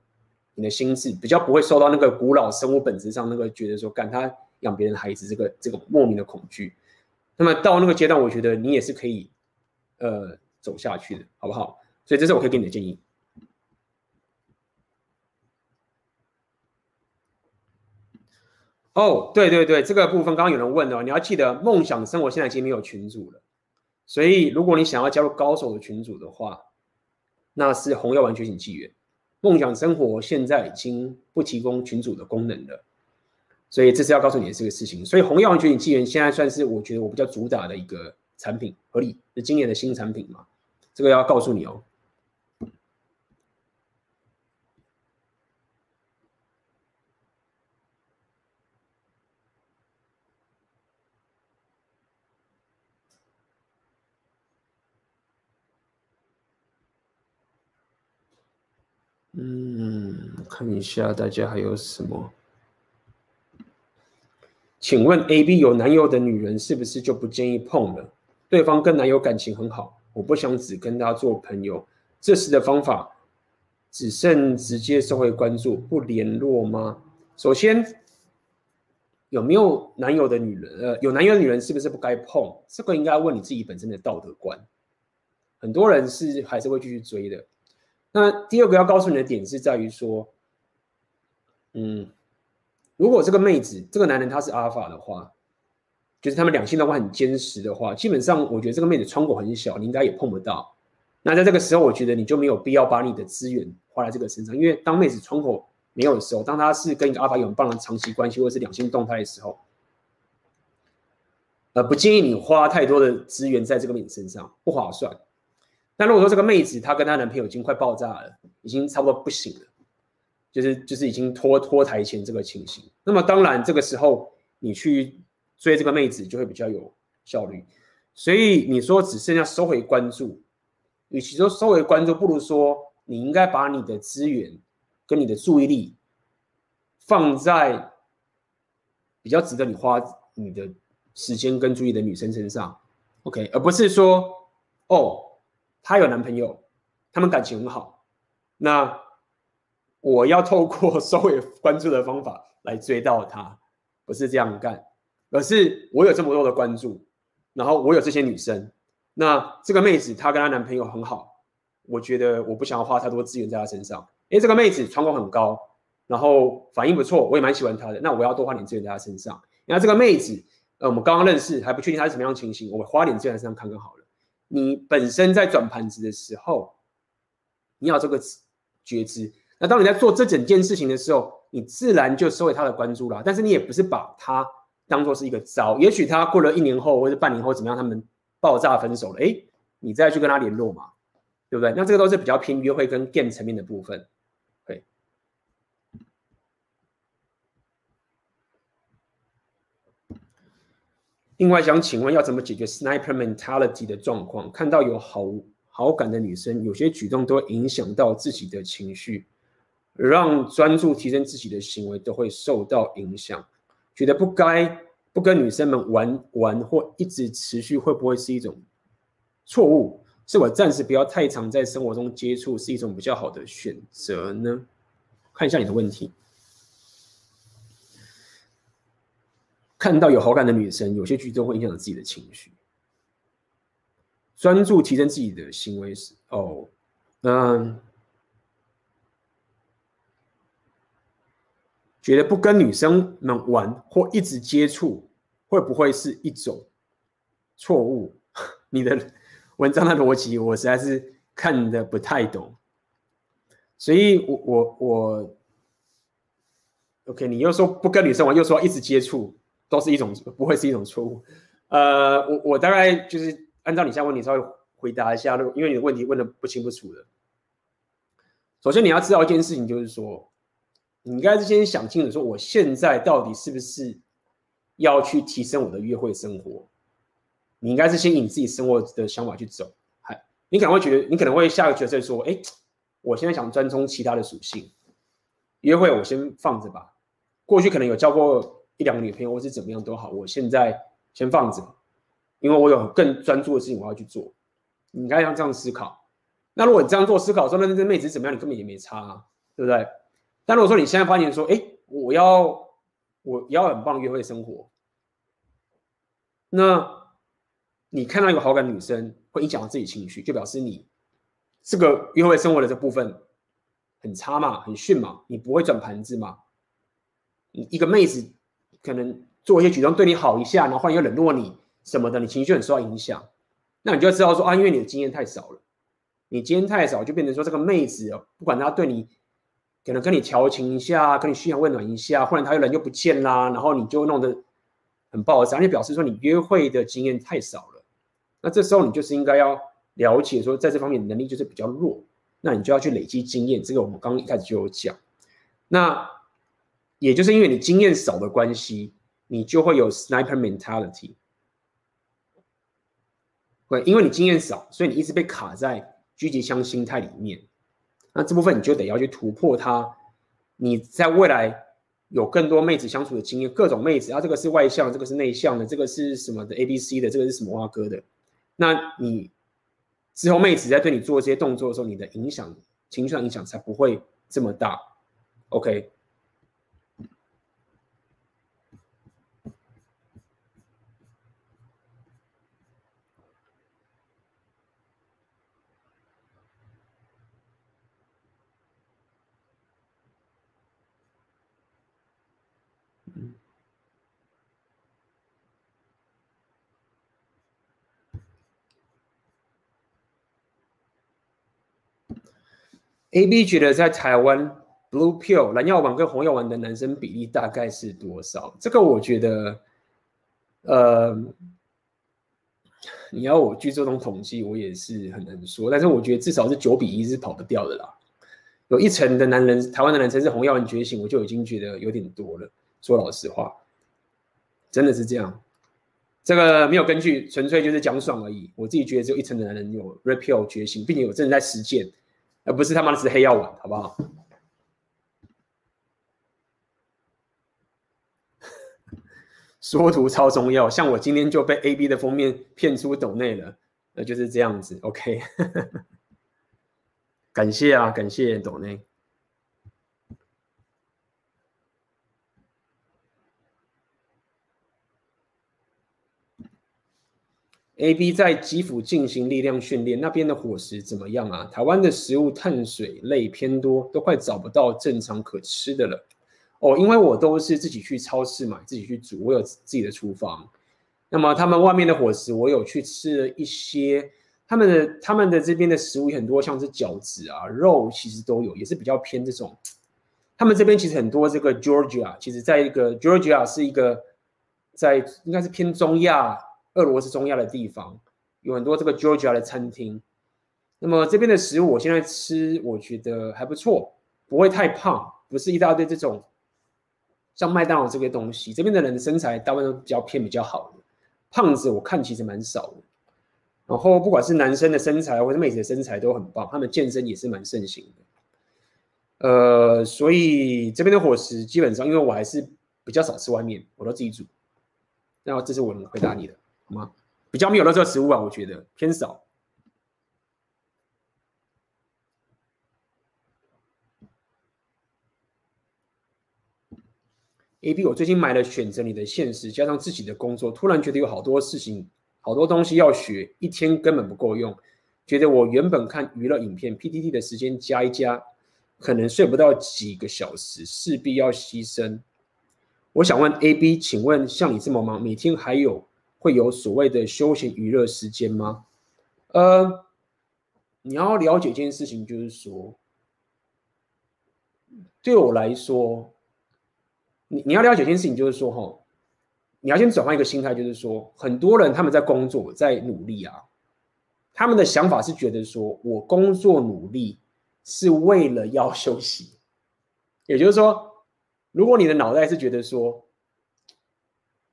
你的心智，比较不会受到那个古老生物本质上那个觉得说，干他养别人孩子这个这个莫名的恐惧。那么到那个阶段，我觉得你也是可以呃走下去的，好不好？所以这是我可以给你的建议。哦，对对对，这个部分刚刚有人问哦，你要记得梦想生活现在已经没有群组了，所以如果你想要加入高手的群组的话。那是红药丸觉醒纪元，梦想生活现在已经不提供群组的功能了，所以这是要告诉你的这个事情。所以红药丸觉醒纪元现在算是我觉得我比较主打的一个产品，合理是今年的新产品嘛？这个要告诉你哦。嗯，看一下大家还有什么？请问 A B 有男友的女人是不是就不建议碰了？对方跟男友感情很好，我不想只跟他做朋友。这时的方法只剩直接收回关注，不联络吗？首先，有没有男友的女人？呃，有男友的女人是不是不该碰？这个应该问你自己本身的道德观。很多人是还是会继续追的。那第二个要告诉你的点是在于说，嗯，如果这个妹子、这个男人他是阿尔法的话，就是他们两性的话很坚实的话，基本上我觉得这个妹子窗口很小，你应该也碰不到。那在这个时候，我觉得你就没有必要把你的资源花在这个身上，因为当妹子窗口没有的时候，当她是跟一个阿尔法有很棒的长期关系或者是两性动态的时候，呃，不建议你花太多的资源在这个妹子身上，不划算。但如果说这个妹子她跟她男朋友已经快爆炸了，已经差不多不行了，就是就是已经拖拖台前这个情形，那么当然这个时候你去追这个妹子就会比较有效率。所以你说只剩下收回关注，与其说收回关注，不如说你应该把你的资源跟你的注意力放在比较值得你花你的时间跟注意的女生身上，OK，而不是说哦。她有男朋友，他们感情很好。那我要透过 收回关注的方法来追到她，不是这样干，而是我有这么多的关注，然后我有这些女生。那这个妹子她跟她男朋友很好，我觉得我不想要花太多资源在她身上。因为，这个妹子窗口很高，然后反应不错，我也蛮喜欢她的。那我要多花点资源在她身上。那这个妹子，呃，我们刚刚认识还不确定她是什么样情形，我花点资源在身上看看好了。你本身在转盘子的时候，你要这个觉知。那当你在做这整件事情的时候，你自然就收回他的关注了。但是你也不是把他当做是一个招。也许他过了一年后或者半年后怎么样，他们爆炸分手了，诶，你再去跟他联络嘛，对不对？那这个都是比较偏约会跟 game 层面的部分。另外想请问，要怎么解决 sniper mentality 的状况？看到有好好感的女生，有些举动都会影响到自己的情绪，让专注提升自己的行为都会受到影响。觉得不该不跟女生们玩玩或一直持续，会不会是一种错误？是我暂时不要太常在生活中接触，是一种比较好的选择呢？看一下你的问题。看到有好感的女生，有些举动会影响自己的情绪。专注提升自己的行为时，哦，嗯，觉得不跟女生们玩或一直接触，会不会是一种错误？你的文章的逻辑，我实在是看得不太懂。所以我，我我我，OK，你又说不跟女生玩，又说一直接触，都是一种，不会是一种错误。呃，我我大概就是。按照你现在问题稍微回答一下，因为你的问题问的不清不楚的。首先你要知道一件事情，就是说，你应该是先想清楚，说我现在到底是不是要去提升我的约会生活？你应该是先以你自己生活的想法去走。嗨，你可能会觉得，你可能会下个决策说，哎，我现在想专攻其他的属性，约会我先放着吧。过去可能有交过一两个女朋友，或是怎么样都好，我现在先放着。因为我有更专注的事情我要去做，你应该要这样思考。那如果你这样做思考说，那这妹子怎么样，你根本也没差啊，对不对？但如果说你现在发现说，哎，我要我要很棒约会生活，那你看到一个好感女生会影响到自己情绪，就表示你这个约会生活的这部分很差嘛，很逊嘛，你不会转盘子嘛？你一个妹子可能做一些举动对你好一下，然后忽然又冷落你。什么的，你情绪很受到影响，那你就知道说啊，因为你的经验太少了，你经验太少，就变成说这个妹子哦，不管她对你可能跟你调情一下，跟你嘘寒问暖一下，忽然他又人又不见啦，然后你就弄得很爆炸，你表示说你约会的经验太少了。那这时候你就是应该要了解说，在这方面能力就是比较弱，那你就要去累积经验。这个我们刚刚一开始就有讲，那也就是因为你经验少的关系，你就会有 sniper mentality。对，因为你经验少，所以你一直被卡在狙击枪心态里面。那这部分你就得要去突破它。你在未来有更多妹子相处的经验，各种妹子啊，这个是外向，这个是内向的，这个是什么的 A B C 的，这个是什么蛙哥的。那你之后妹子在对你做这些动作的时候，你的影响情绪上影响才不会这么大。OK。A B 觉得在台湾 Blue Pill 蓝药丸跟红药丸的男生比例大概是多少？这个我觉得，呃，你要我去做这种统计，我也是很难说。但是我觉得至少是九比一是跑不掉的啦。有一成的男人，台湾的男生是红药丸觉醒，我就已经觉得有点多了。说老实话，真的是这样。这个没有根据，纯粹就是讲爽而已。我自己觉得只有一成的男人有 Red Pill 觉醒，并且有真的在实践。而不是他妈的是黑药丸，好不好？缩图超重要，像我今天就被 A B 的封面骗出抖内了，那就是这样子。OK，感谢啊，感谢抖内。A B 在基辅进行力量训练，那边的伙食怎么样啊？台湾的食物碳水类偏多，都快找不到正常可吃的了。哦，因为我都是自己去超市买，自己去煮，我有自己的厨房。那么他们外面的伙食，我有去吃了一些。他们的他们的这边的食物很多，像是饺子啊、肉，其实都有，也是比较偏这种。他们这边其实很多这个 Georgia，其实在一个 Georgia 是一个在应该是偏中亚。俄罗斯中亚的地方有很多这个 Georgia 的餐厅，那么这边的食物我现在吃，我觉得还不错，不会太胖，不是一大堆这种像麦当劳这个东西。这边的人的身材大部分都比较偏比较好的，胖子我看其实蛮少的。然后不管是男生的身材或者妹子的身材都很棒，他们健身也是蛮盛行的。呃，所以这边的伙食基本上，因为我还是比较少吃外面，我都自己煮。那这是我能回答你的。吗？比较没有垃圾食物啊，我觉得偏少。A B，我最近买了《选择你的现实》，加上自己的工作，突然觉得有好多事情、好多东西要学，一天根本不够用。觉得我原本看娱乐影片 P T T 的时间加一加，可能睡不到几个小时，势必要牺牲。我想问 A B，请问像你这么忙，每天还有会有所谓的休闲娱乐时间吗？呃，你要了解一件事情，就是说，对我来说，你你要了解一件事情，就是说，哈，你要先转换一个心态，就是说，很多人他们在工作，在努力啊，他们的想法是觉得说，我工作努力是为了要休息，也就是说。如果你的脑袋是觉得说，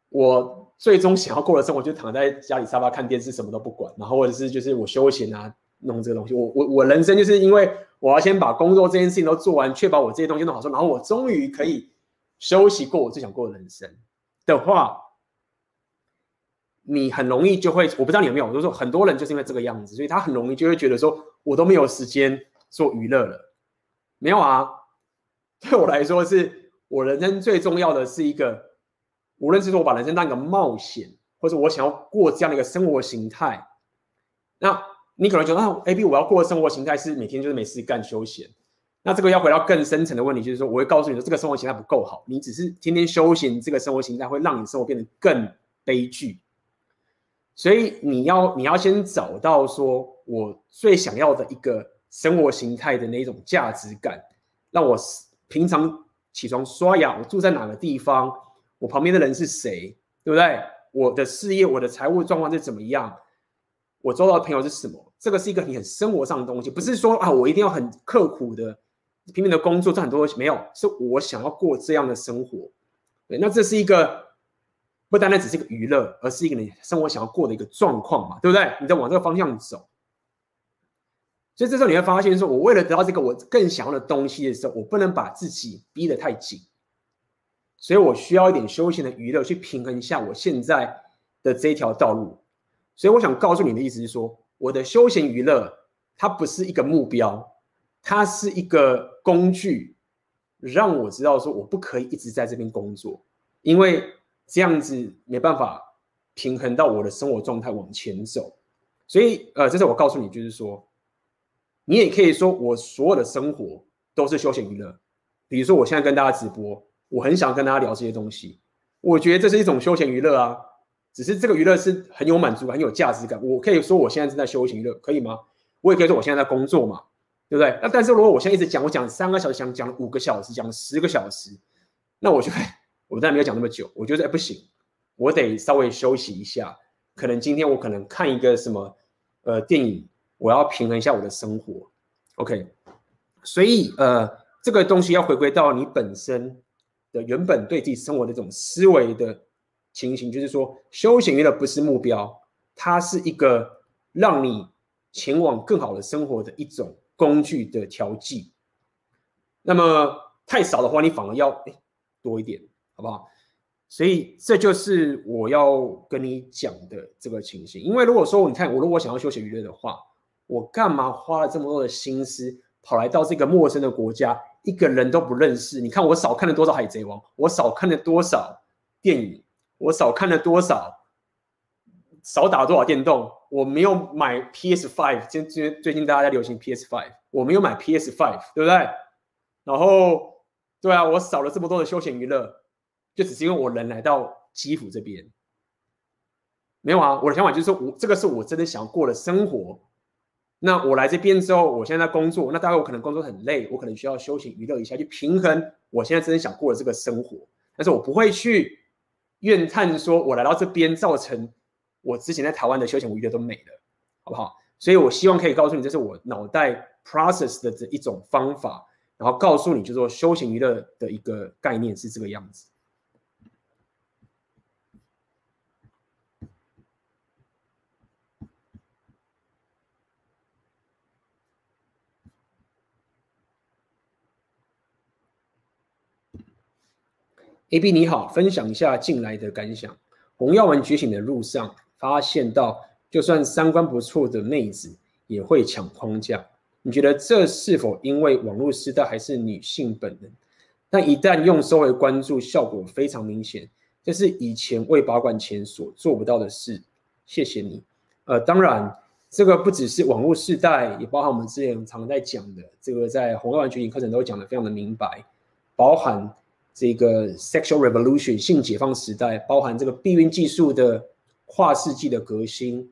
我最终想要过的生活就躺在家里沙发看电视，什么都不管，然后或者是就是我休闲啊，弄这个东西，我我我人生就是因为我要先把工作这件事情都做完，确保我这些东西弄好，说，然后我终于可以休息过我最想过的人生的话，你很容易就会，我不知道你有没有，我就说很多人就是因为这个样子，所以他很容易就会觉得说，我都没有时间做娱乐了，没有啊，对我来说是。我人生最重要的是一个，无论是说我把人生当一个冒险，或者我想要过这样的一个生活形态，那你可能觉得啊，A B 我要过的生活形态是每天就是没事干休闲，那这个要回到更深层的问题，就是说我会告诉你说这个生活形态不够好，你只是天天休闲，这个生活形态会让你生活变得更悲剧。所以你要你要先找到说我最想要的一个生活形态的那种价值感，让我平常。起床刷牙，我住在哪个地方？我旁边的人是谁？对不对？我的事业、我的财务状况是怎么样？我周到的朋友是什么？这个是一个你很生活上的东西，不是说啊，我一定要很刻苦的、拼命的工作赚很多东西。没有，是我想要过这样的生活。对，那这是一个不单单只是一个娱乐，而是一个你生活想要过的一个状况嘛，对不对？你在往这个方向走。所以这时候你会发现，说我为了得到这个我更想要的东西的时候，我不能把自己逼得太紧，所以我需要一点休闲的娱乐去平衡一下我现在的这条道路。所以我想告诉你的意思是说，我的休闲娱乐它不是一个目标，它是一个工具，让我知道说我不可以一直在这边工作，因为这样子没办法平衡到我的生活状态往前走。所以呃，这是我告诉你，就是说。你也可以说，我所有的生活都是休闲娱乐。比如说，我现在跟大家直播，我很想跟大家聊这些东西。我觉得这是一种休闲娱乐啊，只是这个娱乐是很有满足感、很有价值感。我可以说我现在正在休闲娱乐，可以吗？我也可以说我现在在工作嘛，对不对？那但是如果我现在一直讲，我讲三个小时，讲讲五个小时，讲十个小时，那我就会，我当然没有讲那么久。我觉得哎不行，我得稍微休息一下。可能今天我可能看一个什么呃电影。我要平衡一下我的生活，OK，所以呃，这个东西要回归到你本身的原本对自己生活的这种思维的情形，就是说，休闲娱乐不是目标，它是一个让你前往更好的生活的一种工具的调剂。那么太少的话，你反而要诶多一点，好不好？所以这就是我要跟你讲的这个情形。因为如果说你看我如果想要休闲娱乐的话，我干嘛花了这么多的心思跑来到这个陌生的国家，一个人都不认识？你看我少看了多少《海贼王》，我少看了多少电影，我少看了多少，少打多少电动？我没有买 PS Five，最最最近大家在流行 PS Five，我没有买 PS Five，对不对？然后，对啊，我少了这么多的休闲娱乐，就只是因为我人来到基辅这边，没有啊？我的想法就是说我这个是我真的想过的生活。那我来这边之后，我现在工作，那大概我可能工作很累，我可能需要休息娱乐一下，去平衡我现在真的想过的这个生活。但是我不会去怨叹说，我来到这边造成我之前在台湾的休闲娱乐都没了，好不好？所以我希望可以告诉你，这是我脑袋 process 的这一种方法，然后告诉你，就是说休闲娱乐的一个概念是这个样子。A B 你好，分享一下近来的感想。红药丸觉醒的路上，发现到就算三观不错的妹子也会抢框架。你觉得这是否因为网络时代，还是女性本能？但一旦用收回关注，效果非常明显，这是以前未保管前所做不到的事。谢谢你。呃，当然，这个不只是网络时代，也包含我们之前常在讲的，这个在红药丸觉醒课程都讲得非常的明白，包含这个 sexual revolution 性解放时代，包含这个避孕技术的跨世纪的革新，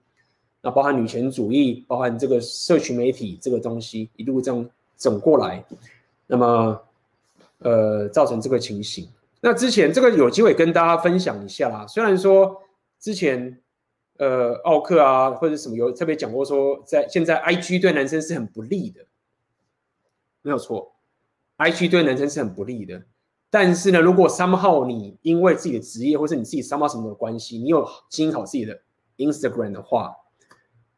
那包含女权主义，包含这个社群媒体这个东西一路这样整过来，那么呃造成这个情形。那之前这个有机会跟大家分享一下啦，虽然说之前。呃，奥克啊，或者什么有特别讲过说，在现在 IG 对男生是很不利的，没有错，IG 对男生是很不利的。但是呢，如果 somehow 你因为自己的职业或是你自己 somehow 什么的关系，你有经营好自己的 Instagram 的话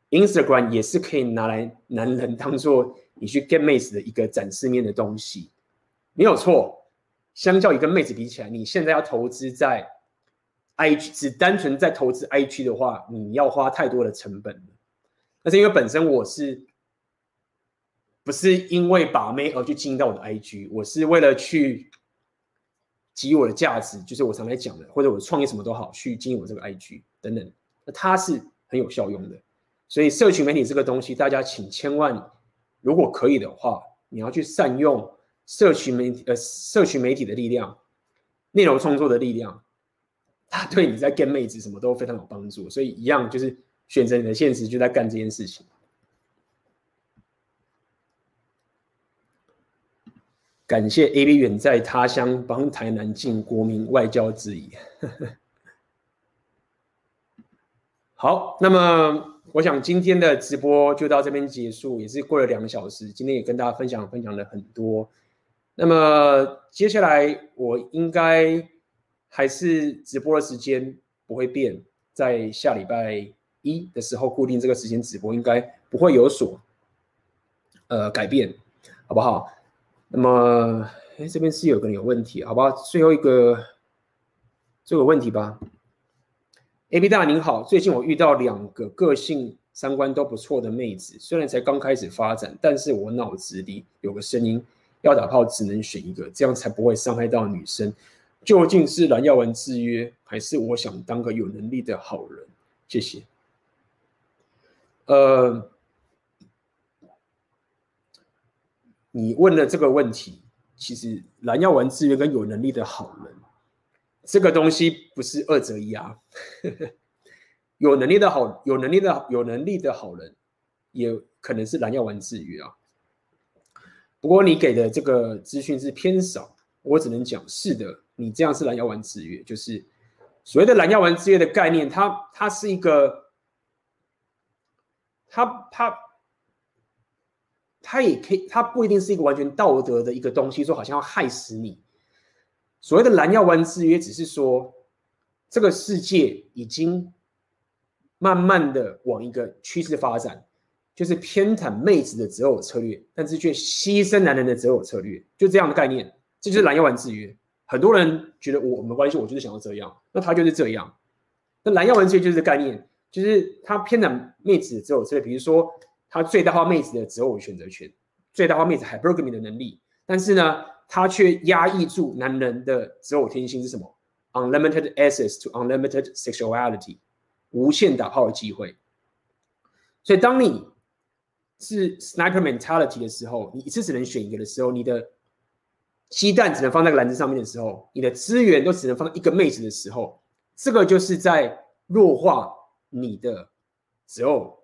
，Instagram 也是可以拿来男人当做你去 get 妹子的一个展示面的东西，没有错。相较于跟妹子比起来，你现在要投资在。IG 只单纯在投资 IG 的话，你要花太多的成本了。那是因为本身我是不是因为把妹而去经营到我的 IG，我是为了去给予我的价值，就是我常来讲的，或者我创业什么都好，去经营我这个 IG 等等。那它是很有效用的。所以社群媒体这个东西，大家请千万，如果可以的话，你要去善用社群媒体呃社群媒体的力量，内容创作的力量。它对你在 get 妹子什么都非常有帮助，所以一样就是选择你的现实，就在干这件事情。感谢 A B 远在他乡帮台南尽国民外交之谊。好，那么我想今天的直播就到这边结束，也是过了两个小时。今天也跟大家分享分享了很多。那么接下来我应该。还是直播的时间不会变，在下礼拜一的时候固定这个时间直播，应该不会有所呃改变，好不好？那么，哎，这边是有个有问题，好吧？最后一个这个问题吧。A B 大您好，最近我遇到两个个性三观都不错的妹子，虽然才刚开始发展，但是我脑子里有个声音，要打炮只能选一个，这样才不会伤害到女生。究竟是蓝药丸制约，还是我想当个有能力的好人？谢谢。呃，你问了这个问题，其实蓝药丸制约跟有能力的好人，这个东西不是二择一啊。有能力的好，有能力的有能力的好人，也可能是蓝药丸制约啊。不过你给的这个资讯是偏少，我只能讲是的。你这样是蓝药丸制约，就是所谓的蓝药丸制约的概念，它它是一个，它它它也可以，它不一定是一个完全道德的一个东西，说好像要害死你。所谓的蓝药丸制约，只是说这个世界已经慢慢的往一个趋势发展，就是偏袒妹子的择偶策略，但是却牺牲男人的择偶策略，就这样的概念，这就是蓝药丸制约。很多人觉得我没关系，我就是想要这样，那他就是这样。那蓝药丸制约就是这概念，就是他偏袒妹子的择偶策略，比如说他最大化妹子的择偶选择权，最大化妹子 hypergamy 的能力，但是呢，他却压抑住男人的择偶天性是什么？Unlimited access to unlimited sexuality，无限打炮的机会。所以当你是 sniper mentality 的时候，你一次只能选一个的时候，你的鸡蛋只能放在篮子上面的时候，你的资源都只能放在一个妹子的时候，这个就是在弱化你的择偶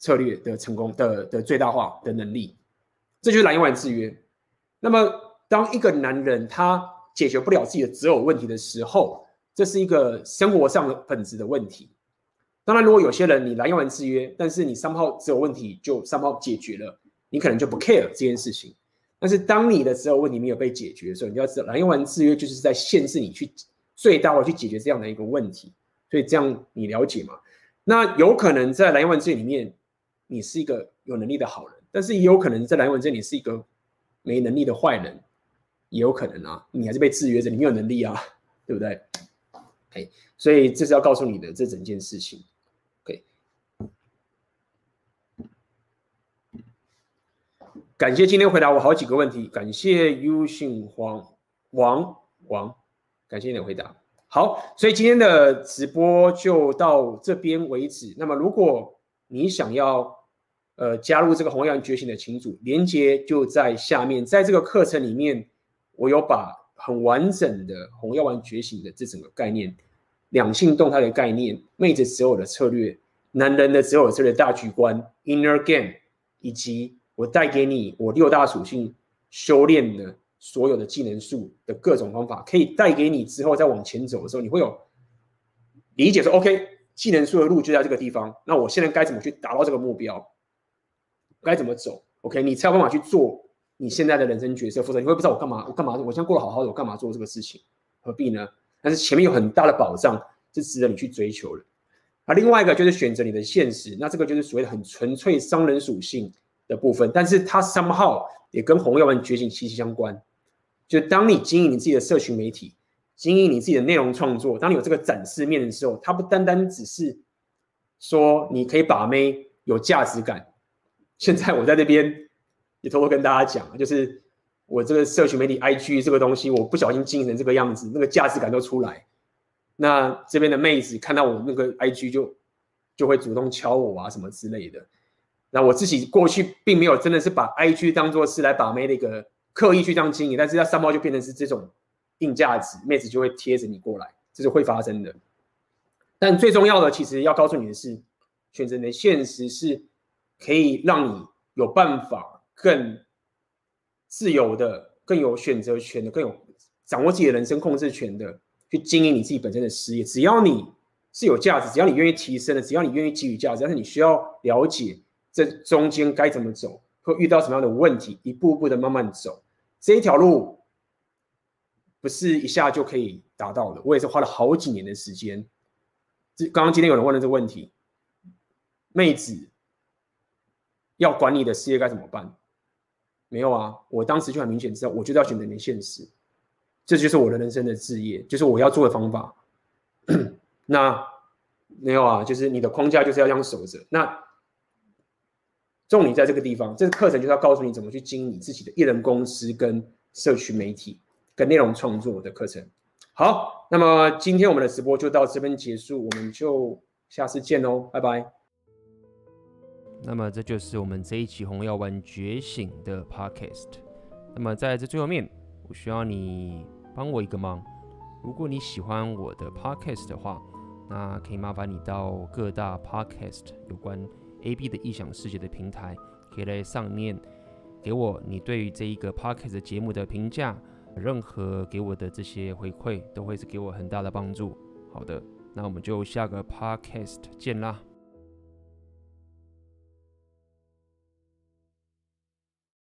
策略的成功的的最大化的能力，这就是蓝药丸制约。那么，当一个男人他解决不了自己的择偶问题的时候，这是一个生活上的本质的问题。当然，如果有些人你蓝药丸制约，但是你三号择偶问题就三号解决了，你可能就不 care 这件事情。但是当你的择偶问题没有被解决的时候，你要知道蓝药丸制约就是在限制你去最大化去解决这样的一个问题。所以这样你了解吗？那有可能在蓝药丸制约里面，你是一个有能力的好人，但是也有可能在蓝药丸制约你是一个没能力的坏人，也有可能啊，你还是被制约着，你没有能力啊，对不对？哎，所以这是要告诉你的这整件事情。OK，感谢今天回答我好几个问题，感谢 U 姓黄王王，感谢你的回答。好，所以今天的直播就到这边为止。那么，如果你想要呃加入这个红药觉醒的群组，连接就在下面。在这个课程里面，我有把很完整的红药丸觉醒的这整个概念、两性动态的概念、妹子择偶的策略、男人的择偶策略大局观、Inner Game，以及我带给你我六大属性修炼的。所有的技能树的各种方法，可以带给你之后再往前走的时候，你会有理解说，OK，技能树的路就在这个地方。那我现在该怎么去达到这个目标？该怎么走？OK，你才有办法去做你现在的人生角色。否则你会不知道我干嘛，我干嘛？我现在过得好好的，我干嘛做这个事情？何必呢？但是前面有很大的保障，是值得你去追求的。啊，另外一个就是选择你的现实，那这个就是所谓的很纯粹商人属性的部分，但是它 somehow 也跟红药丸觉醒息息相关。就当你经营你自己的社群媒体，经营你自己的内容创作，当你有这个展示面的时候，它不单单只是说你可以把妹有价值感。现在我在这边也偷偷跟大家讲，就是我这个社群媒体 IG 这个东西，我不小心经营成这个样子，那个价值感都出来。那这边的妹子看到我那个 IG 就就会主动敲我啊什么之类的。那我自己过去并没有真的是把 IG 当做是来把妹的一个。刻意去这样经营，但是它上报就变成是这种硬价值，妹子就会贴着你过来，这是会发生的。但最重要的，其实要告诉你的是，选择你的现实是可以让你有办法更自由的、更有选择权的、更有掌握自己的人生控制权的去经营你自己本身的事业。只要你是有价值，只要你愿意提升的，只要你愿意给予价值，但是你需要了解这中间该怎么走。会遇到什么样的问题？一步步的慢慢走，这一条路不是一下就可以达到的。我也是花了好几年的时间。这刚刚今天有人问了这个问题，妹子要管你的事业该怎么办？没有啊，我当时就很明显知道，我就要选择你的现实，这就是我的人生的志业，就是我要做的方法。那没有啊，就是你的框架就是要这样守着。那重点在这个地方，这个课程就是要告诉你怎么去经营你自己的艺人公司、跟社区媒体、跟内容创作的课程。好，那么今天我们的直播就到这边结束，我们就下次见喽，拜拜。那么这就是我们这一期红药丸觉醒的 Podcast。那么在这最后面，我需要你帮我一个忙，如果你喜欢我的 Podcast 的话，那可以麻烦你到各大 Podcast 有关。A B 的异想世界的平台，可以在上面给我你对于这一个 Podcast 节目的评价，任何给我的这些回馈，都会是给我很大的帮助。好的，那我们就下个 Podcast 见啦。